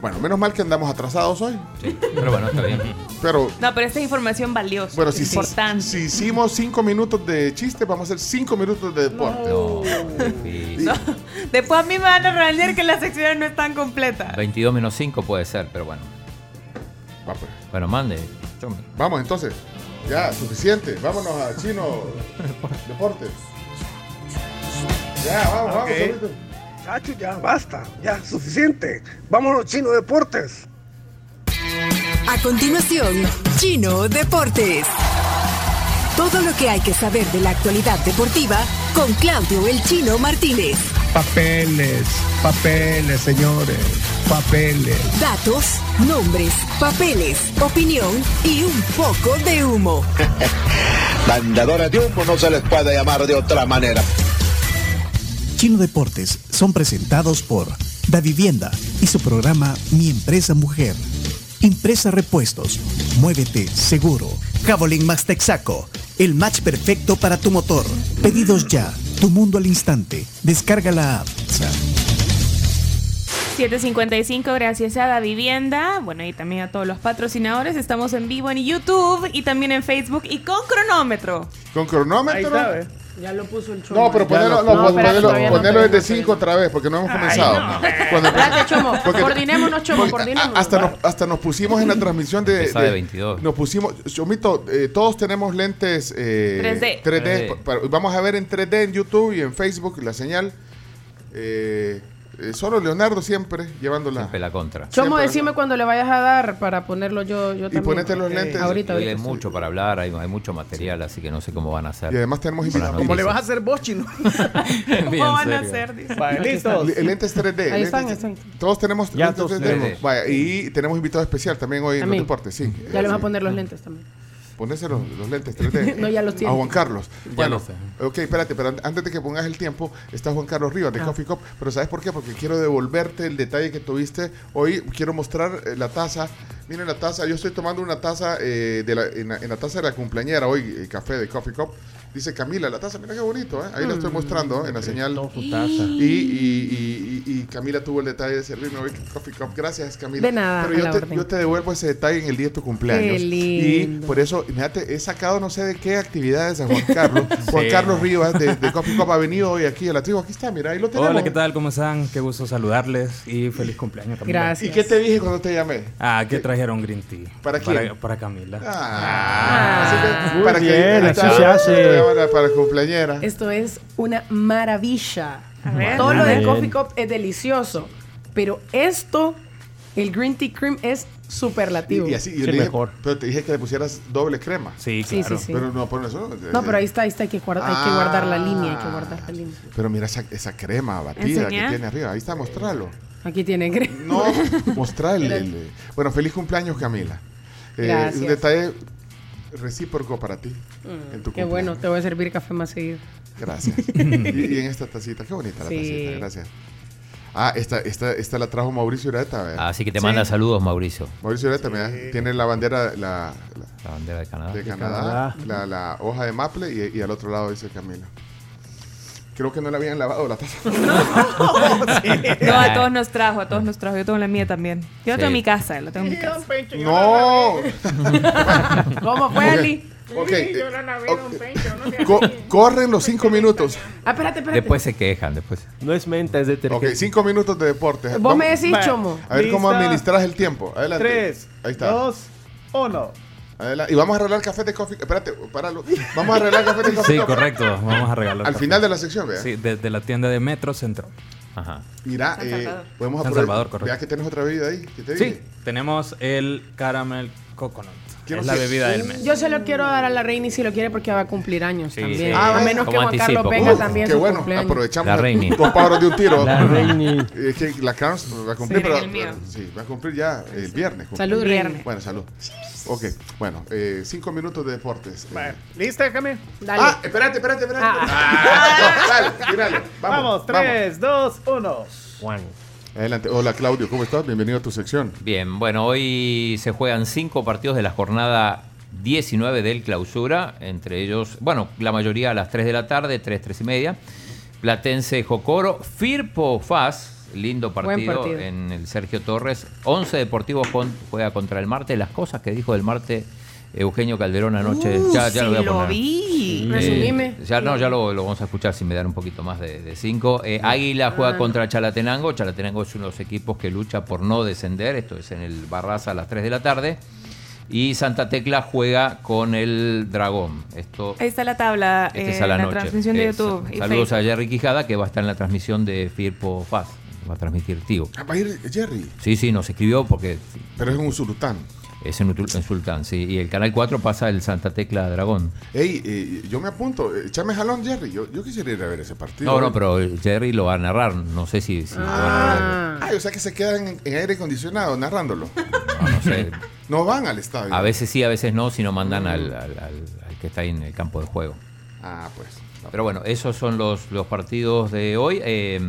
Speaker 3: Bueno, menos mal que andamos atrasados hoy.
Speaker 5: Pero bueno, está bien.
Speaker 3: Pero,
Speaker 6: No, pero esta es información valiosa.
Speaker 3: bueno, si,
Speaker 6: importante.
Speaker 3: si hicimos cinco minutos de chiste, vamos a hacer cinco minutos de deporte.
Speaker 6: No. Después a mí me van a regañar que las secciones no están completas.
Speaker 5: 22 menos 5 puede ser, pero bueno.
Speaker 3: Va, pues.
Speaker 5: Bueno, mande.
Speaker 3: Vamos entonces. Ya, suficiente. Vámonos a Chino Deportes. Ya, vamos, vamos.
Speaker 51: Chacho, ya basta, ya suficiente. Vámonos, Chino Deportes.
Speaker 53: A continuación, Chino Deportes. Todo lo que hay que saber de la actualidad deportiva con Claudio El Chino Martínez.
Speaker 51: Papeles, papeles, señores, papeles.
Speaker 53: Datos, nombres, papeles, opinión y un poco de humo.
Speaker 43: Mandadores de humo no se les puede llamar de otra manera.
Speaker 44: Chino Deportes son presentados por Da Vivienda y su programa Mi Empresa Mujer. Impresa Repuestos. Muévete seguro. Javelin Max Texaco. El match perfecto para tu motor. Pedidos ya. Tu mundo al instante. Descarga la app.
Speaker 6: 755, gracias a la vivienda. Bueno, y también a todos los patrocinadores. Estamos en vivo en YouTube y también en Facebook y con cronómetro.
Speaker 3: Con cronómetro.
Speaker 1: Ahí está, ¿ves?
Speaker 4: Ya lo puso el chomo.
Speaker 3: No, pero
Speaker 4: Ya
Speaker 3: ponelo,
Speaker 4: lo
Speaker 3: no,
Speaker 4: espérate,
Speaker 3: ponelo,
Speaker 4: no
Speaker 3: ponelo
Speaker 4: tengo.
Speaker 3: desde 5 otra vez, porque no hemos comenzado. Cuando
Speaker 4: Espérate, chomo.
Speaker 3: porque-
Speaker 4: Coordinémonos, chomo, coordinémonos.
Speaker 3: hasta, nos, hasta nos pusimos en la transmisión de.
Speaker 5: Empezaba de 22.
Speaker 3: Nos pusimos. Chomito, eh, todos tenemos lentes eh,
Speaker 6: 3D.
Speaker 3: 3D.
Speaker 5: 3D.
Speaker 3: pa- pa- vamos a ver en 3D en YouTube y en Facebook la señal. Eh, eh, solo Leonardo siempre llevándola.
Speaker 5: Siempre la contra.
Speaker 4: Chomo, decime cuando le vayas a dar para ponerlo yo, yo también.
Speaker 3: ponete los lentes.
Speaker 4: Ahorita,
Speaker 5: Hoy hay
Speaker 4: ahorita.
Speaker 5: mucho para hablar, hay, hay mucho material, así que no sé cómo van a hacer.
Speaker 3: Y además tenemos invitados.
Speaker 1: ¿Cómo le vas a hacer vos, chino?
Speaker 5: Bien,
Speaker 6: ¿Cómo van a
Speaker 5: serio.
Speaker 6: hacer? Dice.
Speaker 1: Vale, listos.
Speaker 3: El lente es 3D.
Speaker 4: Ahí están, están.
Speaker 3: Todos tenemos
Speaker 9: Ya
Speaker 3: lentes
Speaker 9: todos
Speaker 3: 3D.
Speaker 5: tenemos.
Speaker 3: Vaya, y tenemos invitado especial también hoy en los deportes, sí.
Speaker 4: Ya le vas
Speaker 3: Sí.
Speaker 4: a poner los lentes también.
Speaker 3: Ponerse los, los lentes 3D.
Speaker 4: No, ya los tiene.
Speaker 3: A Juan Carlos.
Speaker 54: Ya
Speaker 3: Bueno,
Speaker 54: lo sé.
Speaker 3: ok, espérate, pero an- antes de que pongas el tiempo, está Juan Carlos Rivas de
Speaker 4: Ah.
Speaker 3: Coffee Cup. Pero ¿sabes por qué? Porque quiero devolverte el detalle que tuviste. Hoy quiero mostrar eh, la taza. Miren la taza. Yo estoy tomando una taza eh, de la, en, la, en la taza de la cumpleañera hoy, el café de Coffee Cup. Dice Camila, la taza, mira qué bonito, ¿eh? Ahí lo estoy
Speaker 4: Mm.
Speaker 3: mostrando ¿eh? en la señal.
Speaker 9: su taza.
Speaker 3: Y, y- y- y- y Camila tuvo el detalle de servirme hoy Coffee Cup. Gracias, Camila.
Speaker 4: De nada,
Speaker 3: Pero yo
Speaker 4: la
Speaker 3: te, yo te devuelvo ese detalle en el día de tu cumpleaños.
Speaker 4: Qué lindo.
Speaker 3: Y por eso, fíjate, he sacado no sé de qué actividades a Juan Carlos. Juan
Speaker 54: Sí.
Speaker 3: Carlos Rivas de, de Coffee Cup ha venido hoy aquí a la tribu. Aquí está, mira, ahí lo tenemos.
Speaker 54: Hola, ¿qué tal? ¿Cómo están? Qué gusto saludarles y feliz cumpleaños, Camila.
Speaker 4: Gracias.
Speaker 3: ¿Y qué te dije cuando te llamé?
Speaker 54: Ah, que trajeron Green Tea.
Speaker 3: ¿Para quién?
Speaker 54: Para, para Camila.
Speaker 3: Ah, así que,
Speaker 9: Muy
Speaker 3: para que-
Speaker 9: bien,
Speaker 3: ahí
Speaker 9: así
Speaker 3: está,
Speaker 9: se hace.
Speaker 3: Para, para cumpleañera.
Speaker 4: Esto es una maravilla.
Speaker 6: A ver,
Speaker 4: Todo lo del. Coffee Cup es delicioso. Pero esto, el Green Tea Cream, es superlativo.
Speaker 3: Y, y así, yo
Speaker 9: Sí,
Speaker 3: le dije,
Speaker 9: mejor.
Speaker 3: pero te dije que le pusieras doble crema.
Speaker 54: Sí,
Speaker 4: Sí,
Speaker 54: claro.
Speaker 4: sí, sí.
Speaker 3: Pero no pones eso.
Speaker 4: No, pero ahí está, ahí está. Hay que, guardar, hay que
Speaker 3: Ah.
Speaker 4: guardar la línea. Hay que guardar la línea.
Speaker 3: Pero mira esa, esa crema batida que tiene arriba. Ahí está, mostralo.
Speaker 4: Aquí tiene crema.
Speaker 3: No, mostrarle. Bueno, feliz cumpleaños, Camila. Eh, un detalle recíproco para ti. en tu
Speaker 4: Qué
Speaker 3: cumpleaños.
Speaker 4: bueno, te voy a servir café más seguido.
Speaker 3: Gracias. y, y en esta tacita, qué bonita la
Speaker 4: Sí.
Speaker 3: tacita, gracias. Ah, esta, esta, esta la trajo Mauricio Ureta. ¿verdad?
Speaker 5: Así que te manda saludos, Mauricio.
Speaker 3: Mauricio Ureta, mira, tiene la bandera la,
Speaker 5: La bandera de Canadá.
Speaker 3: la- De Canadá. La, la hoja de maple y, y al otro lado dice Camila. Creo que no le habían lavado la taza.
Speaker 6: No, a todos nos trajo, a todos nos trajo. Yo tengo la mía también. Yo la tengo en mi casa, la tengo en mi casa.
Speaker 3: no.
Speaker 4: ¿Cómo fue, Ali?
Speaker 3: Ok, eh, ok. Co- corren los cinco minutos.
Speaker 4: Ah, espérate, espérate.
Speaker 5: Después se quejan, después.
Speaker 9: No es menta, es
Speaker 3: Ok,
Speaker 9: detergente.
Speaker 3: cinco minutos de deporte.
Speaker 4: Vos
Speaker 3: Vamos-
Speaker 4: me decís. Chomo.
Speaker 3: A ver cómo administras el tiempo. Adelante.
Speaker 1: Tres,
Speaker 3: Ahí está.
Speaker 1: dos, uno.
Speaker 3: Adelante. Y vamos a arreglar café de coffee. Espérate, páralo. Vamos a arreglar café de coffee.
Speaker 54: Sí, correcto. Vamos a regalar.
Speaker 3: Al
Speaker 54: café.
Speaker 3: final de la sección, vea.
Speaker 54: Sí, desde la tienda de Metro Centro.
Speaker 5: Ajá.
Speaker 3: Mira, eh, podemos
Speaker 54: San
Speaker 3: aprovechar-
Speaker 54: Salvador, correcto.
Speaker 3: Vea que tienes otra bebida ahí. ¿Qué te
Speaker 54: Sí,
Speaker 3: dije?
Speaker 54: tenemos el caramel coconut.
Speaker 3: ¿Qué quiero
Speaker 54: Es la bebida del mes.
Speaker 4: Yo se lo quiero dar a la reina y si lo quiere porque va a cumplir años
Speaker 5: Sí,
Speaker 4: también.
Speaker 5: sí.
Speaker 4: a
Speaker 3: Ah,
Speaker 4: menos que Juan Carlos venga también
Speaker 3: Qué
Speaker 4: su
Speaker 3: bueno,
Speaker 4: cumpleaños.
Speaker 3: aprovechamos
Speaker 5: La Reini.
Speaker 3: dos pájaros de un tiro.
Speaker 9: La Reini.
Speaker 3: Es que la Crown va a cumplir,
Speaker 6: Sí,
Speaker 3: pero, sí, va a cumplir ya el viernes.
Speaker 4: Salud,
Speaker 6: viernes.
Speaker 3: Bueno, salud. Ok, bueno, eh, cinco minutos de deportes. Eh,
Speaker 1: Vale. ¿Lista, Jame?
Speaker 4: Dale.
Speaker 3: Ah, espérate, espérate, espérate.
Speaker 4: Ah.
Speaker 3: Ah, dale, tírale. Vamos,
Speaker 1: Vamos, 3, 2, 1.
Speaker 9: Juan.
Speaker 3: Adelante. Hola, Claudio, ¿cómo estás? Bienvenido a tu sección.
Speaker 5: Bien, bueno, hoy se juegan cinco partidos de la jornada 19 del clausura, entre ellos, bueno, la mayoría a las 3 de la tarde, 3, 3 y media. Platense Jocoro, Firpo Faz, lindo partido,
Speaker 4: partido.
Speaker 5: en el Sergio Torres. 11 Deportivo con- juega contra el Marte. Las cosas que dijo del Marte Eugenio Calderón anoche,
Speaker 6: Uh,
Speaker 5: ya, ya lo voy a
Speaker 6: sí, lo
Speaker 5: poner.
Speaker 6: vi.
Speaker 5: Eh, ya no, ya lo, lo vamos a escuchar si me dan un poquito más de 5. Águila juega
Speaker 4: Ah,
Speaker 5: contra Chalatenango. Chalatenango es uno de los equipos que lucha por no descender. Esto es en el Barraza a las 3 de la tarde. Y Santa Tecla juega con el Dragón. Esto
Speaker 6: Ahí está la tabla,
Speaker 5: este
Speaker 6: eh,
Speaker 5: es a la,
Speaker 6: la
Speaker 5: noche.
Speaker 6: transmisión de
Speaker 5: Es-
Speaker 6: YouTube. y
Speaker 5: saludos
Speaker 6: Facebook.
Speaker 5: a Jerry Quijada que va a estar en la transmisión de Firpo Faz. Va a transmitir Tigo.
Speaker 3: Ah, Va a ir Jerry,
Speaker 5: Sí, sí, nos escribió porque
Speaker 3: pero es un sultán.
Speaker 5: es en, en Sultán. Sí. Y el Canal 4 pasa el Santa Tecla Dragón.
Speaker 3: Ey, eh, yo me apunto. Echame jalón, Jerry. Yo, yo quisiera ir a ver ese partido.
Speaker 5: No, no, pero Jerry lo va a narrar. No sé si, si lo va a narrar.
Speaker 3: Ah, o sea que se quedan en, en aire acondicionado narrándolo.
Speaker 5: No, no sé.
Speaker 3: No van al estadio.
Speaker 5: A veces sí, a veces no, si no mandan al, al- al- al que está ahí en el campo de juego.
Speaker 3: Ah, pues.
Speaker 5: Pero bueno, esos son los, los partidos de hoy. Eh,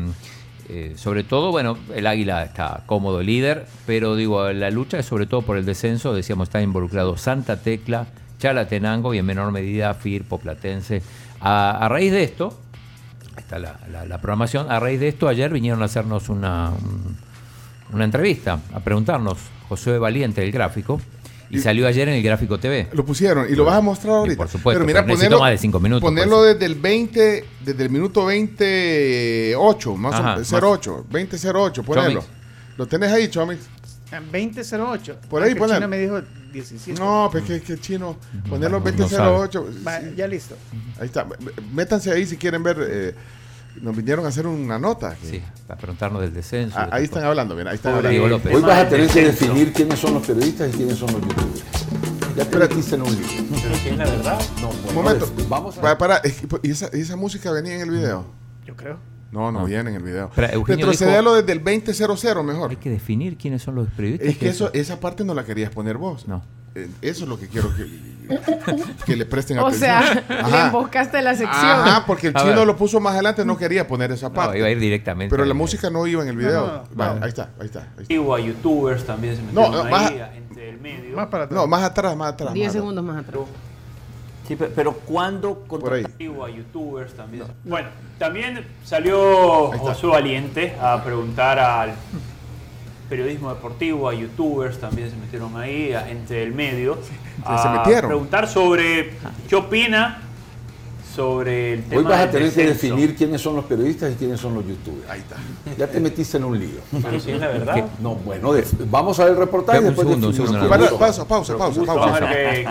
Speaker 5: eh, sobre todo, bueno, el Águila está cómodo líder, pero digo, la lucha es sobre todo por el descenso. Decíamos, está involucrado Santa Tecla, Chalatenango y en menor medida Firpo Platense. A, raíz de esto, está la, la- programación, a raíz de esto ayer vinieron a hacernos una, un- una entrevista, a preguntarnos, José Valiente del gráfico, y salió ayer en el Gráfico TV.
Speaker 3: Lo pusieron y lo vas a mostrar ahorita.
Speaker 5: por supuesto,
Speaker 3: Pero mira,
Speaker 5: pero
Speaker 3: ponerlo,
Speaker 5: más de cinco minutos,
Speaker 3: Ponerlo
Speaker 5: pues.
Speaker 3: desde el 20, desde el minuto 28, más
Speaker 5: Ajá,
Speaker 3: o menos, 08, 2008, ponelo.
Speaker 5: Chomix.
Speaker 3: ¿Lo tenés ahí, Chomix?
Speaker 1: 2008.
Speaker 3: Por ahí,
Speaker 1: Aunque
Speaker 3: ponelo.
Speaker 1: Chino me dijo 17.
Speaker 3: No, pues que, que chino. Ponerlo
Speaker 5: no
Speaker 3: 2008.
Speaker 1: Va,
Speaker 3: sí.
Speaker 1: ya listo.
Speaker 3: Ahí está. Métanse ahí si quieren ver. eh, nos vinieron a hacer una nota.
Speaker 5: Sí, para preguntarnos del descenso.
Speaker 3: Ah, ahí están hablando, mira, ahí están
Speaker 5: Pobre
Speaker 3: hablando.
Speaker 5: López.
Speaker 55: Hoy vas a tener que definir quiénes son los periodistas y quiénes son los youtubers. Ya te metiste en un lío.
Speaker 54: Pero que es la verdad.
Speaker 55: No,
Speaker 3: Un
Speaker 55: bueno,
Speaker 3: momento.
Speaker 55: de- Vamos a
Speaker 3: Para, ¿y, esa, y esa música venía en el video?
Speaker 1: Yo creo.
Speaker 3: No, no,
Speaker 5: No.
Speaker 3: viene en el video. Retrocedelo desde el 2000 mejor.
Speaker 5: Hay que definir quiénes son los periodistas.
Speaker 3: Es que eso, esa parte no la querías poner vos.
Speaker 5: No.
Speaker 3: Eh, Eso es lo que quiero que, que le presten
Speaker 4: O
Speaker 3: atención.
Speaker 4: sea, le emboscaste la sección.
Speaker 3: Ajá, porque el chino lo puso más adelante, no quería poner esa
Speaker 5: No,
Speaker 3: parte.
Speaker 5: iba a ir directamente.
Speaker 3: Pero la música no iba en el video.
Speaker 1: No, no,
Speaker 3: Va,
Speaker 1: no.
Speaker 3: ahí está, ahí está. ahí está.
Speaker 54: Digo, a youtubers también se
Speaker 3: No,
Speaker 54: metieron
Speaker 3: no,
Speaker 54: ahí,
Speaker 3: más-
Speaker 54: entre el medio.
Speaker 1: Más para atrás.
Speaker 3: No, más atrás, más atrás.
Speaker 4: 10
Speaker 3: más atrás.
Speaker 4: segundos más atrás.
Speaker 54: Sí, pe- pero
Speaker 3: ahí.
Speaker 54: digo, a youtubers también. Bueno, también salió. Josué Valiente a preguntar al periodismo deportivo, a youtubers también se metieron ahí, a- entre el medio. a
Speaker 3: se metieron.
Speaker 54: preguntar sobre qué opina sobre el tema
Speaker 55: Hoy vas a
Speaker 54: del
Speaker 55: tener que definir quiénes son los periodistas y quiénes son los youtubers.
Speaker 3: Ahí está.
Speaker 55: Ya te metiste en un lío.
Speaker 54: Pero si es la verdad.
Speaker 55: No, bueno, de- vamos a ver el reportaje y después
Speaker 5: segundo, un segundo,
Speaker 3: pausa, pausa, pausa,
Speaker 54: Vamos a
Speaker 3: pausa.
Speaker 54: hay.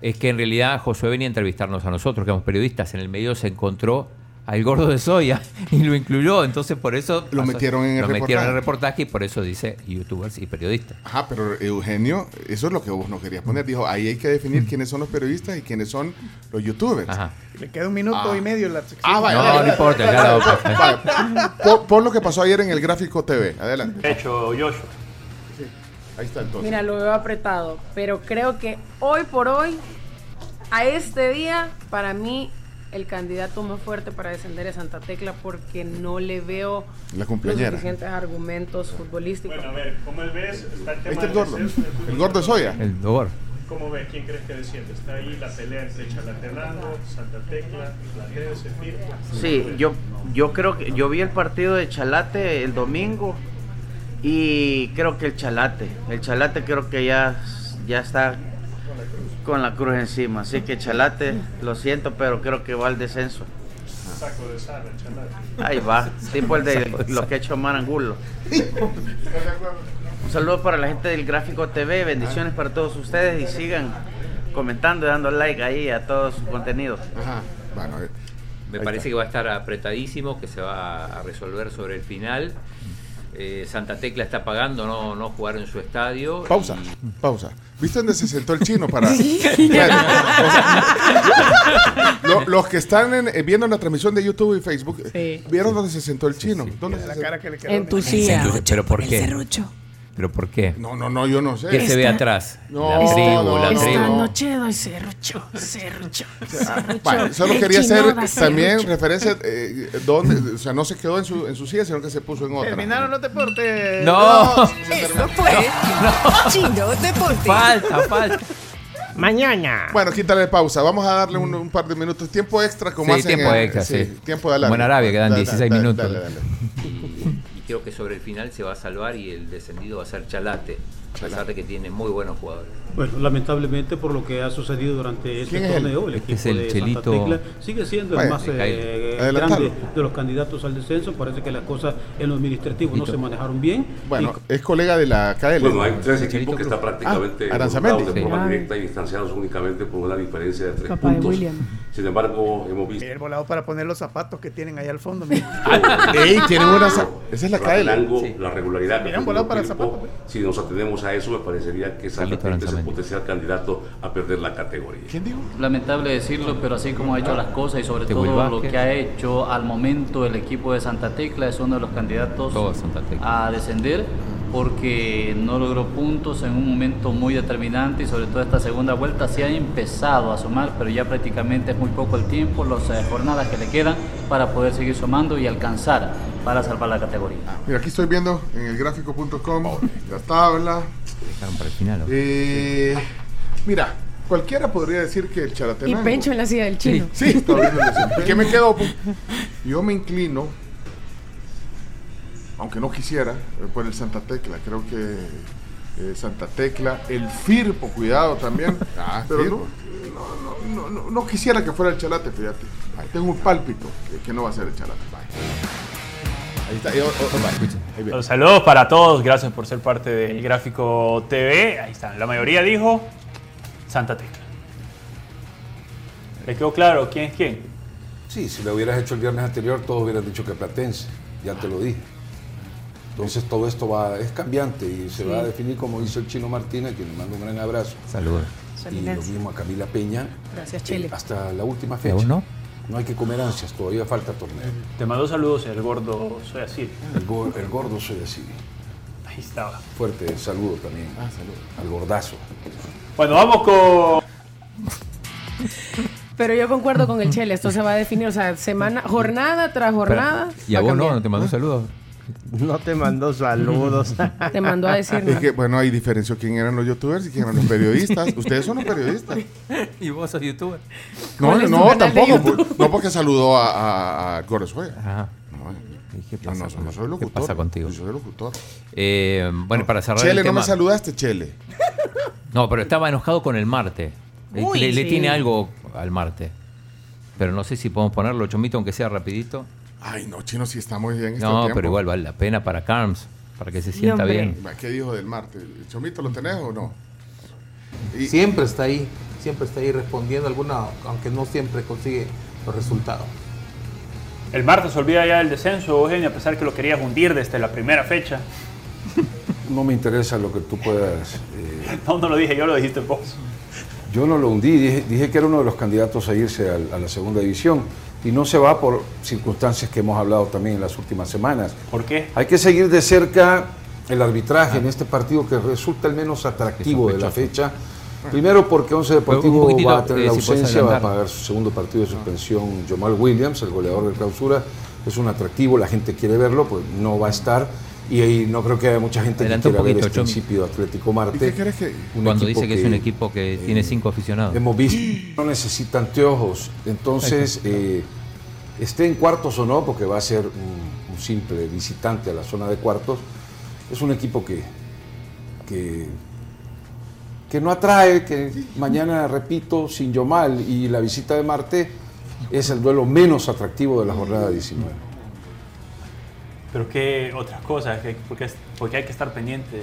Speaker 5: Es que en realidad Josué venía a entrevistarnos a nosotros, que somos periodistas. En el medio se encontró al gordo de soya y lo incluyó. Entonces, por eso.
Speaker 3: Lo metieron en el
Speaker 5: lo metieron en el
Speaker 3: reportaje.
Speaker 5: y por eso dice youtubers y periodistas.
Speaker 3: Ajá, pero Eugenio, eso es lo que vos no querías poner. Dijo, ahí hay que definir quiénes son los periodistas y quiénes son los youtubers.
Speaker 5: Ajá.
Speaker 1: Le queda un minuto
Speaker 3: Ah.
Speaker 1: y medio en la sección.
Speaker 3: Ah, vaya,
Speaker 5: No, no importa,
Speaker 3: vale. Pon, pon lo que pasó ayer en el gráfico TV. Adelante.
Speaker 54: De hecho, Joshua.
Speaker 3: Ahí está entonces.
Speaker 4: Mira, lo veo apretado, pero creo que hoy por hoy, a este día, para mí, el candidato más fuerte para descender es Santa Tecla porque no le veo
Speaker 3: La
Speaker 4: los suficientes argumentos futbolísticos.
Speaker 56: Bueno, a ver, ¿cómo él ves? Está el
Speaker 3: Ahí
Speaker 56: tema
Speaker 3: está el
Speaker 56: del
Speaker 3: gordo.
Speaker 56: descenso fútbol
Speaker 3: El gordo de soya.
Speaker 5: El dolor.
Speaker 56: ¿Cómo ves? ¿Quién crees que desciende? Está ahí la pelea entre Chalatenango, Santa Tecla, Platense, Firpo.
Speaker 57: Sí, yo, yo creo que yo vi el partido de Chalate el domingo y creo que el Chalate, el Chalate creo que ya, ya está con la cruz encima, así que Chalate, lo siento, pero creo que va al descenso.
Speaker 56: Saco de sal, el Chalate.
Speaker 57: Ahí va, tipo el de lo que ha hecho Marangulo. Un saludo para la gente del Gráfico TV, bendiciones para todos ustedes y sigan comentando y dando like ahí a todo su contenido.
Speaker 3: Ajá. Bueno,
Speaker 5: Me parece
Speaker 3: está.
Speaker 5: que va a estar apretadísimo, que se va a resolver sobre el final. Eh, Santa Tecla está pagando no, no jugar en su estadio.
Speaker 3: Pausa, pausa. ¿Viste dónde se sentó el chino para.?
Speaker 5: Sí.
Speaker 3: Bueno, o sea, lo- los que están en- eh, viendo la transmisión de YouTube y Facebook, ¿vieron dónde se sentó el chino? ¿Dónde se sentó?
Speaker 4: Entusiasmo.
Speaker 5: ¿Pero por qué? ¿Pero por qué?
Speaker 3: No, no, no, yo no sé.
Speaker 5: ¿Qué se ve atrás?
Speaker 3: No,
Speaker 5: la tribu,
Speaker 3: no,
Speaker 5: la
Speaker 3: no,
Speaker 5: tribu.
Speaker 3: no.
Speaker 4: noche doy serrucho, serrucho, serrucho.
Speaker 3: Bueno, solo
Speaker 4: El
Speaker 3: quería hacer también
Speaker 4: serrucho.
Speaker 3: referencia eh, donde, o sea, no se quedó en su, en su silla, sino que se puso en otra.
Speaker 1: Terminaron los deportes.
Speaker 5: No.
Speaker 53: Esto fue Chino Deportes.
Speaker 5: Falta, falta.
Speaker 9: Mañana.
Speaker 3: Bueno, quítale pausa. Vamos a darle un, un par de minutos. Tiempo extra, como
Speaker 5: Sí,
Speaker 3: hacen
Speaker 5: tiempo
Speaker 3: en-
Speaker 5: extra, sí.
Speaker 3: Tiempo de alargue.
Speaker 5: Como en Arabia, quedan
Speaker 3: Dale,
Speaker 5: 16
Speaker 3: dale,
Speaker 5: minutos.
Speaker 3: dale, dale.
Speaker 5: Creo que sobre el final se va a salvar y el descendido va a ser Chalate, a pesar de que tiene muy buenos jugadores.
Speaker 58: Bueno, lamentablemente por lo que ha sucedido durante este torneo, el
Speaker 5: Este
Speaker 58: equipo
Speaker 5: es el
Speaker 58: de
Speaker 5: Chelito-
Speaker 58: Santa Tecla sigue siendo el más eh,
Speaker 3: Adelantalo.
Speaker 58: grande de los candidatos al descenso. Parece que las cosas en lo administrativo no se manejaron bien.
Speaker 3: Bueno, es colega de la KL.
Speaker 59: Bueno, hay tres equipos que están prácticamente
Speaker 3: Ah,
Speaker 59: de forma
Speaker 3: Sí.
Speaker 59: directa y distanciados únicamente por una diferencia de tres
Speaker 1: Papá de
Speaker 59: puntos.
Speaker 1: William.
Speaker 59: Sin embargo, hemos visto
Speaker 1: El volado para poner los zapatos que tienen allá al fondo. mira.
Speaker 3: Ey, tienen una. sa- Esa es la KL.
Speaker 59: la regularidad.
Speaker 1: Sí, volado para zapatos,
Speaker 59: Si nos atendemos a eso, me parecería que Santa Tecla es el potencial candidato a perder la categoría.
Speaker 3: ¿Quién dijo?
Speaker 60: Lamentable decirlo, pero así como ha hecho las cosas y sobre
Speaker 5: Te
Speaker 60: todo lo
Speaker 5: que-
Speaker 60: que ha hecho al momento el equipo de Santa Tecla es uno de los candidatos a descender porque no logró puntos en un momento muy determinante y sobre todo esta segunda vuelta se ha empezado a sumar, pero ya prácticamente es muy poco el tiempo, las eh, jornadas que le quedan para poder seguir sumando y alcanzar para salvar la categoría.
Speaker 3: Mira, aquí estoy viendo en el gráfico.com la tabla.
Speaker 5: Dejaron para el final.
Speaker 3: Eh, mira, cualquiera podría decir que el
Speaker 4: Y
Speaker 3: Chalatenango.
Speaker 4: Pencho en la silla del chino.
Speaker 3: Sí, viendo desempeño. ¿Qué me quedó? pues? Yo me inclino, aunque no quisiera, eh, por el Santa Tecla. Creo que eh, Santa Tecla, el Firpo, cuidado también.
Speaker 5: Ah,
Speaker 3: pero no, no, no, no, no quisiera que fuera el Chalate, fíjate. Tengo un pálpito que, que no va a ser el Chalate. Ahí está. y- oh, oh, oh.
Speaker 54: Los saludos para todos, gracias por ser parte del Gráfico TV. Ahí está, la mayoría dijo Santa Tecla. ¿Le quedó claro quién es quién?
Speaker 55: Sí, si lo hubieras hecho el viernes anterior, todos hubieran dicho que Platense. Ya te lo dije. Entonces todo esto va, es cambiante y se
Speaker 60: Sí.
Speaker 55: va a definir como hizo el Chino Martínez, que le mando un gran abrazo.
Speaker 5: Saludos.
Speaker 55: Y lo mismo a Camila Peña.
Speaker 4: Gracias,
Speaker 55: eh,
Speaker 4: Chile.
Speaker 55: hasta la última
Speaker 5: ¿Y
Speaker 55: fecha.
Speaker 5: aún no?
Speaker 55: No hay que comer ansias, todavía falta torneo.
Speaker 54: Te mandó saludos el gordo Soy así.
Speaker 55: El, go- el gordo soy así.
Speaker 54: Ahí estaba.
Speaker 55: Fuerte saludo también. Al gordazo.
Speaker 54: Bueno, vamos con.
Speaker 4: Pero yo concuerdo con el Chele, esto se va a definir, o sea, semana, jornada tras jornada.
Speaker 5: ¿Y a vos no?
Speaker 4: cambiar.
Speaker 5: ¿No te mandó saludos?
Speaker 9: No te mandó saludos.
Speaker 4: Te mandó a decir.
Speaker 3: Es que, bueno, hay diferencia quién eran los youtubers y quién eran los periodistas. Ustedes son los periodistas.
Speaker 5: ¿Y vos sos youtuber?
Speaker 3: No,
Speaker 4: ¿Cuál es tu
Speaker 3: no, tampoco. Pues, No porque saludó a, a.
Speaker 5: Ajá.
Speaker 3: No,
Speaker 5: ¿Qué
Speaker 3: no,
Speaker 5: pasa,
Speaker 3: no,
Speaker 5: con-
Speaker 3: no soy locutor.
Speaker 5: ¿Qué pasa contigo?
Speaker 3: Yo soy locutor.
Speaker 5: Eh, bueno, para cerrar
Speaker 3: Chele,
Speaker 5: el
Speaker 3: no
Speaker 5: tema.
Speaker 3: me saludaste, Chele.
Speaker 5: No, pero estaba enojado con el Marte.
Speaker 4: Uy,
Speaker 5: le, le tiene algo al Marte. Pero no sé si podemos ponerlo, Chomito, aunque sea rapidito.
Speaker 3: Ay, no, chino, si está muy bien este
Speaker 5: No,
Speaker 3: tiempo.
Speaker 5: pero igual vale la pena para Carms, para que se sienta
Speaker 4: hombre.
Speaker 5: bien.
Speaker 3: ¿Qué dijo del Marte? ¿Chomito lo tenés o no? Y-
Speaker 61: Siempre está ahí, siempre está ahí respondiendo alguna, aunque no siempre consigue los resultados.
Speaker 54: El martes olvida ya del descenso, Eugenio, a pesar que lo querías hundir desde la primera fecha.
Speaker 55: No me interesa lo que tú puedas. eh,
Speaker 54: No, no lo dije yo, lo dijiste vos.
Speaker 55: yo no lo hundí, dije, dije que era uno de los candidatos a irse al- a, la segunda división. Y no se va por circunstancias que hemos hablado también en las últimas semanas.
Speaker 54: ¿Por qué?
Speaker 55: Hay que seguir de cerca el arbitraje en este partido que resulta el menos atractivo de la fecha. Primero porque Once Deportivo va a tener
Speaker 5: eh,
Speaker 55: la
Speaker 5: si
Speaker 55: ausencia, va a pagar su segundo partido de suspensión Jamal Williams, el goleador de clausura. Es un atractivo, la gente quiere verlo, pues no va a estar. Y ahí no creo que haya mucha gente
Speaker 5: Adelanta
Speaker 55: que
Speaker 5: un
Speaker 55: quiera ver
Speaker 5: poquito,
Speaker 55: este
Speaker 5: Chomi.
Speaker 55: principio de Atlético Marte.
Speaker 3: ¿Y qué crees que-
Speaker 55: Un
Speaker 5: Cuando dice que, es un equipo que tiene cinco aficionados.
Speaker 55: Hemos visto, no necesita anteojos. Entonces, eh, esté en cuartos o no, porque va a ser un, un simple visitante a la zona de cuartos, es un equipo que, que, que no atrae, que mañana, repito, sin Yomal y la visita de Marte es el duelo menos atractivo de la jornada 19.
Speaker 54: Pero qué otras cosas, ¿Qué- porque, hay que estar pendiente.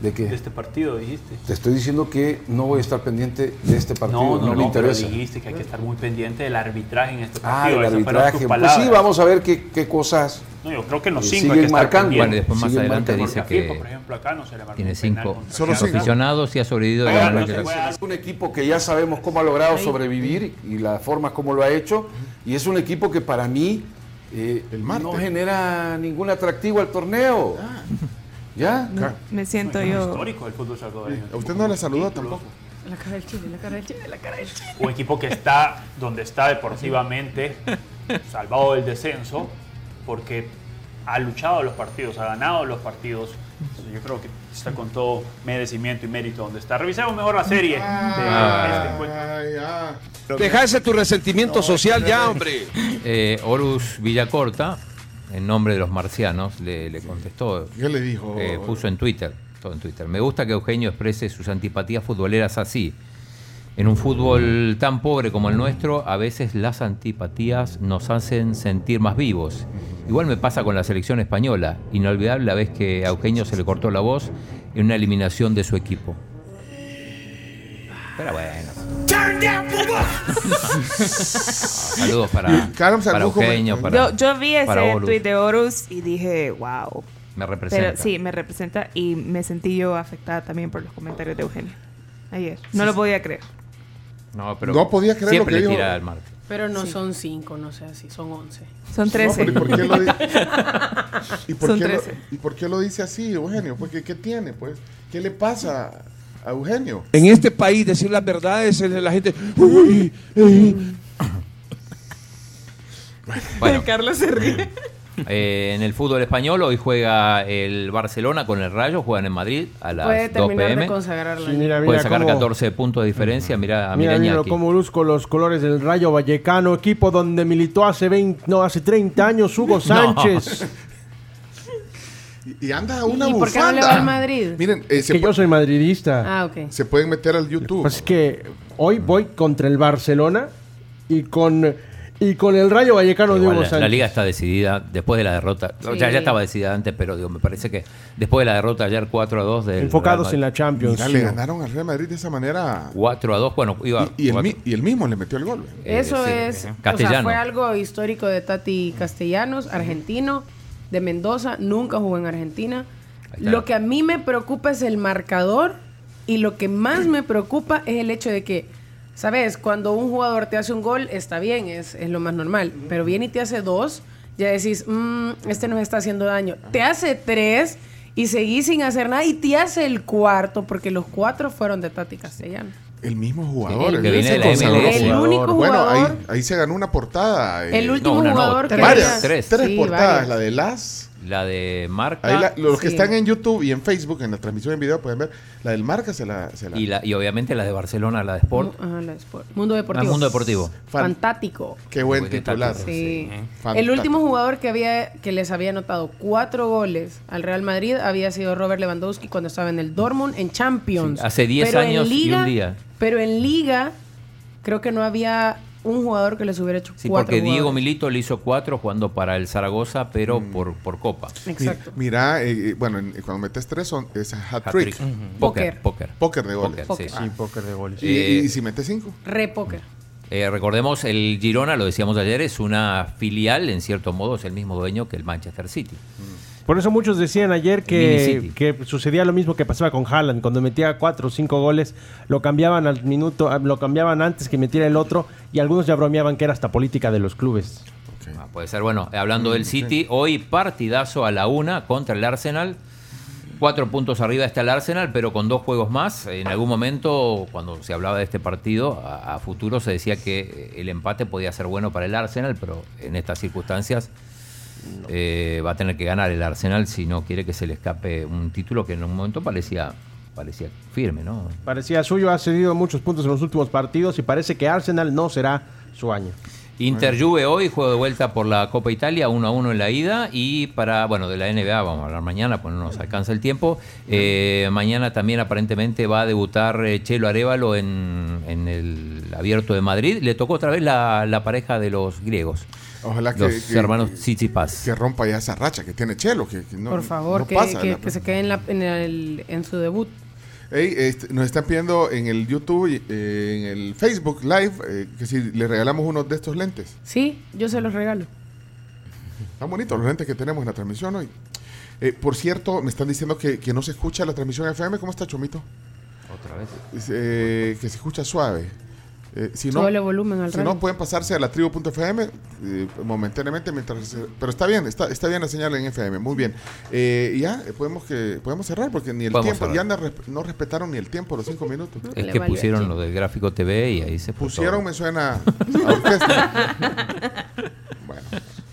Speaker 55: ¿De qué?
Speaker 54: De este partido, dijiste.
Speaker 55: Te estoy diciendo que no voy a estar pendiente de este partido,
Speaker 54: No,
Speaker 55: no,
Speaker 54: no,
Speaker 55: me
Speaker 54: no, pero
Speaker 55: interesa.
Speaker 54: dijiste que hay que estar muy pendiente del arbitraje en este
Speaker 55: Ah,
Speaker 54: partido.
Speaker 55: el
Speaker 54: fueron tus
Speaker 55: arbitraje. Pues sí, vamos a ver qué, qué cosas
Speaker 54: No, yo creo que en los
Speaker 55: eh,
Speaker 54: cinco hay que
Speaker 55: siguen
Speaker 54: estar
Speaker 55: marcando.
Speaker 54: pendiente.
Speaker 5: Bueno, y después más
Speaker 55: Siguen
Speaker 5: adelante
Speaker 55: marcando.
Speaker 5: dice
Speaker 54: FIFA,
Speaker 5: que
Speaker 54: por ejemplo, acá no se le
Speaker 5: tiene cinco,
Speaker 54: contra
Speaker 5: cinco aficionados y ha sobrevivido de la
Speaker 54: se.
Speaker 55: Es un equipo que ya sabemos cómo ha logrado sobrevivir y la forma como lo ha hecho. Y es un equipo que para mí eh, no genera ningún atractivo al torneo. ¿Ya?
Speaker 6: Me siento
Speaker 54: Es
Speaker 6: yo.
Speaker 54: histórico el fútbol salvadoreño.
Speaker 3: A usted no le saludó tampoco.
Speaker 4: La cara del chile, la cara del chile, la cara del chile.
Speaker 54: Un equipo que está donde está deportivamente, salvado del descenso, porque ha luchado los partidos, ha ganado los partidos. Yo creo que está con todo merecimiento y mérito donde está. Revisemos mejor la serie de este encuentro.
Speaker 62: Deja ese tu resentimiento social ya, hombre.
Speaker 5: Eh, Horus Villacorta, en nombre de los marcianos, le, le contestó.
Speaker 3: ¿Qué le dijo?
Speaker 5: Eh, puso en Twitter, todo en Twitter. Me gusta que Eugenio exprese sus antipatías futboleras así. En un fútbol tan pobre como el nuestro, a veces las antipatías nos hacen sentir más vivos. Igual me pasa con la selección española. Inolvidable la vez que a Eugenio se le cortó la voz en una eliminación de su equipo. Pero bueno. Saludos para, para Eugenio, para,
Speaker 6: Yo, yo vi ese tweet de Horus y dije, wow.
Speaker 5: Me representa.
Speaker 6: Pero sí, me representa y me sentí yo afectada también por los comentarios de Eugenio. Ayer. No lo podía creer.
Speaker 5: No, pero
Speaker 3: No podía creer
Speaker 5: siempre
Speaker 3: lo que
Speaker 5: le
Speaker 3: dijo.
Speaker 5: tira al mar.
Speaker 4: Pero no son cinco, no sé así, son once.
Speaker 6: Son
Speaker 3: No,
Speaker 6: 13.
Speaker 3: pero ¿y por qué lo, ¿Y por
Speaker 6: Son
Speaker 3: qué lo-
Speaker 6: 13.
Speaker 3: ¿Y por qué lo dice así, Eugenio? Pues, ¿qué, qué tiene? Pues, ¿qué le pasa a Eugenio?
Speaker 62: En este país decir las verdades es de la gente. "Uy, eh".
Speaker 5: Bueno,
Speaker 6: Carlos se ríe.
Speaker 5: eh, en el fútbol español hoy juega el Barcelona con el Rayo, juegan en Madrid a las
Speaker 4: Puede
Speaker 5: 2
Speaker 4: terminar de
Speaker 5: pm.
Speaker 4: consagrarla.
Speaker 9: Sí, mira,
Speaker 5: Puede
Speaker 9: mira
Speaker 5: sacar
Speaker 9: cómo-
Speaker 5: 14 puntos de diferencia. Mira,
Speaker 9: Mira,
Speaker 5: mira,
Speaker 9: cómo luzco los colores del Rayo Vallecano, equipo donde militó hace 20, no, hace 30 años Hugo Sánchez.
Speaker 3: Y, y anda una
Speaker 4: ¿Y por qué no le va al Madrid?
Speaker 3: Miren, eh,
Speaker 9: Es
Speaker 3: se,
Speaker 9: que yo soy madridista.
Speaker 4: Ah, ok.
Speaker 3: se pueden meter al YouTube.
Speaker 9: Pues es que hoy voy contra el Barcelona y con, y con el Rayo Vallecano de
Speaker 5: Igual
Speaker 9: Hugo
Speaker 5: la,
Speaker 9: Sánchez.
Speaker 5: la liga está decidida después de la derrota.
Speaker 4: Sí.
Speaker 5: Ya, ya estaba decidida antes, pero digo, me parece que después de la derrota ayer 4 a 2 del
Speaker 9: Enfocados en la Champions.
Speaker 3: Mira,
Speaker 9: sí.
Speaker 3: le ganaron al Real Madrid de esa manera.
Speaker 5: 4 a 2, bueno, iba
Speaker 3: Y, y el, y mismo le metió el gol.
Speaker 5: Eh,
Speaker 4: Eso
Speaker 5: sí,
Speaker 4: es,
Speaker 5: eh,
Speaker 4: o sea,
Speaker 5: Castellano.
Speaker 4: fue algo histórico de Tati Castellanos, argentino, de Mendoza, nunca jugó en Argentina. Lo que a mí me preocupa es el marcador y lo que más me preocupa es el hecho de que, sabes, cuando un jugador te hace un gol, está bien, es, es lo más normal, pero viene y te hace dos, ya decís, "Mm, este nos está haciendo daño. Te hace tres y seguís sin hacer nada y te hace el cuarto, porque los cuatro fueron de Tati Castellanos.
Speaker 3: El mismo jugador.
Speaker 5: el
Speaker 3: el
Speaker 5: que viene de la
Speaker 3: consagró
Speaker 5: MLS.
Speaker 4: El
Speaker 3: jugador.
Speaker 4: único
Speaker 3: Bueno, ahí, ahí se ganó una portada. eh,
Speaker 4: El último
Speaker 5: no, una no,
Speaker 4: jugador que
Speaker 3: varias,
Speaker 4: había-
Speaker 5: tres.
Speaker 3: tres
Speaker 4: Sí,
Speaker 3: portadas.
Speaker 4: varias.
Speaker 3: La de las.
Speaker 5: La de Marca
Speaker 3: Ahí la- los que están en YouTube y en Facebook, en la transmisión en video, pueden ver. La del Marca se la. Se la
Speaker 5: y, la, y obviamente la de Barcelona, la de Sport.
Speaker 4: Ajá, la de Sport. Mundo Deportivo.
Speaker 5: Ah, Mundo Deportivo.
Speaker 3: Fan-
Speaker 4: Fantástico.
Speaker 3: Qué buen
Speaker 5: Muy
Speaker 3: titular.
Speaker 4: Sí. El último jugador que había que les había anotado cuatro goles al Real Madrid había sido Robert Lewandowski cuando estaba en el Dortmund en Champions.
Speaker 5: Sí, hace 10
Speaker 4: Pero en
Speaker 5: años y
Speaker 4: Liga-
Speaker 5: un día.
Speaker 4: Pero en Liga creo que no había un jugador que les hubiera hecho
Speaker 5: Sí,
Speaker 4: cuatro
Speaker 5: porque Diego
Speaker 4: jugadores.
Speaker 5: Milito le hizo 4 jugando para el Zaragoza, pero por, por Copa.
Speaker 4: Exacto.
Speaker 3: Mi- Mira, eh, bueno, en- cuando metes tres son, es hat-trick.
Speaker 5: Hat-trick. Póker, póker.
Speaker 3: Póker de goles.
Speaker 5: Póker, sí.
Speaker 9: Sí, póker de goles.
Speaker 3: Y,
Speaker 5: Eh,
Speaker 3: y si metes cinco.
Speaker 4: Re póker.
Speaker 5: Eh, recordemos, el Girona, lo decíamos ayer, es una filial, en cierto modo, es el mismo dueño que el Manchester City.
Speaker 9: Por eso muchos decían ayer que, sucedía lo mismo que pasaba con Haaland. Cuando metía cuatro o cinco goles, lo cambiaban al minuto, ah, lo cambiaban antes que metiera el otro. Y algunos ya bromeaban que era hasta política de los clubes.
Speaker 5: Ah, puede ser, bueno, hablando del City, hoy partidazo a la una contra el Arsenal. Cuatro puntos arriba está el Arsenal, pero con dos juegos más. En algún momento, cuando se hablaba de este partido, a, a futuro se decía que el empate podía ser bueno para el Arsenal, pero en estas circunstancias eh, va a tener que ganar el Arsenal si no quiere que se le escape un título que en un momento parecía, parecía firme, ¿no?
Speaker 9: Parecía suyo, ha cedido muchos puntos en los últimos partidos y parece que Arsenal no será su año.
Speaker 5: Inter Juve hoy, juego de vuelta por la Copa Italia, 1 a 1 en la ida. Y para, bueno, de la NBA vamos a hablar mañana, pues no nos alcanza el tiempo. Eh, mañana también aparentemente va a debutar eh, Chelo Arevalo en, en el Abierto de Madrid. Le tocó otra vez la, la pareja de los griegos.
Speaker 3: Ojalá que,
Speaker 5: los
Speaker 3: que-
Speaker 5: hermanos Tsitsipas.
Speaker 3: que rompa ya esa racha que tiene Chelo. Que, que no,
Speaker 4: Por favor,
Speaker 3: no
Speaker 4: que,
Speaker 3: pasa,
Speaker 4: que-
Speaker 3: la-
Speaker 4: que se quede en, la- en el- en su debut.
Speaker 3: Este, nos están pidiendo en el YouTube, y, eh, en el Facebook Live, eh, que si le regalamos uno de estos lentes.
Speaker 4: Sí, yo se los regalo.
Speaker 3: Están bonitos los lentes que tenemos en la transmisión hoy. Eh, por cierto, me están diciendo que, que no se escucha la transmisión FM. ¿Cómo está, Chomito?
Speaker 5: Otra vez.
Speaker 3: Eh, que se escucha suave. Eh, si no,
Speaker 4: Súbele volumen al
Speaker 3: si
Speaker 4: radio.
Speaker 3: no, pueden pasarse a la tribu.fm eh, momentáneamente mientras... Pero está bien, está, está bien la señal en FM, muy bien. Eh, ya, podemos, que, podemos cerrar porque ni el
Speaker 5: Podemos
Speaker 3: tiempo,
Speaker 5: cerrar.
Speaker 3: ya no, res- no respetaron ni el tiempo, los cinco minutos.
Speaker 5: Es que pusieron lo del gráfico TV y ahí se puso.
Speaker 3: Pusieron, me suena a orquesta. bueno,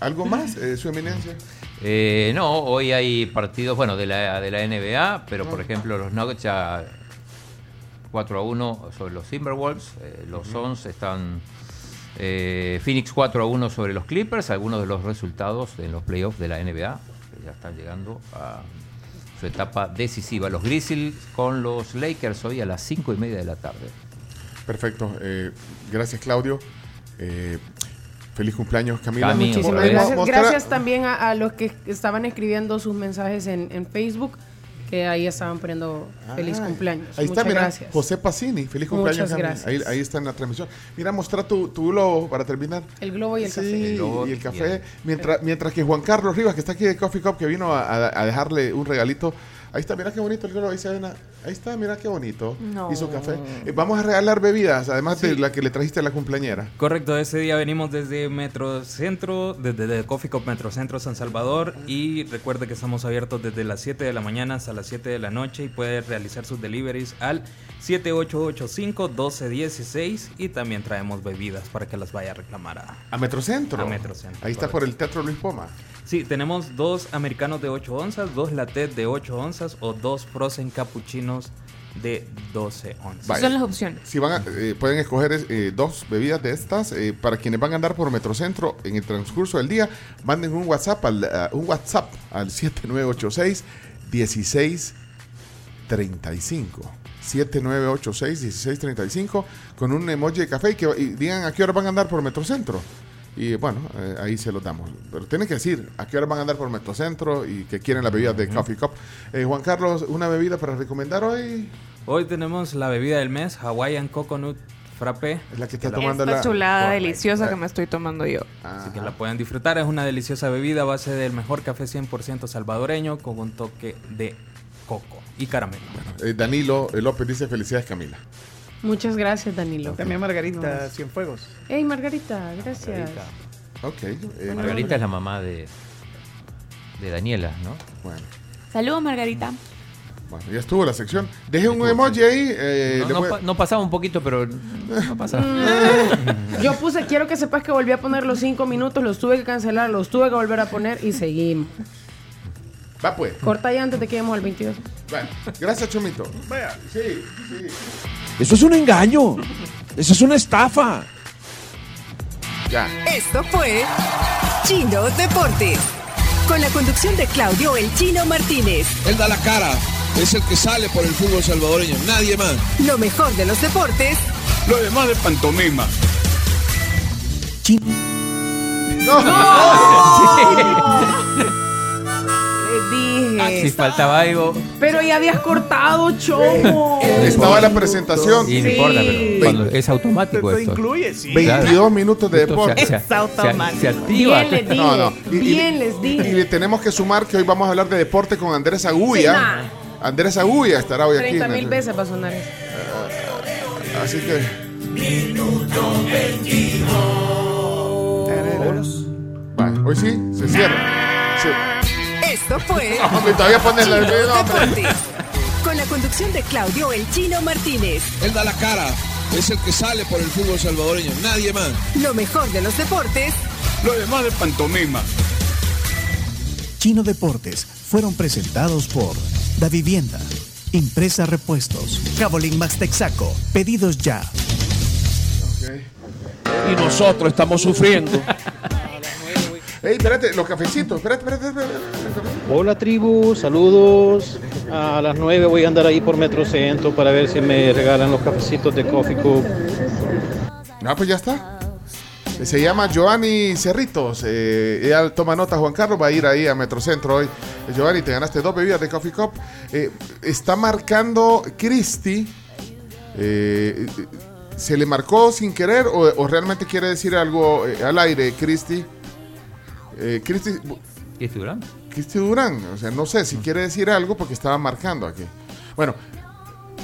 Speaker 3: ¿algo más, eh, su eminencia?
Speaker 5: Eh, no, hoy hay partidos, bueno, de la, de la NBA, pero por ejemplo los Nuggets ya 4 a 1 sobre los Timberwolves, eh, los Suns están eh, Phoenix 4 a 1 sobre los Clippers, algunos de los resultados en los playoffs de la NBA, que ya están llegando a su etapa decisiva. Los Grizzlies con los Lakers hoy a las 5 y media de la tarde.
Speaker 3: Perfecto, eh, gracias Claudio. Eh, feliz cumpleaños Camila.
Speaker 5: Cami,
Speaker 4: Muchísimas gracias. Gracias también a, a los que estaban escribiendo sus mensajes en, en Facebook, que ahí estaban poniendo feliz
Speaker 3: Ah,
Speaker 4: cumpleaños.
Speaker 3: Ahí está,
Speaker 4: Muchas
Speaker 3: mira,
Speaker 4: gracias.
Speaker 3: José Pacini, feliz cumpleaños.
Speaker 4: Muchas gracias.
Speaker 3: Ahí, ahí está en la transmisión. Mira, mostrar tu, tu globo para terminar.
Speaker 4: El globo y el
Speaker 3: Sí,
Speaker 4: café.
Speaker 5: El globo
Speaker 3: y el
Speaker 5: y
Speaker 3: café.
Speaker 5: el-
Speaker 3: Mientras, mientras que Juan Carlos Rivas, que está aquí de Coffee Cup, que vino a, a- a dejarle un regalito. Ahí está, mira qué bonito el globo. Ahí, se ven a- ahí está, mira qué bonito.
Speaker 6: No.
Speaker 3: Y su café. Eh, vamos a regalar bebidas, además de la que le trajiste a la cumpleañera.
Speaker 63: Correcto, ese día venimos desde Metrocentro, desde Coffee Cup Metrocentro San Salvador y recuerde que estamos abiertos desde las 7 de la mañana hasta las 7 de la noche y puede realizar sus deliveries al 7885-1216 y también traemos bebidas para que las vaya a reclamar a,
Speaker 3: A Metrocentro.
Speaker 63: A Metrocentro.
Speaker 3: Ahí está por el Teatro Luis Poma.
Speaker 63: Sí, tenemos dos americanos de 8 onzas, dos latte de 8 onzas o dos frozen cappuccinos de 12 onzas.
Speaker 3: Vaya.
Speaker 6: Son las opciones.
Speaker 3: Si van a- eh, pueden escoger eh, dos bebidas de estas eh, para quienes van a andar por Metrocentro en el transcurso del día. Manden un WhatsApp al ah, un WhatsApp al 7986 1635. 7986 1635 con un emoji de café y, que, y digan a qué hora van a andar por Metrocentro. Y bueno, eh, ahí se los damos. Pero tienen que decir a qué hora van a andar por Metrocentro y que quieren la bebida de Coffee Cup. Eh, Juan Carlos, una bebida para recomendar hoy.
Speaker 63: Hoy tenemos la bebida del mes, Hawaiian Coconut Frappé.
Speaker 3: Es la que está
Speaker 6: Esta chulada deliciosa que me estoy tomando yo.
Speaker 63: Así que la pueden disfrutar. Es una deliciosa bebida a base del mejor café 100% salvadoreño con un toque de coco y caramelo.
Speaker 3: Eh, Danilo eh, López dice felicidades Camila.
Speaker 4: Muchas gracias, Danilo.
Speaker 1: También Margarita Cienfuegos.
Speaker 4: Hey, Margarita, gracias.
Speaker 3: Ok. eh,
Speaker 5: Margarita es la mamá de, de Daniela, ¿no?
Speaker 3: Bueno.
Speaker 6: Saludos, Margarita.
Speaker 3: Bueno, ya estuvo la sección. Deje un emoji ahí. eh,
Speaker 5: No,
Speaker 3: le
Speaker 5: no
Speaker 3: voy-
Speaker 5: pa- no pasaba un poquito, pero no pasa.
Speaker 4: Mm. Yo puse, quiero que sepas que volví a poner los cinco minutos, los tuve que cancelar, los tuve que volver a poner y seguimos.
Speaker 3: Va pues.
Speaker 4: Corta ya antes de que lleguemos al 22.
Speaker 3: Bueno, gracias Chomito. Vaya, sí, sí.
Speaker 62: Eso es un engaño. Eso es una estafa.
Speaker 3: Ya.
Speaker 53: Esto fue Chino Deportes. Con la conducción de Claudio El Chino Martínez.
Speaker 62: Él da la cara. Es el que sale por el fútbol salvadoreño. Nadie más.
Speaker 53: Lo mejor de los deportes
Speaker 62: Lo demás de pantomima.
Speaker 4: Le dije.
Speaker 5: Ah, Si faltaba algo.
Speaker 4: Pero ya habías cortado, chomo.
Speaker 3: Estaba la presentación.
Speaker 5: Y no importa, pero cuando es automático esto.
Speaker 1: incluye, sí.
Speaker 3: 22 minutos de deporte.
Speaker 5: se- se- se- activa.
Speaker 4: Bien les dije.
Speaker 3: No, no. Y- y-
Speaker 4: Bien les
Speaker 3: Y
Speaker 4: dije.
Speaker 3: le tenemos que sumar que hoy vamos a hablar de deporte con Andrés Agulla.
Speaker 4: Sí.
Speaker 3: Andrés Agulla estará hoy aquí.
Speaker 4: 30
Speaker 3: en
Speaker 4: mil
Speaker 3: el-
Speaker 4: veces va a sonar eso.
Speaker 3: Así que. Vale, hoy sí, se cierra. Sí.
Speaker 53: Esto fue
Speaker 3: Hombre, todavía pones la-
Speaker 53: Chino
Speaker 3: no, hombre.
Speaker 53: Deportes. Con la conducción de Claudio El Chino Martínez.
Speaker 62: Él da la cara. Es el que sale por el fútbol salvadoreño. Nadie más.
Speaker 53: Lo mejor de los deportes
Speaker 62: Lo demás de pantomima.
Speaker 44: Chino Deportes fueron presentados por Da Vivienda, Impresa Repuestos, Cabolín Max Texaco, Pedidos Ya.
Speaker 62: Y nosotros estamos sufriendo.
Speaker 3: Ey, espérate, los cafecitos. Espérate, espérate, espérate. espérate.
Speaker 58: Hola tribu, saludos. A las 9 voy a andar ahí por Metrocentro para ver si me regalan los cafecitos de Coffee Cup.
Speaker 3: Ah, pues ya está. Se llama Giovanni Cerritos. Eh, ella toma nota, Juan Carlos va a ir ahí a Metrocentro hoy. Giovanni, te ganaste dos bebidas de Coffee Cup. Eh, está marcando Cristi. Eh, ¿Se le marcó sin querer o, o realmente quiere decir algo al aire, Cristi? Eh, Cristi,
Speaker 5: ¿Cristi Durán?
Speaker 3: Cristi Durán. O sea, no sé si quiere decir algo porque estaba marcando aquí. Bueno,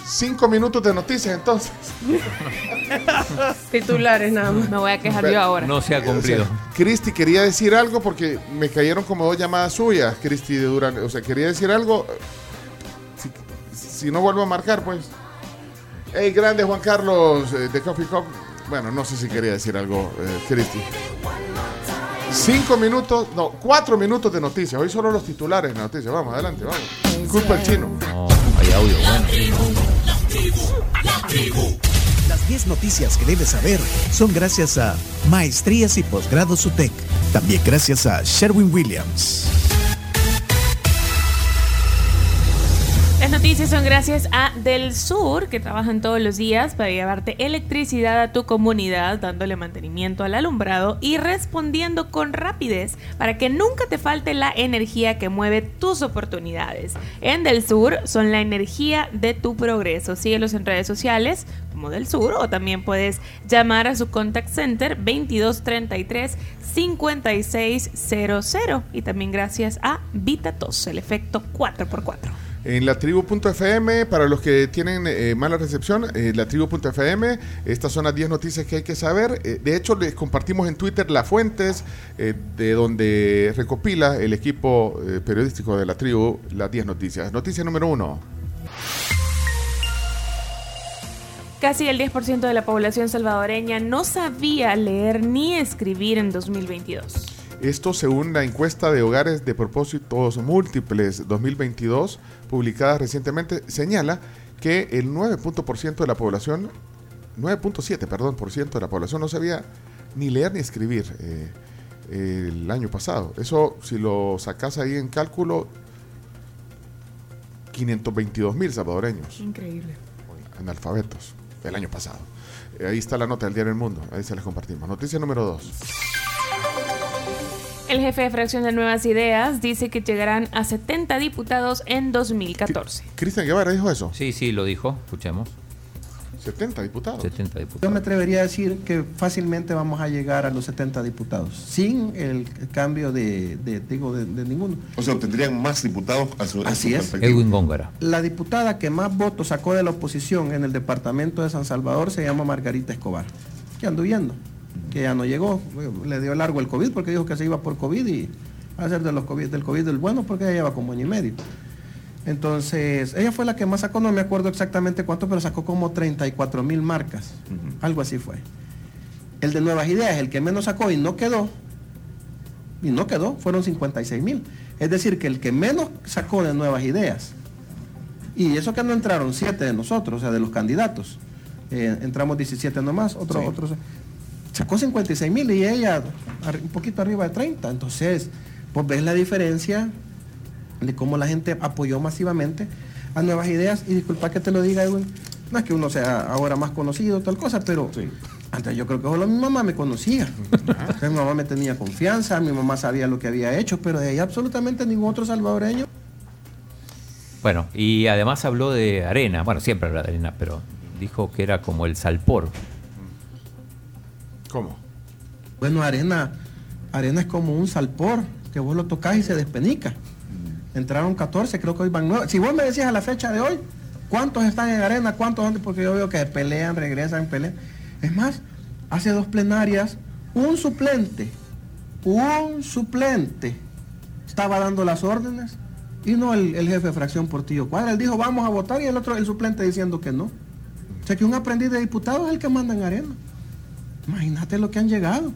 Speaker 3: cinco minutos de noticias entonces.
Speaker 4: Titulares nada más.
Speaker 6: Me voy a quejar yo ahora.
Speaker 5: No se ha cumplido.
Speaker 3: O sea, Cristi quería decir algo porque me cayeron como dos llamadas suyas, Cristi de Durán. O sea, quería decir algo. Si, si no vuelvo a marcar, pues. Hey, grande Juan Carlos eh, de Coffee Cup. Bueno, no sé si quería decir algo, eh, Cristi. Cinco minutos, no, cuatro minutos de noticias. Hoy solo los titulares de noticias. Vamos, adelante, vamos. Culpa el chino.
Speaker 5: No, hay audio, bueno.
Speaker 44: Las 10 noticias que debes saber son gracias a Maestrías y Posgrados UTEC. También gracias a Sherwin Williams.
Speaker 6: Las noticias son gracias a Del Sur, que trabajan todos los días para llevarte electricidad a tu comunidad, dándole mantenimiento al alumbrado y respondiendo con rapidez para que nunca te falte la energía que mueve tus oportunidades. En Del Sur son la energía de tu progreso. Síguelos en redes sociales como Del Sur o también puedes llamar a su contact center 2233 5600 y también gracias a Vitatos, el efecto 4x4.
Speaker 3: En la tribu.fm, para los que tienen eh, mala recepción, eh, la tribu.fm, estas son las 10 noticias que hay que saber. Eh, de hecho, les compartimos en Twitter las fuentes eh, de donde recopila el equipo periodístico de la tribu las 10 noticias. Noticia número 1.
Speaker 6: Casi el 10% de la población salvadoreña no sabía leer ni escribir en 2022.
Speaker 3: Esto según la encuesta de hogares de propósitos múltiples 2022, publicada recientemente, señala que el 9% de la población, 9.7, perdón, por ciento de la población no sabía ni leer ni escribir eh, el año pasado. Eso, si lo sacas ahí en cálculo, 522 mil salvadoreños
Speaker 6: Increíble.
Speaker 3: analfabetos el año pasado. Eh, ahí está la nota del Diario El Mundo, ahí se las compartimos. Noticia número 2.
Speaker 6: El jefe de fracción de Nuevas Ideas dice que llegarán a 70 diputados en 2014.
Speaker 3: Cristian Guevara dijo eso.
Speaker 5: Sí, sí, lo dijo. Escuchemos.
Speaker 3: 70 diputados.
Speaker 5: 70
Speaker 64: Yo
Speaker 5: diputados.
Speaker 64: me atrevería a decir que fácilmente vamos a llegar a los 70 diputados, sin el cambio de, de- digo, de, de ninguno.
Speaker 65: O sea, obtendrían más diputados a su, a
Speaker 64: Así
Speaker 65: su
Speaker 64: es.
Speaker 5: Edwin Góngara.
Speaker 64: La diputada que más votos sacó de la oposición en el departamento de San Salvador se llama Margarita Escobar, que ando viendo, que ya no llegó, le dio largo el COVID porque dijo que se iba por COVID y va a ser de los COVID, del COVID del bueno porque ella lleva como año y medio. Entonces, ella fue la que más sacó, no me acuerdo exactamente cuánto, pero sacó como 34 mil marcas, algo así fue. El de Nuevas Ideas, el que menos sacó y no quedó, y no quedó, fueron 56 mil. Es decir, que el que menos sacó de Nuevas Ideas, y eso que no entraron siete de nosotros, o sea, de los candidatos. Eh, entramos 17 nomás, otro,
Speaker 65: Sí.
Speaker 64: otro sacó 56 mil y ella un poquito arriba de 30. Entonces, pues ves la diferencia de cómo la gente apoyó masivamente a nuevas ideas. Y disculpa que te lo diga, Edwin, no es que uno sea ahora más conocido, tal cosa, pero antes yo creo que solo mi mamá me conocía. mi mamá me tenía confianza, mi mamá sabía lo que había hecho, pero de ahí absolutamente ningún otro salvadoreño.
Speaker 5: Bueno, y además habló de arena. Bueno, siempre habla de arena, pero dijo que era como el salpor.
Speaker 3: ¿Cómo?
Speaker 64: Bueno, arena, arena es como un salpor, que vos lo tocás y se despenica. Entraron 14, creo que hoy van 9. Si vos me decías a la fecha de hoy, ¿cuántos están en arena? ¿Cuántos antes? Porque yo veo que pelean, regresan, pelean. Es más, hace dos plenarias, un suplente, un suplente estaba dando las órdenes y no el, el jefe de fracción Portillo Cuadra. Él dijo, vamos a votar y el otro, el suplente diciendo que no. O sea que un aprendiz de diputado es el que manda en arena. Imagínate lo que han llegado.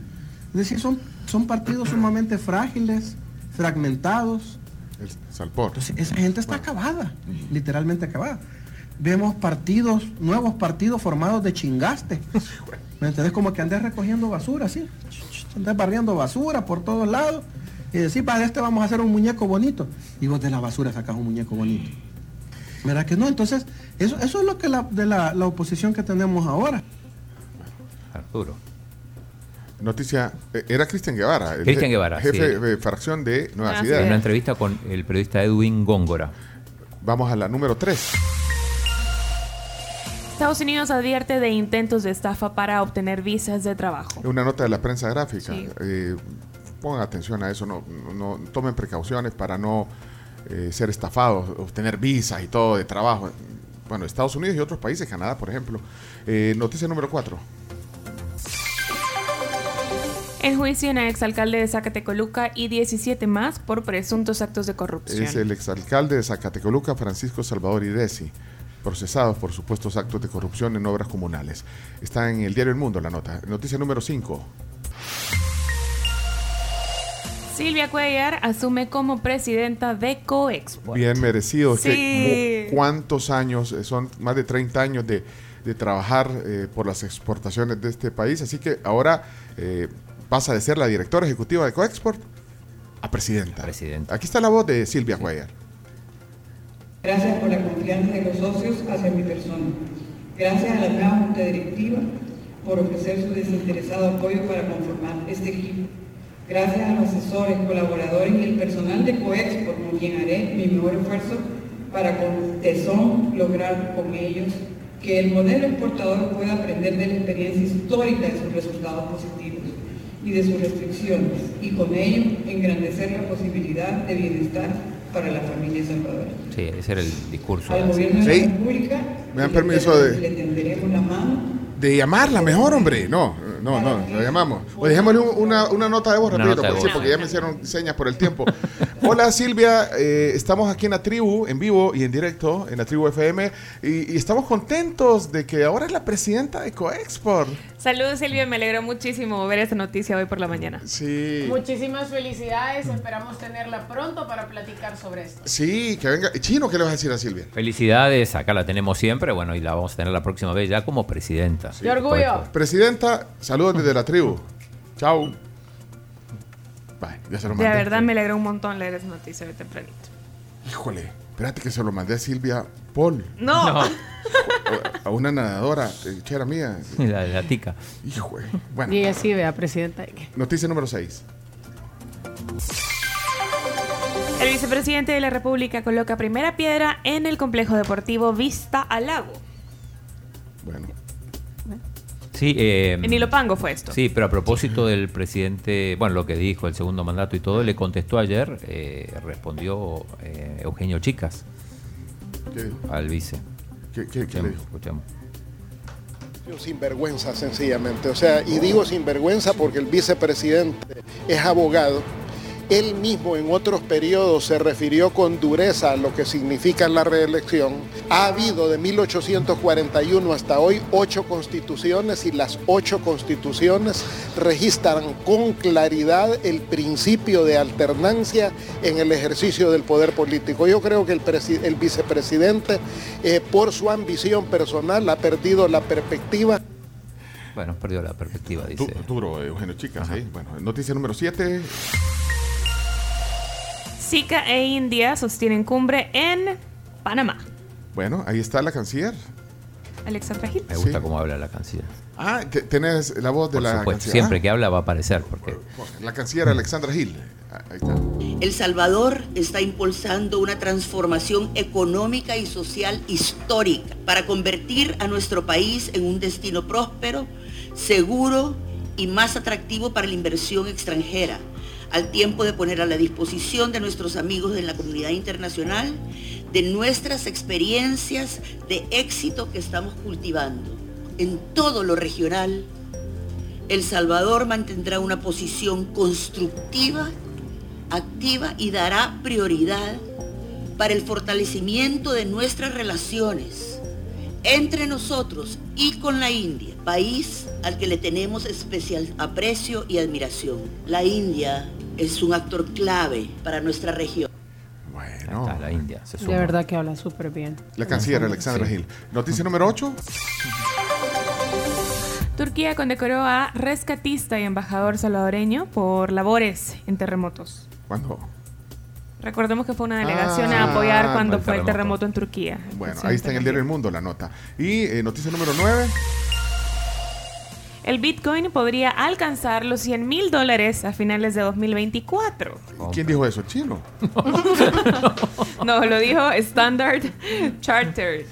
Speaker 64: Es decir, son, son partidos sumamente frágiles, fragmentados.
Speaker 3: El Salpor.
Speaker 64: Entonces, esa gente está acabada, literalmente acabada. vemos partidos, nuevos partidos formados de chingaste. ¿Me entendés? Como que andes recogiendo basura, así. Andes barriendo basura por todos lados. Y decís, para este vamos a hacer un muñeco bonito. Y vos de la basura sacas un muñeco bonito. ¿Verdad que no? Entonces, eso, eso es lo que la, de la, la oposición que tenemos ahora.
Speaker 5: Arturo.
Speaker 3: Noticia, eh, era Cristian Guevara, el
Speaker 5: Cristian Guevara,
Speaker 3: jefe
Speaker 5: sí.
Speaker 3: de fracción de Nuevas
Speaker 5: En
Speaker 3: Ideas.
Speaker 5: una entrevista con el periodista Edwin Góngora.
Speaker 3: Vamos a la número 3.
Speaker 6: Estados Unidos advierte de intentos de estafa para obtener visas de trabajo.
Speaker 3: Una nota de la prensa gráfica.
Speaker 6: Sí.
Speaker 3: Eh, pongan atención a eso, no, no- tomen precauciones para no eh, ser estafados, obtener visas y todo de trabajo. Bueno, Estados Unidos y otros países, Canadá, por ejemplo. Eh, noticia número 4.
Speaker 6: Enjuician a exalcalde de Zacatecoluca y 17 más por presuntos actos de corrupción.
Speaker 3: Es el exalcalde de Zacatecoluca, Francisco Salvador Idesi, procesados por supuestos actos de corrupción en obras comunales. Está en el diario El Mundo la nota. Noticia número 5.
Speaker 6: Silvia Cuellar asume como presidenta de Coexpo.
Speaker 3: Bien merecido. Que
Speaker 6: Sí.
Speaker 3: ¿Cuántos años? Eh, Son más de 30 años de, de trabajar eh, por las exportaciones de este país. Así que ahora eh, pasa de ser la directora ejecutiva de Coexport a presidenta. Aquí está la voz de Silvia Cuellar.
Speaker 66: Gracias por la confianza de los socios hacia mi persona. Gracias a la nueva Junta Directiva por ofrecer su desinteresado apoyo para conformar este equipo. Gracias a los asesores, colaboradores y el personal de Coexport, con quien haré mi mejor esfuerzo para con tesón lograr con ellos que el modelo exportador pueda aprender de la experiencia histórica de sus resultados positivos y de sus restricciones y con ello engrandecer la posibilidad de bienestar para la familia salvadoreña.
Speaker 5: Sí, ese era el discurso.
Speaker 66: Al gobierno de la República
Speaker 3: Me dan permiso de,
Speaker 66: le tenderemos la mano
Speaker 3: de llamarla mejor, hombre. No, no, no, lo llamamos. O dejémosle un- una, una nota de voz rapidito,
Speaker 5: de
Speaker 3: porque, sí, porque ya me hicieron señas por el tiempo. Hola Silvia, eh, estamos aquí en la tribu, en vivo y en directo, en la tribu FM, y, y estamos contentos de que ahora es la presidenta de Coexport.
Speaker 6: Saludos Silvia, me alegró muchísimo ver esta noticia hoy por la mañana.
Speaker 3: Sí.
Speaker 4: Muchísimas felicidades, esperamos tenerla pronto para platicar sobre esto.
Speaker 3: Sí, que venga. Chino, ¿qué le vas a decir a Silvia?
Speaker 5: Felicidades, acá la tenemos siempre, bueno, y la vamos a tener la próxima vez ya como presidenta.
Speaker 4: ¡Qué orgullo!
Speaker 3: Presidenta, saludos desde la tribu. Chao. Bye, ya se lo
Speaker 6: De
Speaker 3: mandé.
Speaker 6: verdad me alegró un montón leer esa noticia de tempranito.
Speaker 3: Híjole, espérate que se lo mandé a Silvia Paul.
Speaker 6: No. No.
Speaker 3: A una nadadora, eh, chera mía.
Speaker 5: La, la tica.
Speaker 3: Híjole. Bueno,
Speaker 4: Y así, vea, presidenta. de
Speaker 3: noticia número 6.
Speaker 6: El vicepresidente de la República coloca primera piedra en el complejo deportivo Vista al Lago.
Speaker 3: Bueno.
Speaker 5: Sí, eh,
Speaker 6: En Ilopango fue esto.
Speaker 5: Sí, pero a propósito del presidente, bueno, lo que dijo, el segundo mandato y todo, le contestó ayer, eh, respondió eh, Eugenio Chicas al vice.
Speaker 3: ¿Qué, qué, qué le dijo?
Speaker 5: escuchemos.
Speaker 67: Sinvergüenza, sencillamente. O sea, y digo sinvergüenza porque el vicepresidente es abogado. Él mismo en otros periodos se refirió con dureza a lo que significa la reelección. Ha habido de 1841 hasta hoy ocho constituciones y las ocho constituciones registran con claridad el principio de alternancia en el ejercicio del poder político. Yo creo que el, presi- el vicepresidente, eh, por su ambición personal, ha perdido la perspectiva
Speaker 5: Bueno, perdió la perspectiva, dice.
Speaker 3: Du- duro, Eugenio Chicas. ¿sí? Bueno, noticia número 7.
Speaker 6: Zika e India sostienen cumbre en Panamá.
Speaker 3: Bueno, ahí está la canciller.
Speaker 6: Alexandra Gil.
Speaker 5: Me gusta cómo habla la canciller.
Speaker 3: Ah, te- tenés la voz de
Speaker 5: Por
Speaker 3: la
Speaker 5: supuesto,
Speaker 3: canciller.
Speaker 5: siempre
Speaker 3: Ah,
Speaker 5: que habla va a aparecer, porque
Speaker 3: La canciller Alexandra Gil. Ah, Ahí está.
Speaker 68: El Salvador está impulsando una transformación económica y social histórica para convertir a nuestro país en un destino próspero, seguro y más atractivo para la inversión extranjera, al tiempo de poner a la disposición de nuestros amigos de la comunidad internacional de nuestras experiencias de éxito que estamos cultivando. En todo lo regional, El Salvador mantendrá una posición constructiva activa y dará prioridad para el fortalecimiento de nuestras relaciones entre nosotros y con la India, país al que le tenemos especial aprecio y admiración. La India es un actor clave para nuestra región.
Speaker 3: Bueno.
Speaker 5: Ahí está, la India. Se
Speaker 4: De verdad que habla súper bien.
Speaker 3: La canciller Alexandra
Speaker 5: Sí.
Speaker 3: Gil. Noticia número 8.
Speaker 6: Turquía condecoró a rescatista y embajador salvadoreño por labores en terremotos.
Speaker 3: ¿Cuándo?
Speaker 6: Recordemos que fue una delegación
Speaker 3: Ah,
Speaker 6: a apoyar cuando
Speaker 3: el
Speaker 6: fue el
Speaker 3: terremoto.
Speaker 6: en Turquía.
Speaker 3: Bueno, ahí está en el diario El Mundo la nota. Y eh, noticia número 9.
Speaker 6: El Bitcoin podría alcanzar los 100 mil dólares a finales de 2024.
Speaker 3: ¿Quién dijo eso? ¿Chino?
Speaker 6: No, lo dijo Standard Chartered.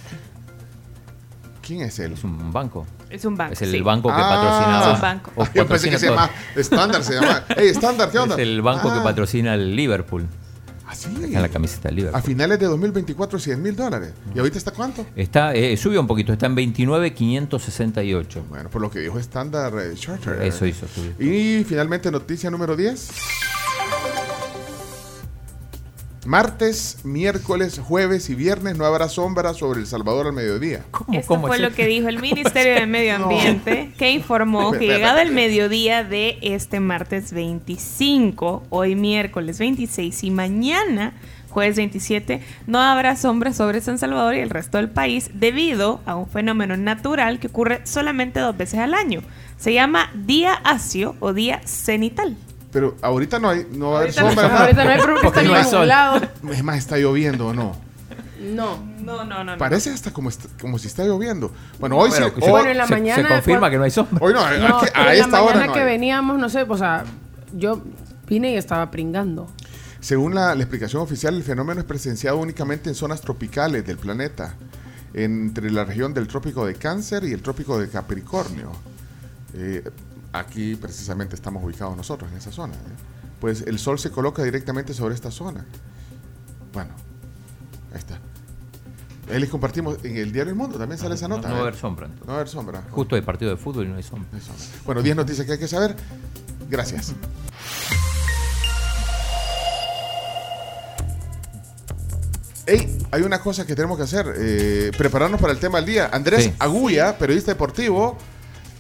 Speaker 3: ¿Quién es él?
Speaker 5: Es un banco.
Speaker 6: Es un banco.
Speaker 5: Es el
Speaker 6: sí.
Speaker 5: banco que
Speaker 3: Ah.
Speaker 5: patrocinaba.
Speaker 6: Es un banco.
Speaker 5: o
Speaker 3: Yo pensé que se llama Standard, se llama. Hey, Standard, ¿qué onda?
Speaker 5: Es el banco que
Speaker 3: Ah.
Speaker 5: patrocina el Liverpool.
Speaker 3: ¿Ah, sí?
Speaker 5: Está en la camiseta del
Speaker 3: A finales de 2024, 100 mil dólares. ¿Y ahorita está cuánto?
Speaker 5: Está, eh, subió un poquito, está en 29,568.
Speaker 3: Bueno, por lo que dijo Standard eh, Charter.
Speaker 5: Eso hizo subir.
Speaker 3: Y finalmente, noticia número 10. Martes, miércoles, jueves y viernes no habrá sombra sobre El Salvador al mediodía.
Speaker 6: Esto fue lo que dijo el Ministerio de Medio Ambiente, que informó que llegado el mediodía de este martes 25, hoy miércoles 26 y mañana jueves 27, no habrá sombra sobre San Salvador y el resto del país debido a un fenómeno natural que ocurre solamente dos veces al año. Se llama día asio o día cenital.
Speaker 3: Pero ahorita no hay, no va a haber
Speaker 6: Ahorita no-
Speaker 3: sombra.
Speaker 6: ahorita no hay porque
Speaker 3: Porque
Speaker 6: está
Speaker 4: nublado.
Speaker 3: Es más, está lloviendo o no.
Speaker 4: No.
Speaker 6: No, no, no.
Speaker 3: Parece hasta como, est- como si está lloviendo. Bueno, hoy sí. hoy-
Speaker 4: Bueno, en la
Speaker 5: se,
Speaker 4: mañana,
Speaker 5: se confirma
Speaker 4: pues-
Speaker 5: que no hay sombra.
Speaker 3: Hoy no, a-
Speaker 4: No,
Speaker 3: aquí- a
Speaker 4: en la
Speaker 3: esta hora
Speaker 4: mañana
Speaker 3: no
Speaker 4: que
Speaker 3: hay.
Speaker 4: veníamos, no sé, o sea, yo vine y estaba pringando.
Speaker 3: Según la, la explicación oficial, el fenómeno es presenciado únicamente en zonas tropicales del planeta, entre la región del trópico de Cáncer y el trópico de Capricornio. Eh, aquí precisamente estamos ubicados nosotros, en esa zona. ¿eh? Pues el sol se coloca directamente sobre esta zona. Bueno, ahí está. Ahí les compartimos en el diario El Mundo, también sale esa
Speaker 5: No,
Speaker 3: nota.
Speaker 5: no va a
Speaker 3: ¿eh?
Speaker 5: haber sombra. entonces.
Speaker 3: No va a haber sombra.
Speaker 5: Justo hay partido de fútbol y no hay sombra.
Speaker 3: No hay sombra. Bueno, 10 noticias que hay que saber. Gracias. Hey, hay una cosa que tenemos que hacer, eh, prepararnos para el tema del día. Andrés
Speaker 5: Sí.
Speaker 3: Agulla, periodista deportivo,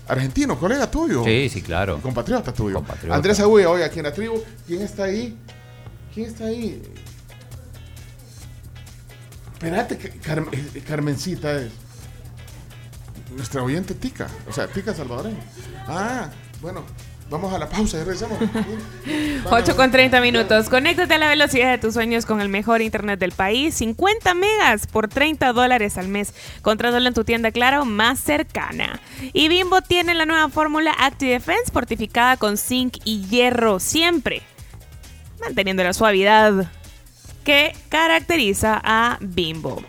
Speaker 3: argentino, colega tuyo.
Speaker 5: Sí, sí, claro.
Speaker 3: Compatriota tuyo.
Speaker 5: Compatriota.
Speaker 3: Andrés Agulla, hoy aquí en la tribu. ¿Quién está ahí? ¿Quién está ahí? Espérate, eh, Carmencita es. Nuestra oyente Tica. O sea, Tica salvadoreña. Ah, bueno, vamos a la pausa y regresamos.
Speaker 6: 8 con 30 minutos. Conéctate a la velocidad de tus sueños con el mejor internet del país. 50 megas por 30 dólares al mes. Contrátalo en tu tienda Claro más cercana. Y Bimbo tiene la nueva fórmula ActiDefense fortificada con zinc y hierro siempre. Manteniendo la suavidad que caracteriza a Bimbo.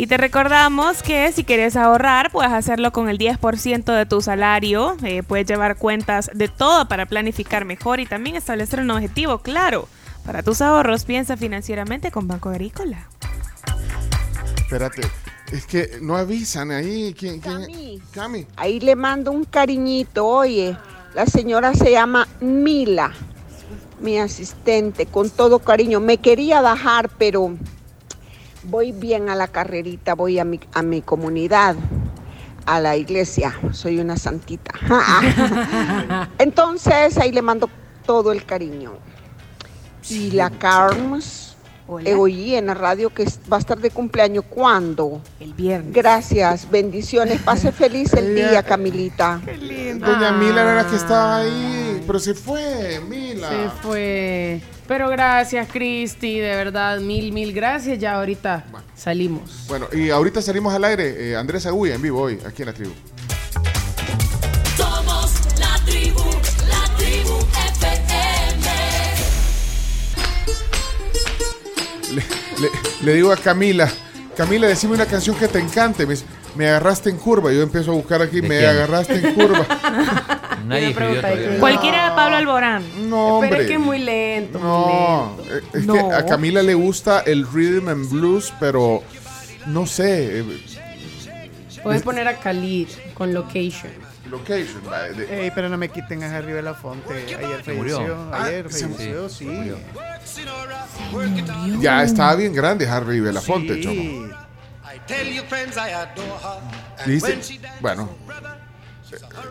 Speaker 6: Y te recordamos que si quieres ahorrar, puedes hacerlo con el 10% de tu salario. Eh, puedes llevar cuentas de todo para planificar mejor y también establecer un objetivo claro. Para tus ahorros, piensa financieramente con Banco Agrícola.
Speaker 3: Espérate, es que no avisan ahí. ¿Quién? quién?
Speaker 69: Cami.
Speaker 3: Cami.
Speaker 69: Ahí le mando un cariñito, oye. La señora se llama Mila, mi asistente, con todo cariño. Me quería bajar, pero voy bien a la carrerita, voy a mi, a mi comunidad, a la iglesia. Soy una santita. Entonces ahí le mando todo el cariño. Y la Carms, eh, oí en la radio que va a estar de cumpleaños. ¿Cuándo?
Speaker 6: El viernes.
Speaker 69: Gracias, bendiciones. Pase feliz el día, Camilita.
Speaker 3: Doña Mila era la que estaba ahí, pero se fue, Mila.
Speaker 4: Se fue. Pero gracias, Cristi, de verdad, mil, mil gracias. Ya ahorita salimos.
Speaker 3: Bueno, y ahorita salimos al aire. eh, Andrés Agulla en vivo hoy, aquí en la tribu.
Speaker 70: Somos la tribu, la tribu FM.
Speaker 3: Le, le- le digo a Camila, Camila, decime una canción que te encante. Me, dice, "Me agarraste en curva. Yo empiezo a buscar aquí,
Speaker 5: ¿De
Speaker 3: me
Speaker 5: quién?
Speaker 3: agarraste en curva.
Speaker 5: Nadie escribió todavía.
Speaker 6: Cualquiera de Pablo Alborán.
Speaker 3: No,
Speaker 4: Pero
Speaker 3: hombre.
Speaker 4: es que es muy lento. muy
Speaker 3: No,
Speaker 4: lento.
Speaker 3: eh, es
Speaker 4: No.
Speaker 3: que a Camila le gusta el rhythm and blues, pero no sé. eh,
Speaker 4: Puedes poner a Khalid con Location.
Speaker 3: Location. de-
Speaker 1: Ey, pero no me quiten a Harry Belafonte. Ayer
Speaker 5: murió.
Speaker 1: falleció. Ayer
Speaker 3: Ah,
Speaker 1: falleció, sí.
Speaker 5: murió.
Speaker 3: Ya estaba bien grande Harry Belafonte, chomo. Dice, bueno,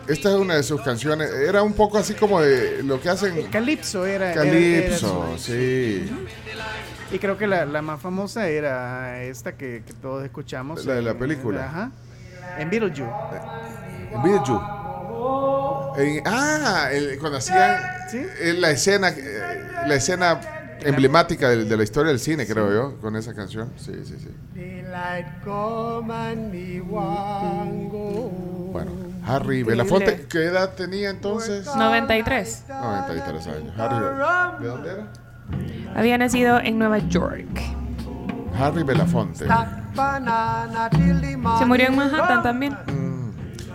Speaker 3: Esta es una de sus canciones. Era un poco así como de lo que hacen.
Speaker 1: Calipso era. era- era
Speaker 3: Calipso,
Speaker 1: su-
Speaker 3: sí.
Speaker 1: Y creo que la, la más famosa era esta que, que todos escuchamos.
Speaker 3: La de la película.
Speaker 1: Ajá. En Beetlejuice.
Speaker 3: En Beetlejuice. En- ah, el- cuando hacían eh, la escena, eh, la escena emblemática de, de la historia del cine, creo yo, con esa canción. Sí, sí, sí. Bueno, Harry Belafonte, ¿qué edad tenía entonces?
Speaker 6: 93.
Speaker 3: 93 años. Harry, ¿de dónde era?
Speaker 6: Había nacido en Nueva York.
Speaker 3: Harry Belafonte.
Speaker 6: Se murió en Manhattan también.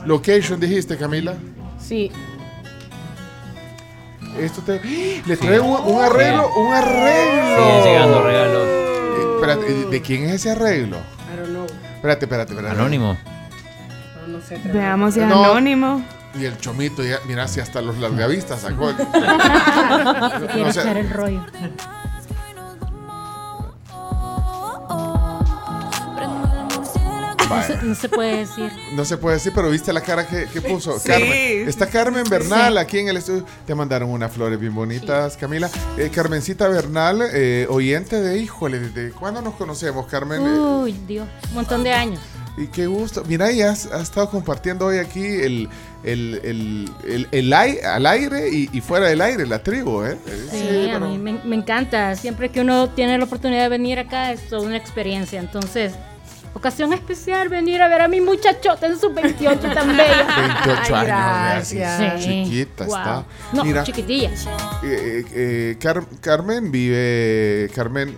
Speaker 3: Location dijiste, Camila.
Speaker 4: Sí.
Speaker 3: Esto te. Le trae un, un arreglo, un arreglo.
Speaker 5: Siguen llegando regalos.
Speaker 3: Eh, espérate, ¿de- ¿de quién es ese arreglo?
Speaker 4: I don't know.
Speaker 3: Espérate, espérate, espérate.
Speaker 5: Anónimo.
Speaker 4: No, no sé.
Speaker 6: Veamos si es
Speaker 3: No.
Speaker 6: anónimo.
Speaker 3: Y el chomito, ya, mira, si hasta los largavistas sacó. No sé.
Speaker 71: echar el rollo. No se, no se puede decir.
Speaker 3: No se puede decir, pero viste la cara que, que puso.
Speaker 71: Sí.
Speaker 3: Carmen. Está Carmen Bernal
Speaker 71: Sí.
Speaker 3: aquí en el estudio. Te mandaron unas flores bien bonitas, Camila. Eh, Carmencita Bernal, eh, oyente de Híjole, ¿desde cuándo nos conocemos, Carmen? Eh,
Speaker 71: Uy, Dios, un montón de años.
Speaker 3: Y qué gusto. Mira, ya has, has estado compartiendo hoy aquí el, el, el, el- el ai- al aire y, y fuera del aire, la tribu, ¿eh? Eh,
Speaker 71: Sí, a mí me, me encanta. Siempre que uno tiene la oportunidad de venir acá es toda una experiencia. Entonces, ocasión especial venir a ver a mi muchachota en sus 28 tan bella.
Speaker 3: 28 años,
Speaker 71: gracias.
Speaker 3: sí, chiquita
Speaker 71: Wow.
Speaker 3: está.
Speaker 71: No,
Speaker 3: Mira,
Speaker 71: chiquitilla.
Speaker 3: eh, eh, Car- Carmen vive, Carmen,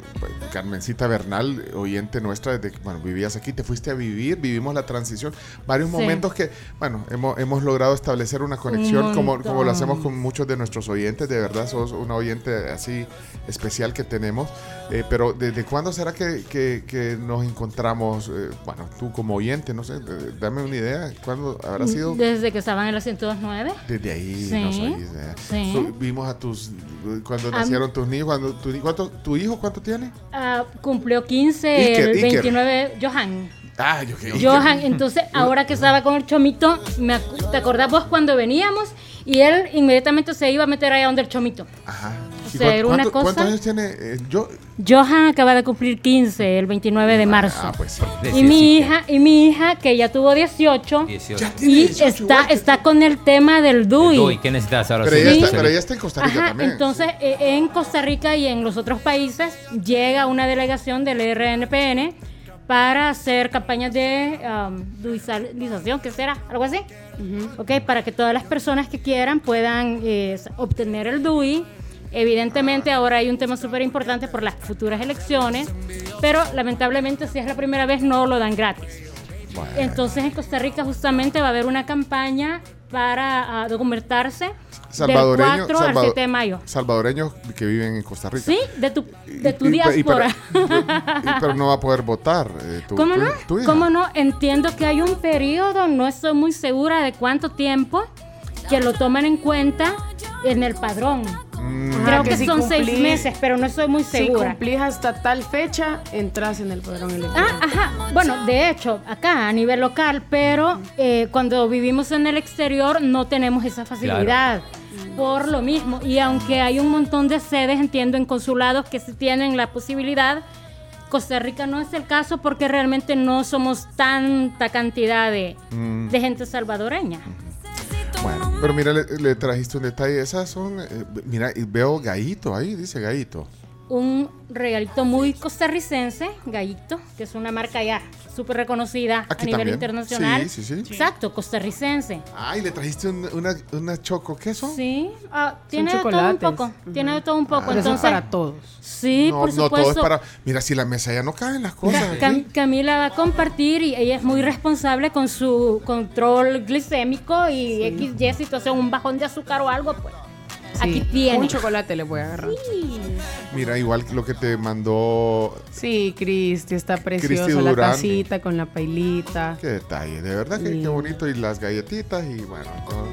Speaker 3: Carmencita Bernal, oyente nuestra, desde que bueno, vivías aquí, te fuiste a vivir, vivimos la transición, varios
Speaker 71: Sí.
Speaker 3: momentos que, bueno, hemos, hemos logrado establecer una conexión como, como lo hacemos con muchos de nuestros oyentes, de verdad, sos una oyente así especial que tenemos, Eh, pero ¿desde cuándo será que, que- que nos encontramos, eh, bueno, tú como oyente, no sé, eh, dame una idea, ¿cuándo habrá sido?
Speaker 71: Desde que estaban en la 1029.
Speaker 3: Desde ahí
Speaker 71: Sí,
Speaker 3: nos oís, eh.
Speaker 71: sí.
Speaker 3: Vimos a tus cuando nacieron tus niños, cuando tu, ¿cuánto- tu hijo cuánto tiene?
Speaker 71: Ah, cumplió 15
Speaker 3: Iker,
Speaker 71: el
Speaker 3: Iker.
Speaker 71: 29, Johan.
Speaker 3: Ah, yo que
Speaker 71: Johan, entonces ahora que estaba con el chomito, me ¿te acordás vos cuando veníamos? Y él inmediatamente se iba a meter allá donde el chomito.
Speaker 3: Ajá.
Speaker 71: O
Speaker 3: ¿Y
Speaker 71: sea,
Speaker 3: cuán-
Speaker 71: era una
Speaker 3: cuánto- ¿Cuántos años tiene eh, yo?
Speaker 71: Johan acaba de cumplir 15 el 29 de marzo.
Speaker 3: Ah, pues.
Speaker 71: Y mi hija, y mi hija que ya tuvo 18,
Speaker 5: 18.
Speaker 71: y está, está con el tema del DUI.
Speaker 5: ¿qué necesitas ahora?
Speaker 3: Pero
Speaker 5: sí?
Speaker 3: ella, está,
Speaker 5: Sí.
Speaker 3: pero ella está en Costa Rica
Speaker 71: Ajá,
Speaker 3: también.
Speaker 71: entonces eh, en Costa Rica y en los otros países llega una delegación del RNPN para hacer campañas de um, dualización, ¿qué será? Algo así. Ok, para que todas las personas que quieran puedan eh, obtener el DUI. Evidentemente ahora hay un tema súper importante por las futuras elecciones, pero lamentablemente si es la primera vez no lo dan gratis. Entonces en Costa Rica justamente va a haber una campaña para ah, documentarse
Speaker 3: Salvadoreño,
Speaker 71: del 4 al
Speaker 3: salvado-
Speaker 71: 7 de mayo.
Speaker 3: Salvadoreños que viven en Costa Rica.
Speaker 71: Sí, de tu, de tu
Speaker 3: Y- y- y- pero-
Speaker 71: diáspora.
Speaker 3: pero no va a poder votar. eh, tu,
Speaker 71: ¿Cómo
Speaker 3: tu-
Speaker 71: no? ¿Cómo no? Entiendo que hay un periodo, no estoy muy segura de cuánto tiempo, que lo toman en cuenta en el padrón. Creo
Speaker 4: Ajá,
Speaker 71: que,
Speaker 4: si
Speaker 71: son seis meses, pero no estoy muy
Speaker 4: Si
Speaker 71: segura.
Speaker 4: cumplís hasta tal fecha, entras en el padrón electoral.
Speaker 71: Ah, ajá. Bueno, de hecho, acá a nivel local, pero eh, cuando vivimos en el exterior no tenemos esa facilidad. Por lo mismo, y aunque hay un montón de sedes, entiendo, en consulados que sí tienen la posibilidad, Costa Rica no es el caso porque realmente no somos tanta cantidad de,
Speaker 3: Mm.
Speaker 71: de gente salvadoreña.
Speaker 3: Bueno, pero mira, le, le trajiste un detalle. Esas son. eh, mira, veo gallito ahí, dice gallito.
Speaker 71: Un regalito muy costarricense, Gallito, que es una marca ya súper reconocida a nivel
Speaker 3: también.
Speaker 71: internacional.
Speaker 3: Sí, sí, sí.
Speaker 71: Exacto, costarricense.
Speaker 3: Ay, le trajiste un- una, una choco. ¿Qué son?
Speaker 71: Sí, ah, tiene de todo un poco. Tiene de todo un poco.
Speaker 4: Pero eso es
Speaker 71: Entonces,
Speaker 4: para todos.
Speaker 71: Sí,
Speaker 3: no,
Speaker 71: por
Speaker 3: no
Speaker 71: supuesto.
Speaker 3: todo es para. Mira, si la mesa ya no caben las cosas.
Speaker 71: Ca-
Speaker 3: aquí.
Speaker 71: Cam- Camila va a compartir y ella es muy responsable con su control glicémico y XY situación, un bajón de azúcar o algo, pues aquí tiene.
Speaker 4: Un chocolate le voy a agarrar.
Speaker 3: Mira, igual lo que te mandó.
Speaker 4: Sí, Cristi, está preciosa la tacita con la pailita.
Speaker 3: Qué detalle, de verdad que
Speaker 4: Sí.
Speaker 3: qué bonito. Y las galletitas y bueno. todo.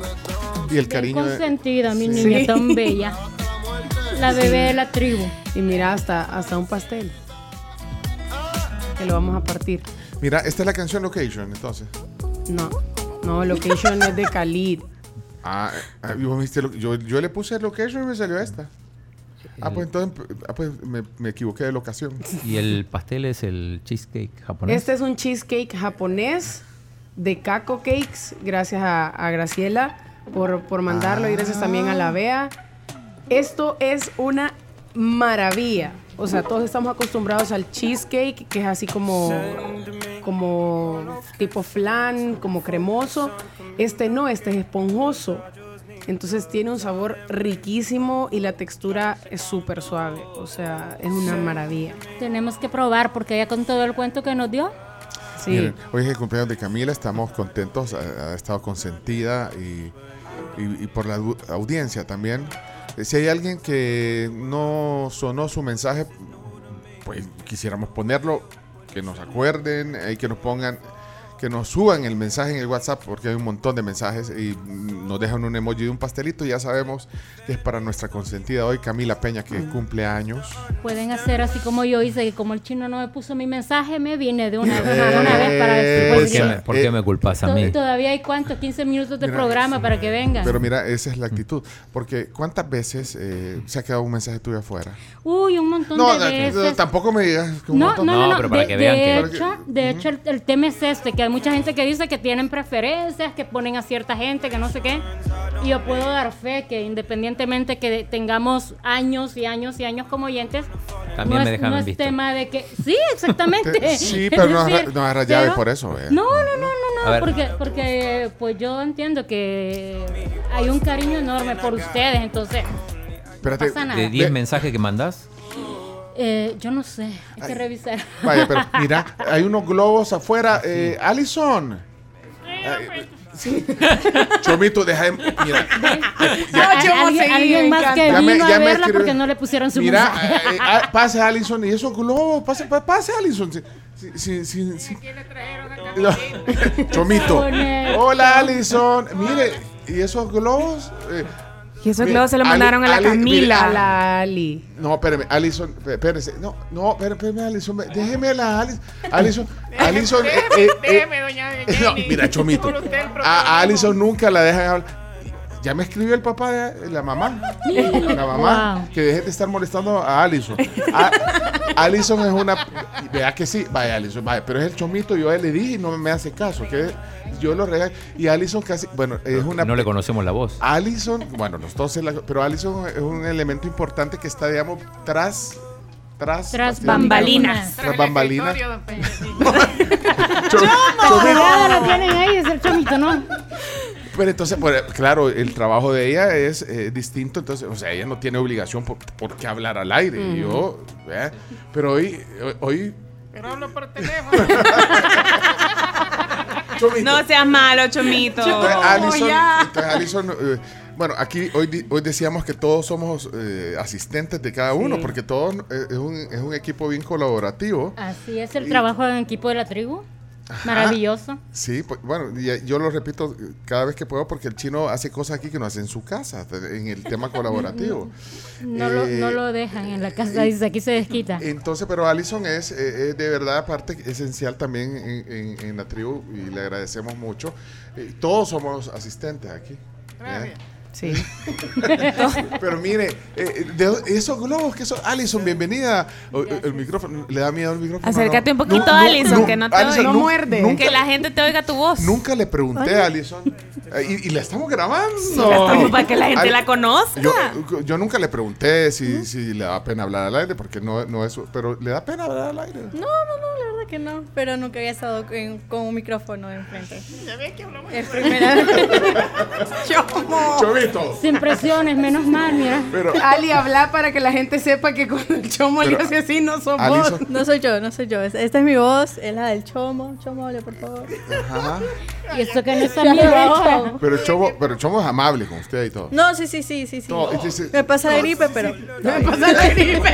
Speaker 3: Y el
Speaker 71: Bien
Speaker 3: cariño. de-
Speaker 71: consentida, mi
Speaker 4: Sí.
Speaker 71: niña tan bella. La bebé de la tribu.
Speaker 4: Y mira, hasta, hasta un pastel. Que lo vamos a partir.
Speaker 3: Mira, esta es la canción Location, entonces.
Speaker 4: No. No, location es de Khalid.
Speaker 3: Ah, ah, ¿y vos viste lo- yo, yo le puse location y me salió esta. Ah, pues entonces ah, pues me, me equivoqué de locación.
Speaker 5: Y el pastel es el cheesecake japonés.
Speaker 4: Este es un cheesecake japonés de Caco Cakes. Gracias a, a Graciela por, por mandarlo y gracias también a la Bea. Esto es una maravilla. O sea, todos estamos acostumbrados al cheesecake, que es así como, como tipo flan, como cremoso. Este no, este es esponjoso. Entonces tiene un sabor riquísimo y la textura es súper suave. O sea, es una maravilla.
Speaker 71: Tenemos que probar porque ya con todo el cuento que nos dio.
Speaker 4: Sí.
Speaker 3: Miren, hoy es el cumpleaños de Camila, estamos contentos, ha, ha estado consentida y, y- y por la au- audiencia también. Eh, Si hay alguien que no sonó su mensaje, pues quisiéramos ponerlo, que nos acuerden, eh, que nos pongan, que nos suban el mensaje en el WhatsApp, porque hay un montón de mensajes y mm, nos dejan un emoji de un pastelito. Ya sabemos que es para nuestra consentida hoy, Camila Peña, que cumple años.
Speaker 71: Pueden hacer así como yo hice, que como el chino no me puso mi mensaje, me vine de una, una- una vez para si
Speaker 5: ¿Por qué, me, por qué me culpas a mí?
Speaker 71: Todavía hay cuántos, 15 minutos de
Speaker 3: Mira,
Speaker 71: programa para que vengan.
Speaker 3: Pero mira, esa es la actitud. Porque ¿cuántas veces eh, se ha quedado un mensaje tuyo afuera?
Speaker 71: Uy, un montón
Speaker 3: No,
Speaker 71: de
Speaker 3: no,
Speaker 71: veces.
Speaker 3: tampoco me digas que un
Speaker 71: No,
Speaker 3: montón.
Speaker 71: no, no, no,
Speaker 5: pero para
Speaker 71: de,
Speaker 5: que vean
Speaker 71: de
Speaker 5: que-
Speaker 71: hecho, de hecho el, el tema es este, que hay mucha gente que dice que tienen preferencias, que ponen a cierta gente, que no sé qué. Y yo puedo dar fe que independientemente que tengamos años y años y años como oyentes,
Speaker 5: También
Speaker 71: no
Speaker 5: me
Speaker 71: es,
Speaker 5: dejan
Speaker 71: no es
Speaker 5: visto.
Speaker 71: tema de que... Sí, exactamente.
Speaker 3: Sí,
Speaker 71: Es
Speaker 3: pero no
Speaker 71: decir,
Speaker 3: agarra- no
Speaker 71: pero-
Speaker 3: por eso. eh.
Speaker 71: No, no, no, no,
Speaker 5: ver.
Speaker 71: no, porque, porque pues yo entiendo que hay un cariño enorme por ustedes, entonces
Speaker 3: Espérate.
Speaker 71: no pasa nada.
Speaker 5: ¿De 10 mensajes que mandás?
Speaker 71: Eh, yo no sé, hay que revisar.
Speaker 3: Vaya, pero mira, hay unos globos afuera. Eh, Alison. Ay, sí. Chomito, deja de. Mira.
Speaker 71: Al- alguien, alguien más que
Speaker 3: Ya me- ya
Speaker 71: a verla
Speaker 3: escribió.
Speaker 71: porque no le pusieron su
Speaker 3: Mira,
Speaker 71: mensaje.
Speaker 3: eh, eh, ah, pase Alison y esos globos, pase, pa- pase Alison. Sí, sí, sí, sí. No. Chomito. Hola Alison. Mire, ¿y esos globos?
Speaker 6: Y esos
Speaker 3: mire,
Speaker 6: globos se
Speaker 3: Ali-
Speaker 6: mandaron a la
Speaker 3: Ali- mire,
Speaker 6: Camila.
Speaker 4: A la Ali.
Speaker 3: No, espérame, Alison, espé- espérese. No, no, espérame, espérame, Alison. Déjeme la Alison. Alison, Alison. eh, eh, eh, no, mira, Chomito. A, a Alison nunca la dejan hablar. Ya me escribió el papá de la mamá. La mamá.
Speaker 71: Wow.
Speaker 3: Que deje de estar molestando a Alison. A- Alison es una. Vea que sí. Vaya, Alison. Vaya, pero es el chomito. Yo a él le dije y no me hace caso. Que yo lo regalé. Y Alison casi. Bueno, es una.
Speaker 5: No le conocemos la voz.
Speaker 3: Alison, bueno, los dos, la- pero Alison es un elemento importante que está, digamos, tras. Tras,
Speaker 71: Tras
Speaker 6: bambalinas.
Speaker 3: Tras bambalinas.
Speaker 71: Pegada la tienen ahí, es el chomito, ¿no?
Speaker 3: Pero entonces, pues, claro, el trabajo de ella es eh, distinto, entonces, o sea, ella no tiene obligación por, por qué hablar al aire. y Yo, pero hoy, hoy-
Speaker 1: Pero hablo por teléfono.
Speaker 3: Chomito.
Speaker 6: No seas malo, Chomito.
Speaker 3: Entonces, Alison,
Speaker 6: ya.
Speaker 3: entonces, Alison, eh, bueno, aquí hoy, di- hoy decíamos que todos somos eh, asistentes de cada uno,
Speaker 71: Sí.
Speaker 3: porque todos eh, es, un, es un equipo bien colaborativo.
Speaker 71: Así es el
Speaker 3: Y-
Speaker 71: trabajo en equipo de la tribu. Maravilloso.
Speaker 3: Sí, pues, bueno, y, eh, yo lo repito cada vez que puedo porque el chino hace cosas aquí que no hace en su casa, en el tema colaborativo.
Speaker 71: No, lo,
Speaker 3: Eh,
Speaker 71: no lo dejan en la casa, dice, aquí se desquita.
Speaker 3: Entonces, pero Alison es, eh, es de verdad parte esencial también en, en- en la tribu y le agradecemos mucho. Eh, todos somos asistentes aquí. ¿eh?
Speaker 4: Sí.
Speaker 3: Pero mire, eh, de- esos globos que son. Alison, bienvenida. O- El, micrófono, ¿le da miedo el micrófono?
Speaker 6: Acércate un poquito,
Speaker 3: no,
Speaker 6: Alison,
Speaker 3: no,
Speaker 6: que no te
Speaker 3: Alison,
Speaker 6: oiga. No muerde.
Speaker 3: Nunca,
Speaker 6: Que la gente te oiga tu voz.
Speaker 3: nunca le pregunté a Alison. Eh, Y, y la estamos grabando.
Speaker 6: Sí, la estamos para que la gente la conozca.
Speaker 3: Yo, yo nunca le pregunté si, si le da pena hablar al aire, porque no, no es. Pero le da pena hablar al aire.
Speaker 72: No, no, no, la verdad que no. Pero nunca había estado con, con un micrófono enfrente.
Speaker 1: Ya ve que hablamos.
Speaker 72: Es primera vez.
Speaker 3: Chovito.
Speaker 71: Sin presiones, menos mal, mira.
Speaker 3: Pero,
Speaker 4: Ali, habla para que la gente sepa que cuando el chomo
Speaker 3: Pero,
Speaker 4: le hace así, no sos
Speaker 3: Alison-
Speaker 4: vos.
Speaker 72: No soy yo, no soy yo. Es- Esta es mi voz, es la del chomo. Chomo, hable, por favor.
Speaker 3: ajá.
Speaker 71: Y esto que no está
Speaker 72: Ya
Speaker 3: Pero el chomo, pero el es amable con usted y todo.
Speaker 72: No, sí, sí, sí, sí, sí.
Speaker 3: No, es que-
Speaker 72: Me pasa la gripe, pero.
Speaker 4: Me pasa la gripe.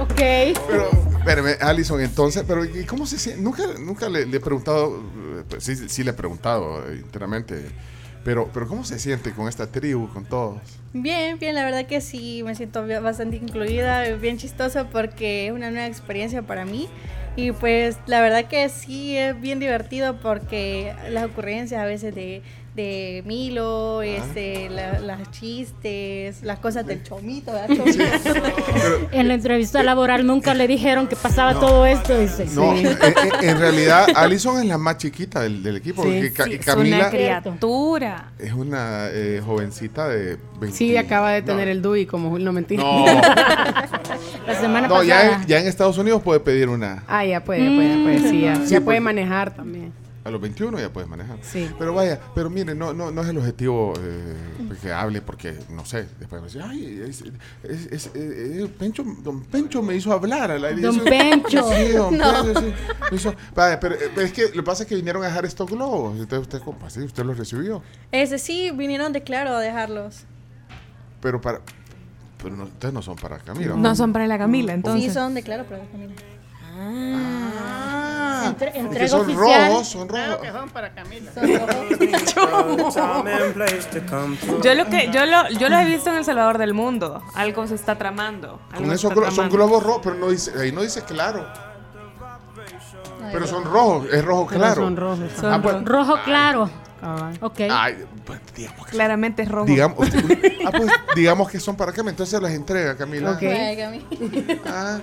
Speaker 71: Ok.
Speaker 3: Pero, espérame, Alison, entonces, pero ¿y cómo se siente? Nunca, nunca le, le he preguntado, eh, pues, sí, sí le he preguntado eh, enteramente, pero, pero ¿cómo se siente con esta tribu, con todos?
Speaker 72: Bien, bien, la verdad que sí, me siento bi- bastante incluida, bien chistoso porque es una nueva experiencia para mí. Y pues la verdad que sí es bien divertido porque las ocurrencias a veces de, de Milo, este, la- las chistes, las cosas del chomito, ¿verdad? Chomito.
Speaker 71: En la entrevista laboral nunca le dijeron que pasaba todo esto. Dice.
Speaker 3: No, en, en- en realidad Alison es la más chiquita del, del equipo.
Speaker 4: Sí,
Speaker 3: porque Ca-
Speaker 4: sí, es
Speaker 3: Camila
Speaker 6: Una criatura.
Speaker 3: es una eh, jovencita de 20.
Speaker 4: Sí, acaba de tener el DUI como no mentira.
Speaker 3: No.
Speaker 71: La semana
Speaker 3: No, ya
Speaker 71: pasada.
Speaker 3: en, ya en Estados Unidos puede pedir una.
Speaker 4: Ah, ya puede, ya puede, ya puede, sí, ya,
Speaker 3: Sí,
Speaker 4: ya
Speaker 3: pues-
Speaker 4: puede manejar también.
Speaker 3: A los 21 ya puedes manejar.
Speaker 4: Sí.
Speaker 3: Pero vaya, pero mire, no, no, no es el objetivo eh, que hable porque, no sé, después me dice, ay, es, es- es- eh, eh, Pencho, don Pencho me hizo hablar al aire.
Speaker 71: Don
Speaker 3: Eso-
Speaker 71: Pencho.
Speaker 3: Sí, don
Speaker 72: No.
Speaker 3: Pencho, sí. Me hizo- vaya, pero es que lo que pasa es que vinieron a dejar estos globos. Entonces usted, compa, sí, usted los recibió.
Speaker 72: Ese sí, vinieron de claro a dejarlos.
Speaker 3: Pero para... Pero no, ustedes no son para Camila.
Speaker 6: No son para la Camila, entonces.
Speaker 72: Sí, son de claro, pero
Speaker 71: Entre- entrega
Speaker 3: son
Speaker 71: oficial.
Speaker 3: rojos, son rojos.
Speaker 1: son para Camila.
Speaker 6: Yo lo que yo lo yo lo he visto en El Salvador del Mundo. Algo se está tramando. algo
Speaker 3: Con glo- son globos rojos, pero no dice, ahí no dice claro. Pero son rojos, es rojo
Speaker 4: Pero
Speaker 3: claro.
Speaker 4: son rojos.
Speaker 3: Ah, pues-
Speaker 71: Rojo claro. Ok.
Speaker 3: Ay, pues, digamos que,
Speaker 6: Claramente es rojo.
Speaker 3: digamos, ah, pues, digamos que son para Camila, entonces las entrega Camila.
Speaker 4: Ok.
Speaker 72: Ay, Cami.
Speaker 3: Ah,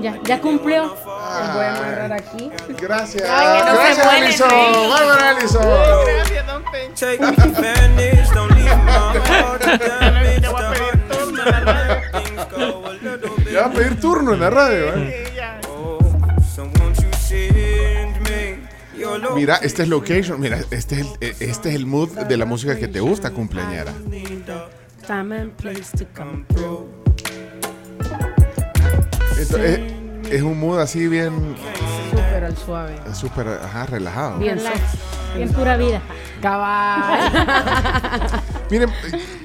Speaker 71: Ya, ya cumplió.
Speaker 3: ah,
Speaker 4: Voy a amarrar aquí.
Speaker 3: gracias.
Speaker 6: Ay, no
Speaker 3: gracias, Alison.
Speaker 6: Rey.
Speaker 3: Bárbara Alison.
Speaker 1: Gracias, don Pencho. Ya voy a pedir turno en la radio.
Speaker 3: Ya va a pedir turno en la radio. ¿eh? Mira, este es location. Mira, este es, el, eh, este es el mood de la música que te gusta, cumpleañera. Esto es, es un mood así bien,
Speaker 4: Súper al suave.
Speaker 3: súper, ajá, relajado.
Speaker 4: Bien
Speaker 71: Relax.
Speaker 4: sexy.
Speaker 71: Bien pura vida.
Speaker 4: Cabal.
Speaker 3: Miren,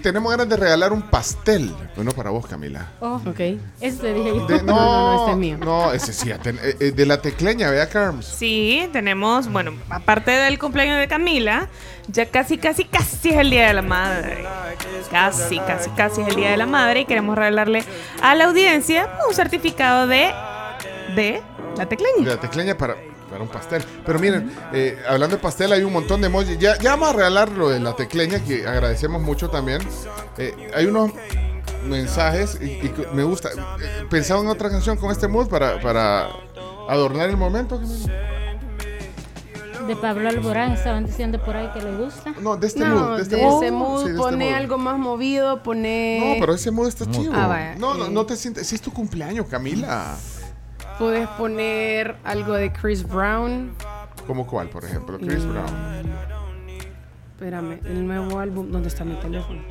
Speaker 3: tenemos ganas de regalar un pastel. Bueno, para vos, Camila.
Speaker 71: Oh,
Speaker 4: ok.
Speaker 71: ese te dije yo.
Speaker 3: De-
Speaker 4: No, no, no, este es mío.
Speaker 3: No, ese sí, eh, eh, de la tecleña, vea, Carms.
Speaker 6: Sí, tenemos, bueno, aparte del cumpleaños de Camila, ya casi, casi, casi es el Día de la Madre. Casi, casi, casi es el Día de la Madre y queremos regalarle a la audiencia un certificado de, de la tecleña.
Speaker 3: la tecleña para, para un pastel. Pero miren, eh, hablando de pastel, hay un montón de emojis. Ya, ya vamos a regalar lo de la tecleña, que agradecemos mucho también. Eh, hay unos mensajes y, me gusta. Eh, Pensaba en otra canción con este mood para, para adornar el momento.
Speaker 71: De Pablo Alborán estaban diciendo por ahí que le gusta.
Speaker 3: No, de este
Speaker 4: No,
Speaker 3: mood.
Speaker 4: de
Speaker 3: De este
Speaker 4: ese
Speaker 3: mood.
Speaker 4: mood,
Speaker 3: Sí, de este
Speaker 4: pone
Speaker 3: mood.
Speaker 4: algo más movido, pone...
Speaker 3: No, pero ese mood está chido.
Speaker 4: Ah, vaya.
Speaker 3: no, no,
Speaker 4: Eh.
Speaker 3: no te sientes. Si es tu cumpleaños, Camila.
Speaker 4: Puedes poner algo de Chris Brown.
Speaker 3: ¿Como cuál, por ejemplo? Chris
Speaker 4: Mm.
Speaker 3: Brown.
Speaker 4: Espérame, el nuevo álbum. ¿Dónde está mi teléfono?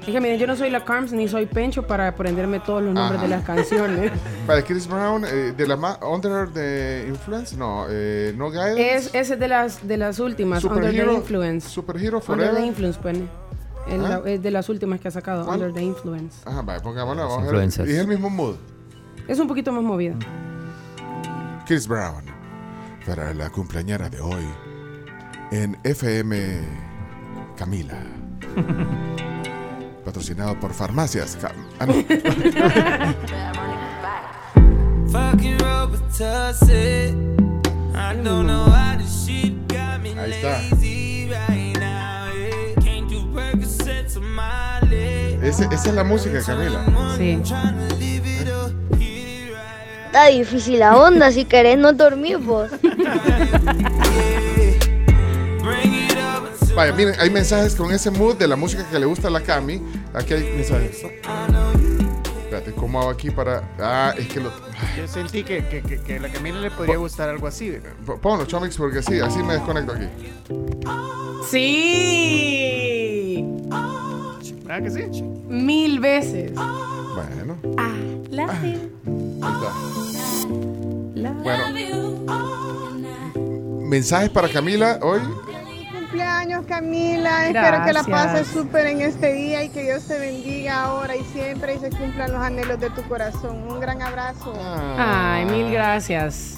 Speaker 4: Es que miren, yo no soy la Carms ni soy Pencho para aprenderme todos los nombres
Speaker 3: Ajá.
Speaker 4: de las canciones.
Speaker 3: Para Chris Brown, eh, de la ma- Under the Influence, no, eh, no Guidance.
Speaker 4: es, ese es de las, de las últimas, Under the
Speaker 3: Superhero-
Speaker 4: Influence.
Speaker 3: Superhero
Speaker 4: Under
Speaker 3: Forever.
Speaker 4: the Influence, pone. Es,
Speaker 3: ¿Ah?
Speaker 4: es de las últimas que ha sacado,
Speaker 3: ¿Cuál?
Speaker 4: Under the Influence.
Speaker 3: Ajá, vaya, pongámosla, vamos a ver. es el mismo mood.
Speaker 4: Es un poquito más movida.
Speaker 3: Chris Brown, para la cumpleañera de hoy, en FM Camila. Patrocinado por Farmacias. Cam- ah, no. Ahí está. Ese- esa es la música, Camila.
Speaker 4: Sí.
Speaker 73: Está difícil la onda, si querés no dormir vos.
Speaker 3: Vaya, miren, hay mensajes con ese mood de la música que le gusta a la Cami. Aquí hay mensajes. Espérate, ¿cómo hago aquí para.? Ah, es que lo.
Speaker 1: Yo sentí que, que, que, que a la Camila le podría gustar algo así.
Speaker 3: Ponlo, Chomix, porque sí, así me desconecto aquí.
Speaker 4: Sí.
Speaker 1: ¿Verdad que sí?
Speaker 4: Mil veces.
Speaker 3: Bueno,
Speaker 71: La
Speaker 3: ahí está. Bueno, mensajes para Camila hoy.
Speaker 74: cumpleaños, Camila. Espero que la pases súper en este día y que Dios te bendiga ahora y siempre y se cumplan los anhelos de tu corazón. Un gran abrazo.
Speaker 4: Ay, mil gracias.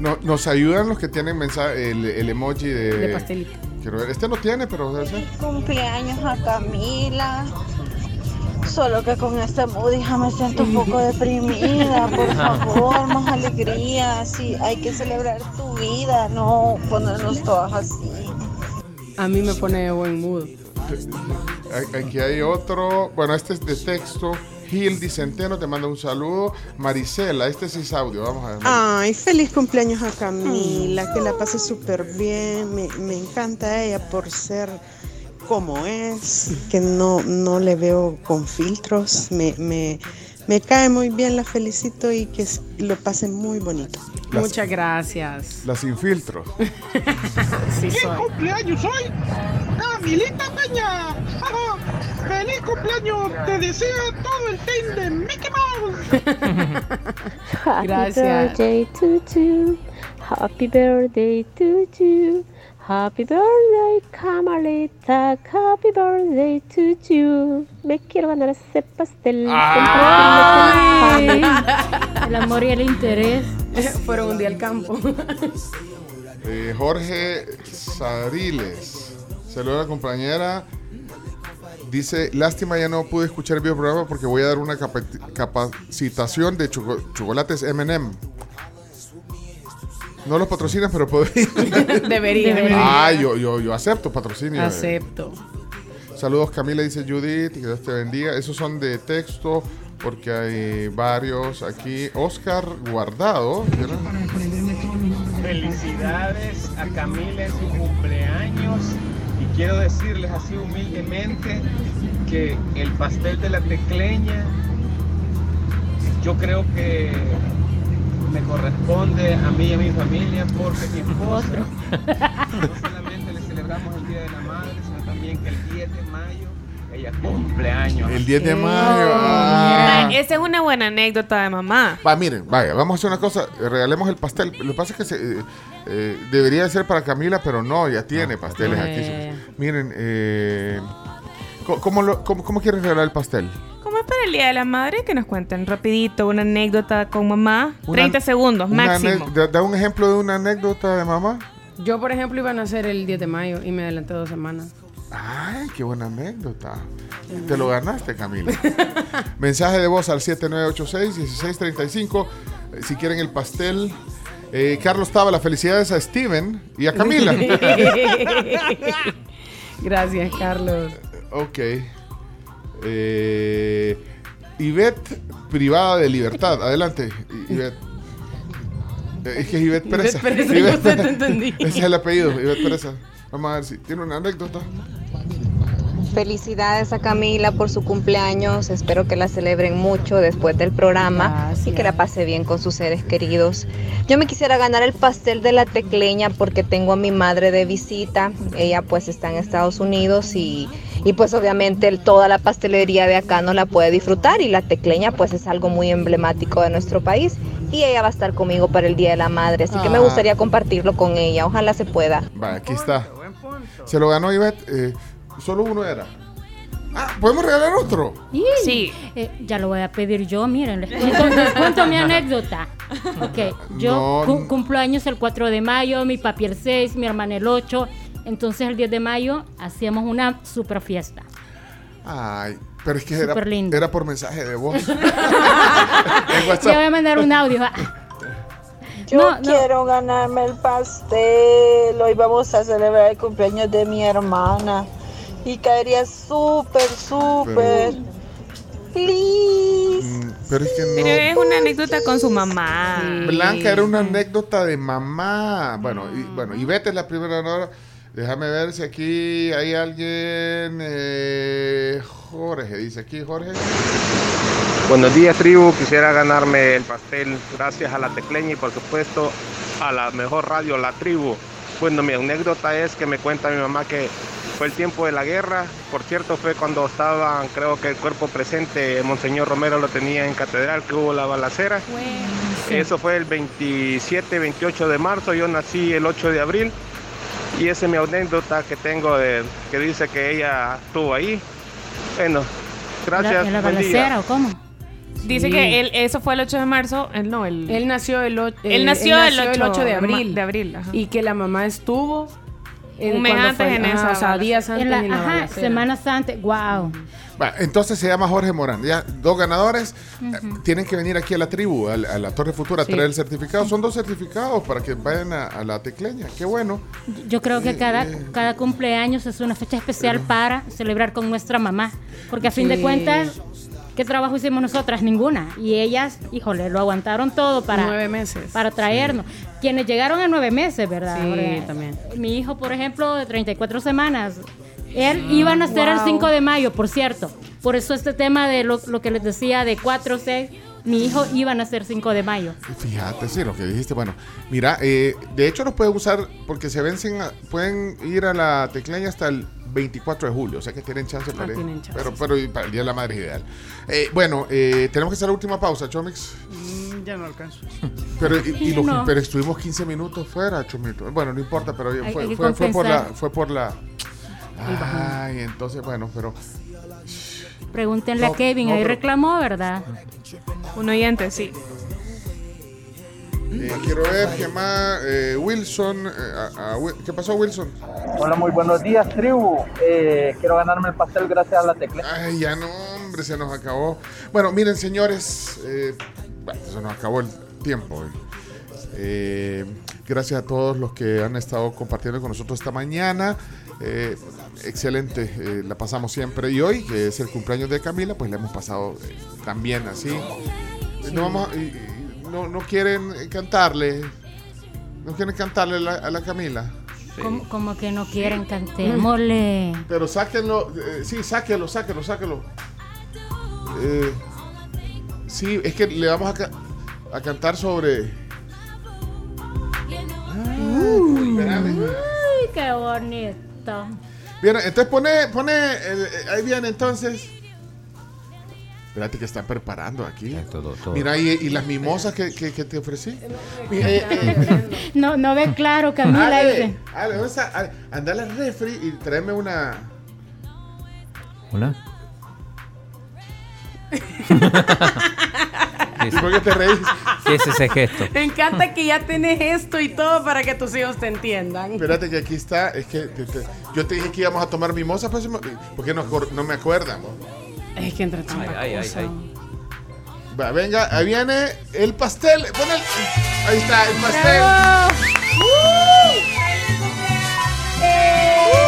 Speaker 3: No- nos ayudan los que tienen mensaje, el, el emoji de.
Speaker 4: De pastelito.
Speaker 3: Quiero ver. Este no tiene, pero.
Speaker 74: Cumpleaños a Camila.
Speaker 75: Solo que con esta mood, hija, me siento un poco deprimida. Por favor, más alegría. Sí, hay que celebrar tu vida, no ponernos todas así.
Speaker 4: A mí me pone de buen mood.
Speaker 3: Aquí hay otro. Bueno, este es de texto. Gildi Centeno te manda un saludo. Marisela, este sí es audio. Vamos a ver.
Speaker 76: Ay, feliz cumpleaños a Camila, que la pase súper bien. Me, me encanta ella por ser como es, que no, no le veo con filtros. Me, me, me cae muy bien, la felicito y que lo pase muy bonito.
Speaker 3: Las-
Speaker 4: Muchas gracias.
Speaker 3: La sin filtro.
Speaker 4: Sí soy.
Speaker 77: cumpleaños hoy? Camilita Peña. ¡Feliz cumpleaños! Te desea todo el team de Mickey Mouse.
Speaker 78: Happy
Speaker 4: Gracias.
Speaker 78: birthday to you. Happy birthday to you. Happy birthday, Camarita. Happy birthday to you. Me quiero ganar ese pastel.
Speaker 71: Ay. El amor y el interés.
Speaker 4: Fueron un día al campo.
Speaker 3: Eh, Jorge Sariles. Saluda a la compañera. Dice, lástima ya no pude escuchar el video programa porque voy a dar una capa- capacitación de choco- chocolates M&M. No los patrocinan, pero ir.
Speaker 4: Debería, debería.
Speaker 3: Ah, yo, yo, yo acepto patrocinio.
Speaker 4: Acepto.
Speaker 3: Saludos Camila, dice Judith, que Dios te bendiga. Esos son de texto porque hay varios aquí. Oscar Guardado. ¿verdad?
Speaker 79: Felicidades a Camila en su cumpleaños y quiero decirles así humildemente que el pastel de la tecleña yo creo que me corresponde a mí y a mi familia porque mi esposa no solamente le celebramos el Día de la Madre sino también que el 10 de mayo ella cumple años.
Speaker 3: El 10 de mayo. ah.
Speaker 6: Esa es una buena anécdota de mamá.
Speaker 3: Va, miren, vaya, vamos a hacer una cosa, eh, regalemos el pastel. Lo que pasa es que se, eh, eh, debería ser para Camila, pero no, ya tiene pasteles aquí. Miren, eh, ¿cómo, cómo lo- cómo- cómo quieres regalar el pastel?
Speaker 6: ¿Cómo es para el Día de la Madre? Que nos cuenten rapidito una anécdota con mamá.
Speaker 3: Una-
Speaker 6: 30 segundos máximo.
Speaker 3: da, un ejemplo de una anécdota de mamá.
Speaker 4: Yo, por ejemplo, iba a nacer el 10 de mayo y me adelanté dos semanas.
Speaker 3: Ay, qué buena anécdota. Te lo ganaste, Camila. Mensaje de voz al 7986-1635. eh, Si quieren el pastel. Eh, Carlos Tábala, felicidades a Steven y a Camila.
Speaker 4: Gracias, Carlos.
Speaker 3: ok. Eh, Ivette, privada de libertad. Adelante, Ivette. Eh, Es que es Ivette Pereza.
Speaker 4: Ivette Pereza, yo te entendí.
Speaker 3: Ese es el apellido, Ivette Pereza. Vamos a ver si tiene una anécdota.
Speaker 80: Felicidades a Camila por su cumpleaños. Espero que la celebren mucho después del programa y que la pase bien con sus seres queridos. Yo me quisiera ganar el pastel de la tecleña porque tengo a mi madre de visita. Ella pues está en Estados Unidos y, y pues obviamente el- toda la pastelería de acá no la puede disfrutar y la tecleña pues es algo muy emblemático de nuestro país y ella va a estar conmigo para el Día de la Madre. Así que me
Speaker 3: Ah.
Speaker 80: gustaría compartirlo con ella. Ojalá se pueda.
Speaker 3: Va, aquí está. Se lo ganó Ivette. eh, solo uno era. Ah, ¿podemos regalar otro?
Speaker 6: Sí.
Speaker 71: Eh, ya lo voy a pedir yo, miren, les cuento, les cuento mi anécdota. Ok, yo
Speaker 3: No.
Speaker 71: cu- cumplo años el 4 de mayo, mi papi el 6, mi hermana el 8. Entonces el 10 de mayo hacíamos una super fiesta.
Speaker 3: Ay, pero es que era,
Speaker 71: Súper lindo.
Speaker 3: era por mensaje de voz. WhatsApp.
Speaker 71: voy a mandar un audio. ah.
Speaker 75: Yo
Speaker 71: No, no.
Speaker 75: quiero ganarme el pastel. Hoy vamos a celebrar el cumpleaños de mi hermana. Y caería súper, súper. Please.
Speaker 3: Mm, Pero es que no.
Speaker 6: Pero es una anécdota con su mamá.
Speaker 3: Blanca era una anécdota de mamá. Bueno, y, bueno, Ivette es la primera hora. Déjame ver si aquí hay alguien. eh, Jorge, dice aquí Jorge.
Speaker 81: Buenos días, tribu. Quisiera ganarme el pastel gracias a la tecleña y por supuesto a la mejor radio, la tribu. Bueno, mi anécdota es que me cuenta mi mamá que fue el tiempo de la guerra. Por cierto, fue cuando estaban, creo que el cuerpo presente, Monseñor Romero lo tenía en catedral, que hubo la balacera. Eso fue el 27, 28 de marzo. Yo nací el 8 de abril. Y esa es mi anécdota que tengo de, que dice que ella estuvo ahí. Bueno, gracias.
Speaker 71: ¿En la
Speaker 81: buen día.
Speaker 71: balacera o cómo?
Speaker 6: Dice
Speaker 4: Sí.
Speaker 6: que él, eso fue el 8 de marzo. Él no, el.
Speaker 4: Él nació el, o-
Speaker 6: Él
Speaker 4: eh,
Speaker 6: nació el 8
Speaker 4: de
Speaker 6: de
Speaker 4: abril.
Speaker 6: de abril, ajá.
Speaker 4: Y que la mamá estuvo. eh,
Speaker 6: Un mes antes en esa
Speaker 4: ajá, O sea, días antes
Speaker 71: En la-
Speaker 4: en la
Speaker 71: ajá,
Speaker 4: balacera.
Speaker 71: semanas antes. Wow.
Speaker 3: Va, entonces se llama Jorge Morán. Ya, dos ganadores. eh, tienen que venir aquí a la tribu, a, la- a la Torre Futura, a
Speaker 71: Sí.
Speaker 3: traer el certificado. Son dos certificados para que vayan a, a la tecleña. Qué bueno.
Speaker 71: Yo creo que cada, cada cumpleaños es una fecha especial para celebrar con nuestra mamá. Porque a fin de cuentas, ¿qué trabajo hicimos nosotras? Ninguna. Y ellas, híjole, lo aguantaron todo para,
Speaker 4: Nueve meses.
Speaker 71: para traernos. Quienes llegaron a nueve meses, ¿verdad?
Speaker 4: Sí, también.
Speaker 71: Mi hijo, por ejemplo, de 34 semanas. Él iba a nacer el
Speaker 4: Wow.
Speaker 71: 5 de mayo, por cierto. Por eso este tema de lo, lo que les decía de 4 6, mi hijo iba a nacer 5 de mayo.
Speaker 3: Fíjate, sí, lo que dijiste. Bueno, mira, eh, de hecho los pueden usar porque se vencen, pueden ir a la tecleña hasta el 24 de julio, o sea que tienen chance para ir.
Speaker 4: tienen chance,
Speaker 3: Pero, para el Día de la Madre es ideal. Eh, bueno, eh, tenemos que hacer la última pausa, Chomix.
Speaker 1: Mm, ya no alcanzo.
Speaker 3: Pero, y- y lo-
Speaker 1: No.
Speaker 3: pero estuvimos 15 minutos fuera, Chomito. Bueno, no importa, pero
Speaker 71: Hay-
Speaker 3: fue, fue- fue por la... Fue por la Ay, entonces, bueno, pero...
Speaker 71: Pregúntenle
Speaker 3: No,
Speaker 71: a Kevin,
Speaker 3: no,
Speaker 71: ahí
Speaker 3: pero-
Speaker 71: reclamó, ¿verdad?
Speaker 6: Un oyente, sí.
Speaker 3: eh, quiero ver qué más... eh, Wilson... eh, a- a ¿Qué pasó, Wilson?
Speaker 82: Hola, muy buenos días, tribu. Eh, quiero ganarme el pastel gracias a la tecla.
Speaker 3: Ay, ya no, hombre, se nos acabó. Bueno, miren, señores, eh, bueno, se nos acabó el tiempo. eh. Eh, gracias a todos los que han estado compartiendo con nosotros esta mañana. Excelente, eh, la pasamos siempre. Y hoy, que es el cumpleaños de Camila, pues la hemos pasado eh, también así. No, vamos a- no, no quieren cantarle, no quieren cantarle la- a la Camila.
Speaker 71: Como, como que no quieren cantémosle.
Speaker 3: Pero sáquenlo, eh, sí, sáquenlo, sáquenlo, sáquenlo. Eh, sí, es que le vamos a, ca- a cantar sobre.
Speaker 71: Uy, qué bonito.
Speaker 3: Bien, entonces pone, pone, el- eh, ahí viene entonces. Espérate que están preparando aquí. Mira, y, y las mimosas que, que- que te ofrecí. Eh, eh,
Speaker 71: No, no ve claro, Camila.
Speaker 3: Ale,
Speaker 71: dice.
Speaker 3: Ale, ¿dónde está? Ale, anda a refri y tráeme una.
Speaker 5: ¿Una?
Speaker 3: ¿Y por qué te reís?
Speaker 5: ¿Qué es ese gesto?
Speaker 4: Me encanta que ya tenés esto y todo para que tus hijos te entiendan.
Speaker 3: Espérate que aquí está. Es que te- te- yo te dije que íbamos a tomar mimosa, pues, porque no, me acuerdan.
Speaker 4: Es que entre tanta
Speaker 5: Ay, ay,
Speaker 4: cosa.
Speaker 5: ay.
Speaker 3: Va, venga, ahí viene el pastel. Pon el- ahí está, el pastel.
Speaker 6: Con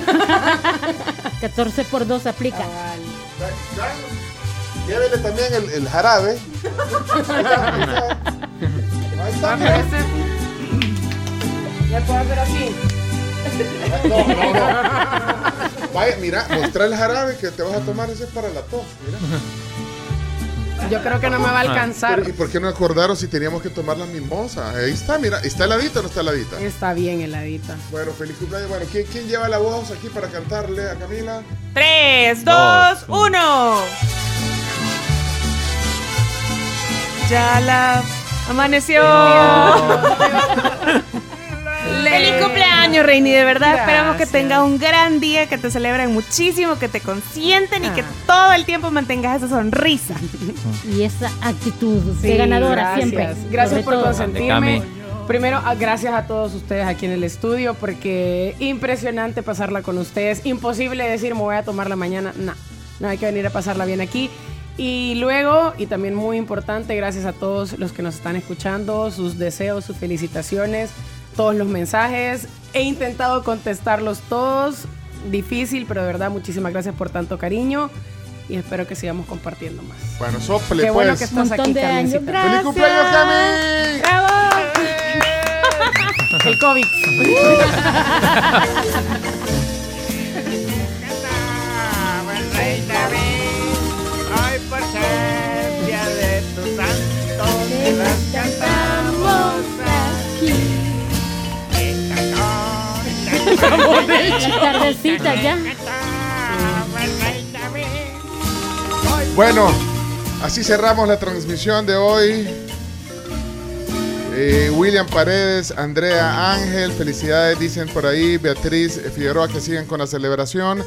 Speaker 71: 14 por 2 aplica.
Speaker 3: Llévele también el, el jarabe. Ahí está, mira.
Speaker 4: ¿Ya puedo hacer así?
Speaker 3: No, no, no. Vaya, mira, mostra el jarabe que te vas a tomar. Ese es para la tos. Mira.
Speaker 4: Yo creo que no me va a alcanzar.
Speaker 3: Pero, ¿Y por qué no acordaron si teníamos que tomar la mimosa? Ahí está, mira. ¿Está heladita o no está heladita?
Speaker 4: Está bien heladita.
Speaker 3: Bueno, feliz cumpleaños. Bueno, ¿quién, quién lleva la voz aquí para cantarle a Camila?
Speaker 6: 3, 2, 1. Ya la amaneció. Feliz cumpleaños, Reini. De verdad, esperamos que tengas un gran día, que te celebren muchísimo, que te consienten y que todo el tiempo mantengas esa sonrisa.
Speaker 71: Y esa actitud
Speaker 4: Sí,
Speaker 71: de ganadora
Speaker 4: gracias.
Speaker 71: siempre.
Speaker 4: Gracias
Speaker 71: sobre
Speaker 4: por
Speaker 71: todo.
Speaker 4: consentirme. Primero, ah, gracias a todos ustedes aquí en el estudio, porque impresionante pasarla con ustedes. Imposible decir, me voy a tomar la mañana. No, no hay que venir a pasarla bien aquí. Y luego, y también muy importante, gracias a todos los que nos están escuchando, sus deseos, sus felicitaciones, todos los mensajes. He intentado contestarlos todos. Difícil, pero de verdad, muchísimas gracias por tanto cariño. Y espero que sigamos compartiendo más.
Speaker 3: Bueno, sople,
Speaker 4: Qué bueno
Speaker 3: pues.
Speaker 4: que estás
Speaker 71: Montón
Speaker 4: aquí,
Speaker 71: de años.
Speaker 3: ¡Feliz cumpleaños, Cami!
Speaker 71: ¡Bravo!
Speaker 4: El COVID.
Speaker 77: Hoy
Speaker 71: La tardecita ya.
Speaker 3: Bueno, así cerramos la transmisión de hoy. Eh, William Paredes, Andrea Ángel, felicidades, dicen por ahí. Beatriz Figueroa, que sigan con la celebración.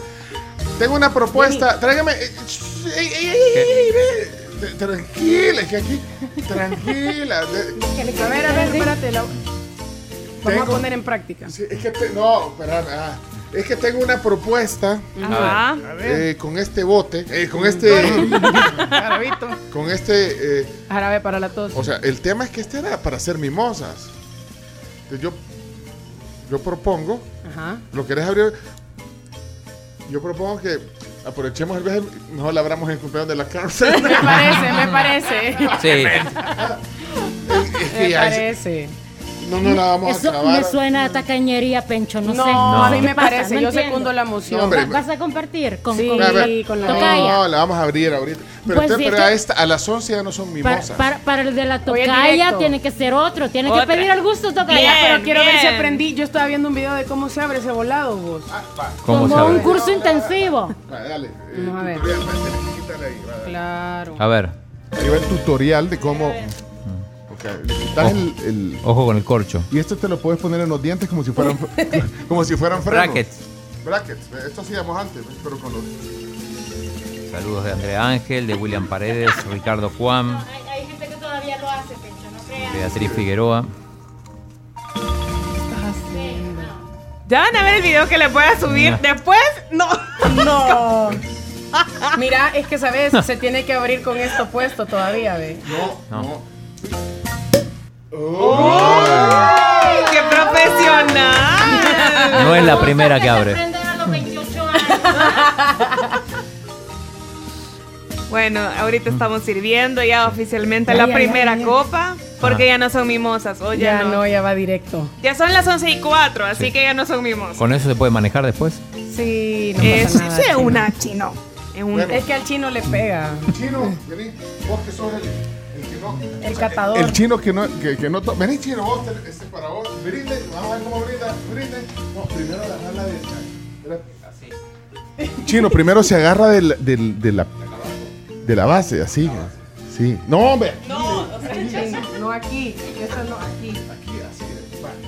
Speaker 3: Tengo una propuesta. Tráigame. sh- ey, ey, ey, ey, ve. T- Tranquila, es que aquí. Tranquila.
Speaker 4: A ver, a ver, espérate. la- Vamos
Speaker 3: Tengo-
Speaker 4: a poner en práctica.
Speaker 3: Sí, es que te- no, espérame, ah, es que tengo una propuesta
Speaker 4: Ajá.
Speaker 1: A ver.
Speaker 3: eh, con este bote, eh, con este,
Speaker 1: Jarabito.
Speaker 3: con este, eh,
Speaker 4: Jarabe para la tos.
Speaker 3: o sea, el tema es que este era para hacer mimosas. Entonces yo, yo propongo,
Speaker 4: Ajá.
Speaker 3: ¿lo querés abrir? Yo propongo que aprovechemos el viaje, mejor la abramos en el cumpleaños de la cárcel.
Speaker 4: Me parece, me parece.
Speaker 5: Sí.
Speaker 3: Es que
Speaker 4: Me
Speaker 3: es-
Speaker 4: parece.
Speaker 3: No nos la vamos
Speaker 71: Eso
Speaker 3: a acabar.
Speaker 71: me suena a tacañería, Pencho, no,
Speaker 4: No,
Speaker 71: sé.
Speaker 4: a mí
Speaker 71: ¿Qué
Speaker 4: me parece,
Speaker 71: No
Speaker 4: yo
Speaker 71: entiendo.
Speaker 4: secundo la moción.
Speaker 3: No, hombre,
Speaker 71: ¿Va- ¿Vas a compartir con,
Speaker 4: Sí,
Speaker 71: con
Speaker 3: A ver,
Speaker 71: mi
Speaker 4: con la-
Speaker 71: tocaya?
Speaker 3: No, la vamos a abrir ahorita. Pero,
Speaker 71: Pues sí,
Speaker 3: pero a, esta, a las 11 ya no son
Speaker 71: Para,
Speaker 3: mimosas.
Speaker 71: para, para el de la tocaya tiene que ser otro. Tiene
Speaker 6: Otra.
Speaker 71: que pedir al gusto tocaya.
Speaker 4: Ya,
Speaker 6: Bien,
Speaker 4: pero quiero ver si
Speaker 6: bien.
Speaker 4: aprendí. Yo estaba viendo un video de cómo se abre ese volado, vos.
Speaker 5: ¿Cómo se
Speaker 71: Como un
Speaker 5: abre?
Speaker 71: curso intensivo.
Speaker 3: Dale. eh,
Speaker 4: Vamos a ver. Claro.
Speaker 5: A ver,
Speaker 3: Ahí va el tutorial de cómo. Ok, le quitas el, el-
Speaker 5: ojo con el corcho.
Speaker 3: Y esto te lo puedes poner en los dientes como si fueran, como si fueran frenos.
Speaker 5: Brackets.
Speaker 3: Brackets. Esto hacíamos antes, pero con los.
Speaker 5: Saludos de Andrea Ángel, de William Paredes, Ricardo Juan,
Speaker 71: Hay, hay gente que todavía lo hace, Pencho, no creas.
Speaker 5: Beatriz Figueroa.
Speaker 6: Ya van a ver el video que les voy a subir. Después, no.
Speaker 4: No. Mira, es que sabes, se tiene que abrir con esto puesto todavía, ve.
Speaker 3: No,
Speaker 5: No.
Speaker 6: ¡Ay, ¡Qué profesional!
Speaker 5: No es la primera que abre.
Speaker 71: Aprenden a los 28 años.
Speaker 6: Bueno, ahorita estamos sirviendo ya oficialmente
Speaker 4: Ya,
Speaker 6: la
Speaker 4: ya,
Speaker 6: primera
Speaker 4: ya,
Speaker 6: copa. Porque ya no son mimosas. O ya,
Speaker 4: Ya
Speaker 6: no.
Speaker 4: no, ya va directo.
Speaker 6: Ya son las 11 y 4, así que ya no son mimosas.
Speaker 5: ¿Con eso se puede manejar después?
Speaker 4: Sí, no
Speaker 6: Es,
Speaker 4: pasa nada.
Speaker 6: es
Speaker 4: chino.
Speaker 6: una chino. Es un,
Speaker 3: Bueno.
Speaker 4: Es que al chino le pega.
Speaker 3: Chino, vení. Vos que sos el, el no.
Speaker 4: Catador.
Speaker 3: El chino que no. Que, que no to- vení, chino, vos, te- este para vos. Brinde, vamos a ver cómo brinda. Brinde. No, primero agarrar la de. Así. Chino, primero se agarra del, del, de, la, de la base, así. Sí. No, hombre.
Speaker 4: Sí, no aquí. Eso no aquí.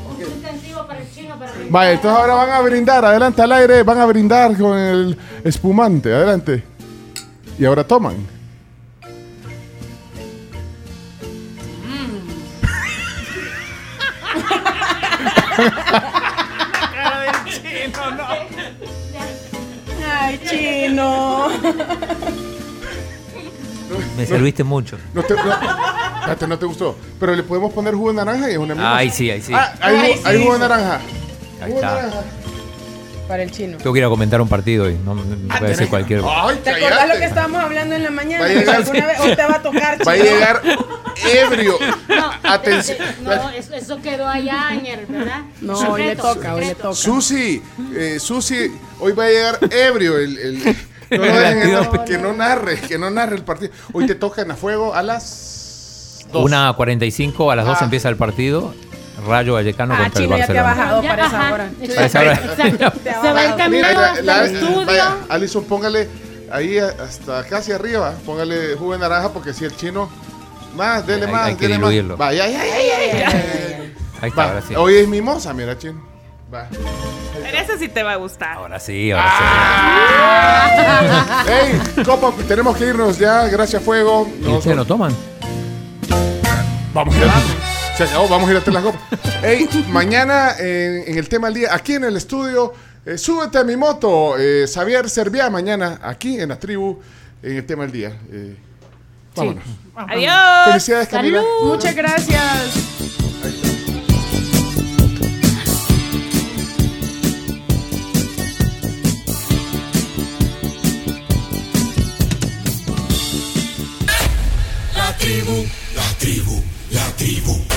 Speaker 71: Curso intensivo para el chino, para el
Speaker 3: Vaya, entonces ahora van a brindar, adelante al aire, van a brindar con el espumante, adelante. Y ahora toman.
Speaker 4: Ay, chino.
Speaker 5: Me serviste mucho.
Speaker 3: No te, no, espérate, no te gustó. Pero le podemos poner jugo de naranja y es una mimosa.
Speaker 5: Ahí sí, ahí sí.
Speaker 3: Ah, hay,
Speaker 4: Ay,
Speaker 3: hay
Speaker 4: sí,
Speaker 3: jugo de
Speaker 4: sí.
Speaker 3: naranja.
Speaker 5: Ahí
Speaker 3: Jugo de
Speaker 5: está.
Speaker 3: naranja.
Speaker 4: Para el chino.
Speaker 5: Tengo que ir a comentar un partido hoy. No, no
Speaker 3: Ah,
Speaker 5: puede decir cualquier.
Speaker 3: Ay,
Speaker 4: ¿Te acordás lo que estábamos hablando en la mañana?
Speaker 3: Va a llegar-
Speaker 4: ¿Alguna vez o te va a tocar,
Speaker 3: Va a llegar ebrio.
Speaker 71: No,
Speaker 3: Atención.
Speaker 71: no eso, quedó allá, Añer, ¿verdad?
Speaker 4: No, hoy le toca, hoy le toca.
Speaker 3: Susi, eh, Susi, hoy va a llegar ebrio el. el- no lo dejen, no, que no narre, que no narre el partido. Hoy te toca en a fuego a las. dos.
Speaker 5: Una 45, a las 2
Speaker 3: Ah.
Speaker 5: empieza el partido. Rayo Vallecano
Speaker 4: Ah,
Speaker 5: contra el
Speaker 4: chino, ya te ha
Speaker 5: Barcelona.
Speaker 4: bajado
Speaker 71: Ya,
Speaker 4: para esa hora.
Speaker 5: Para esa hora.
Speaker 71: Se va el camino estudio.
Speaker 3: vaya, Alison, póngale ahí a- hasta casi arriba, póngale jugo de naranja porque si el chino más, dele
Speaker 5: Hay-
Speaker 3: más,
Speaker 5: hay que
Speaker 3: dele más.
Speaker 5: diluirlo.
Speaker 3: Vaya, ay, ay.
Speaker 5: Ahí está,
Speaker 3: Va,
Speaker 5: ahora sí.
Speaker 3: Hoy es mimosa, mira, chino. Va.
Speaker 6: Pero ese sí te va a gustar.
Speaker 5: Ahora sí, ahora
Speaker 3: Ah. Ey, copa, tenemos que irnos ya, gracias fuego.
Speaker 5: sí. ¿Y ustedes no toman?
Speaker 3: Vamos a acabó, vamos a ir a hacer las copas. Ey, mañana en, en el tema del día, aquí en el estudio, eh, súbete a mi moto, eh, Xavier Serviá, mañana aquí en la tribu, en el tema del día. Eh, vámonos.
Speaker 6: Adiós.
Speaker 3: Felicidades, Camila.
Speaker 4: Muchas gracias.
Speaker 83: La tribu, la tribu, la tribu.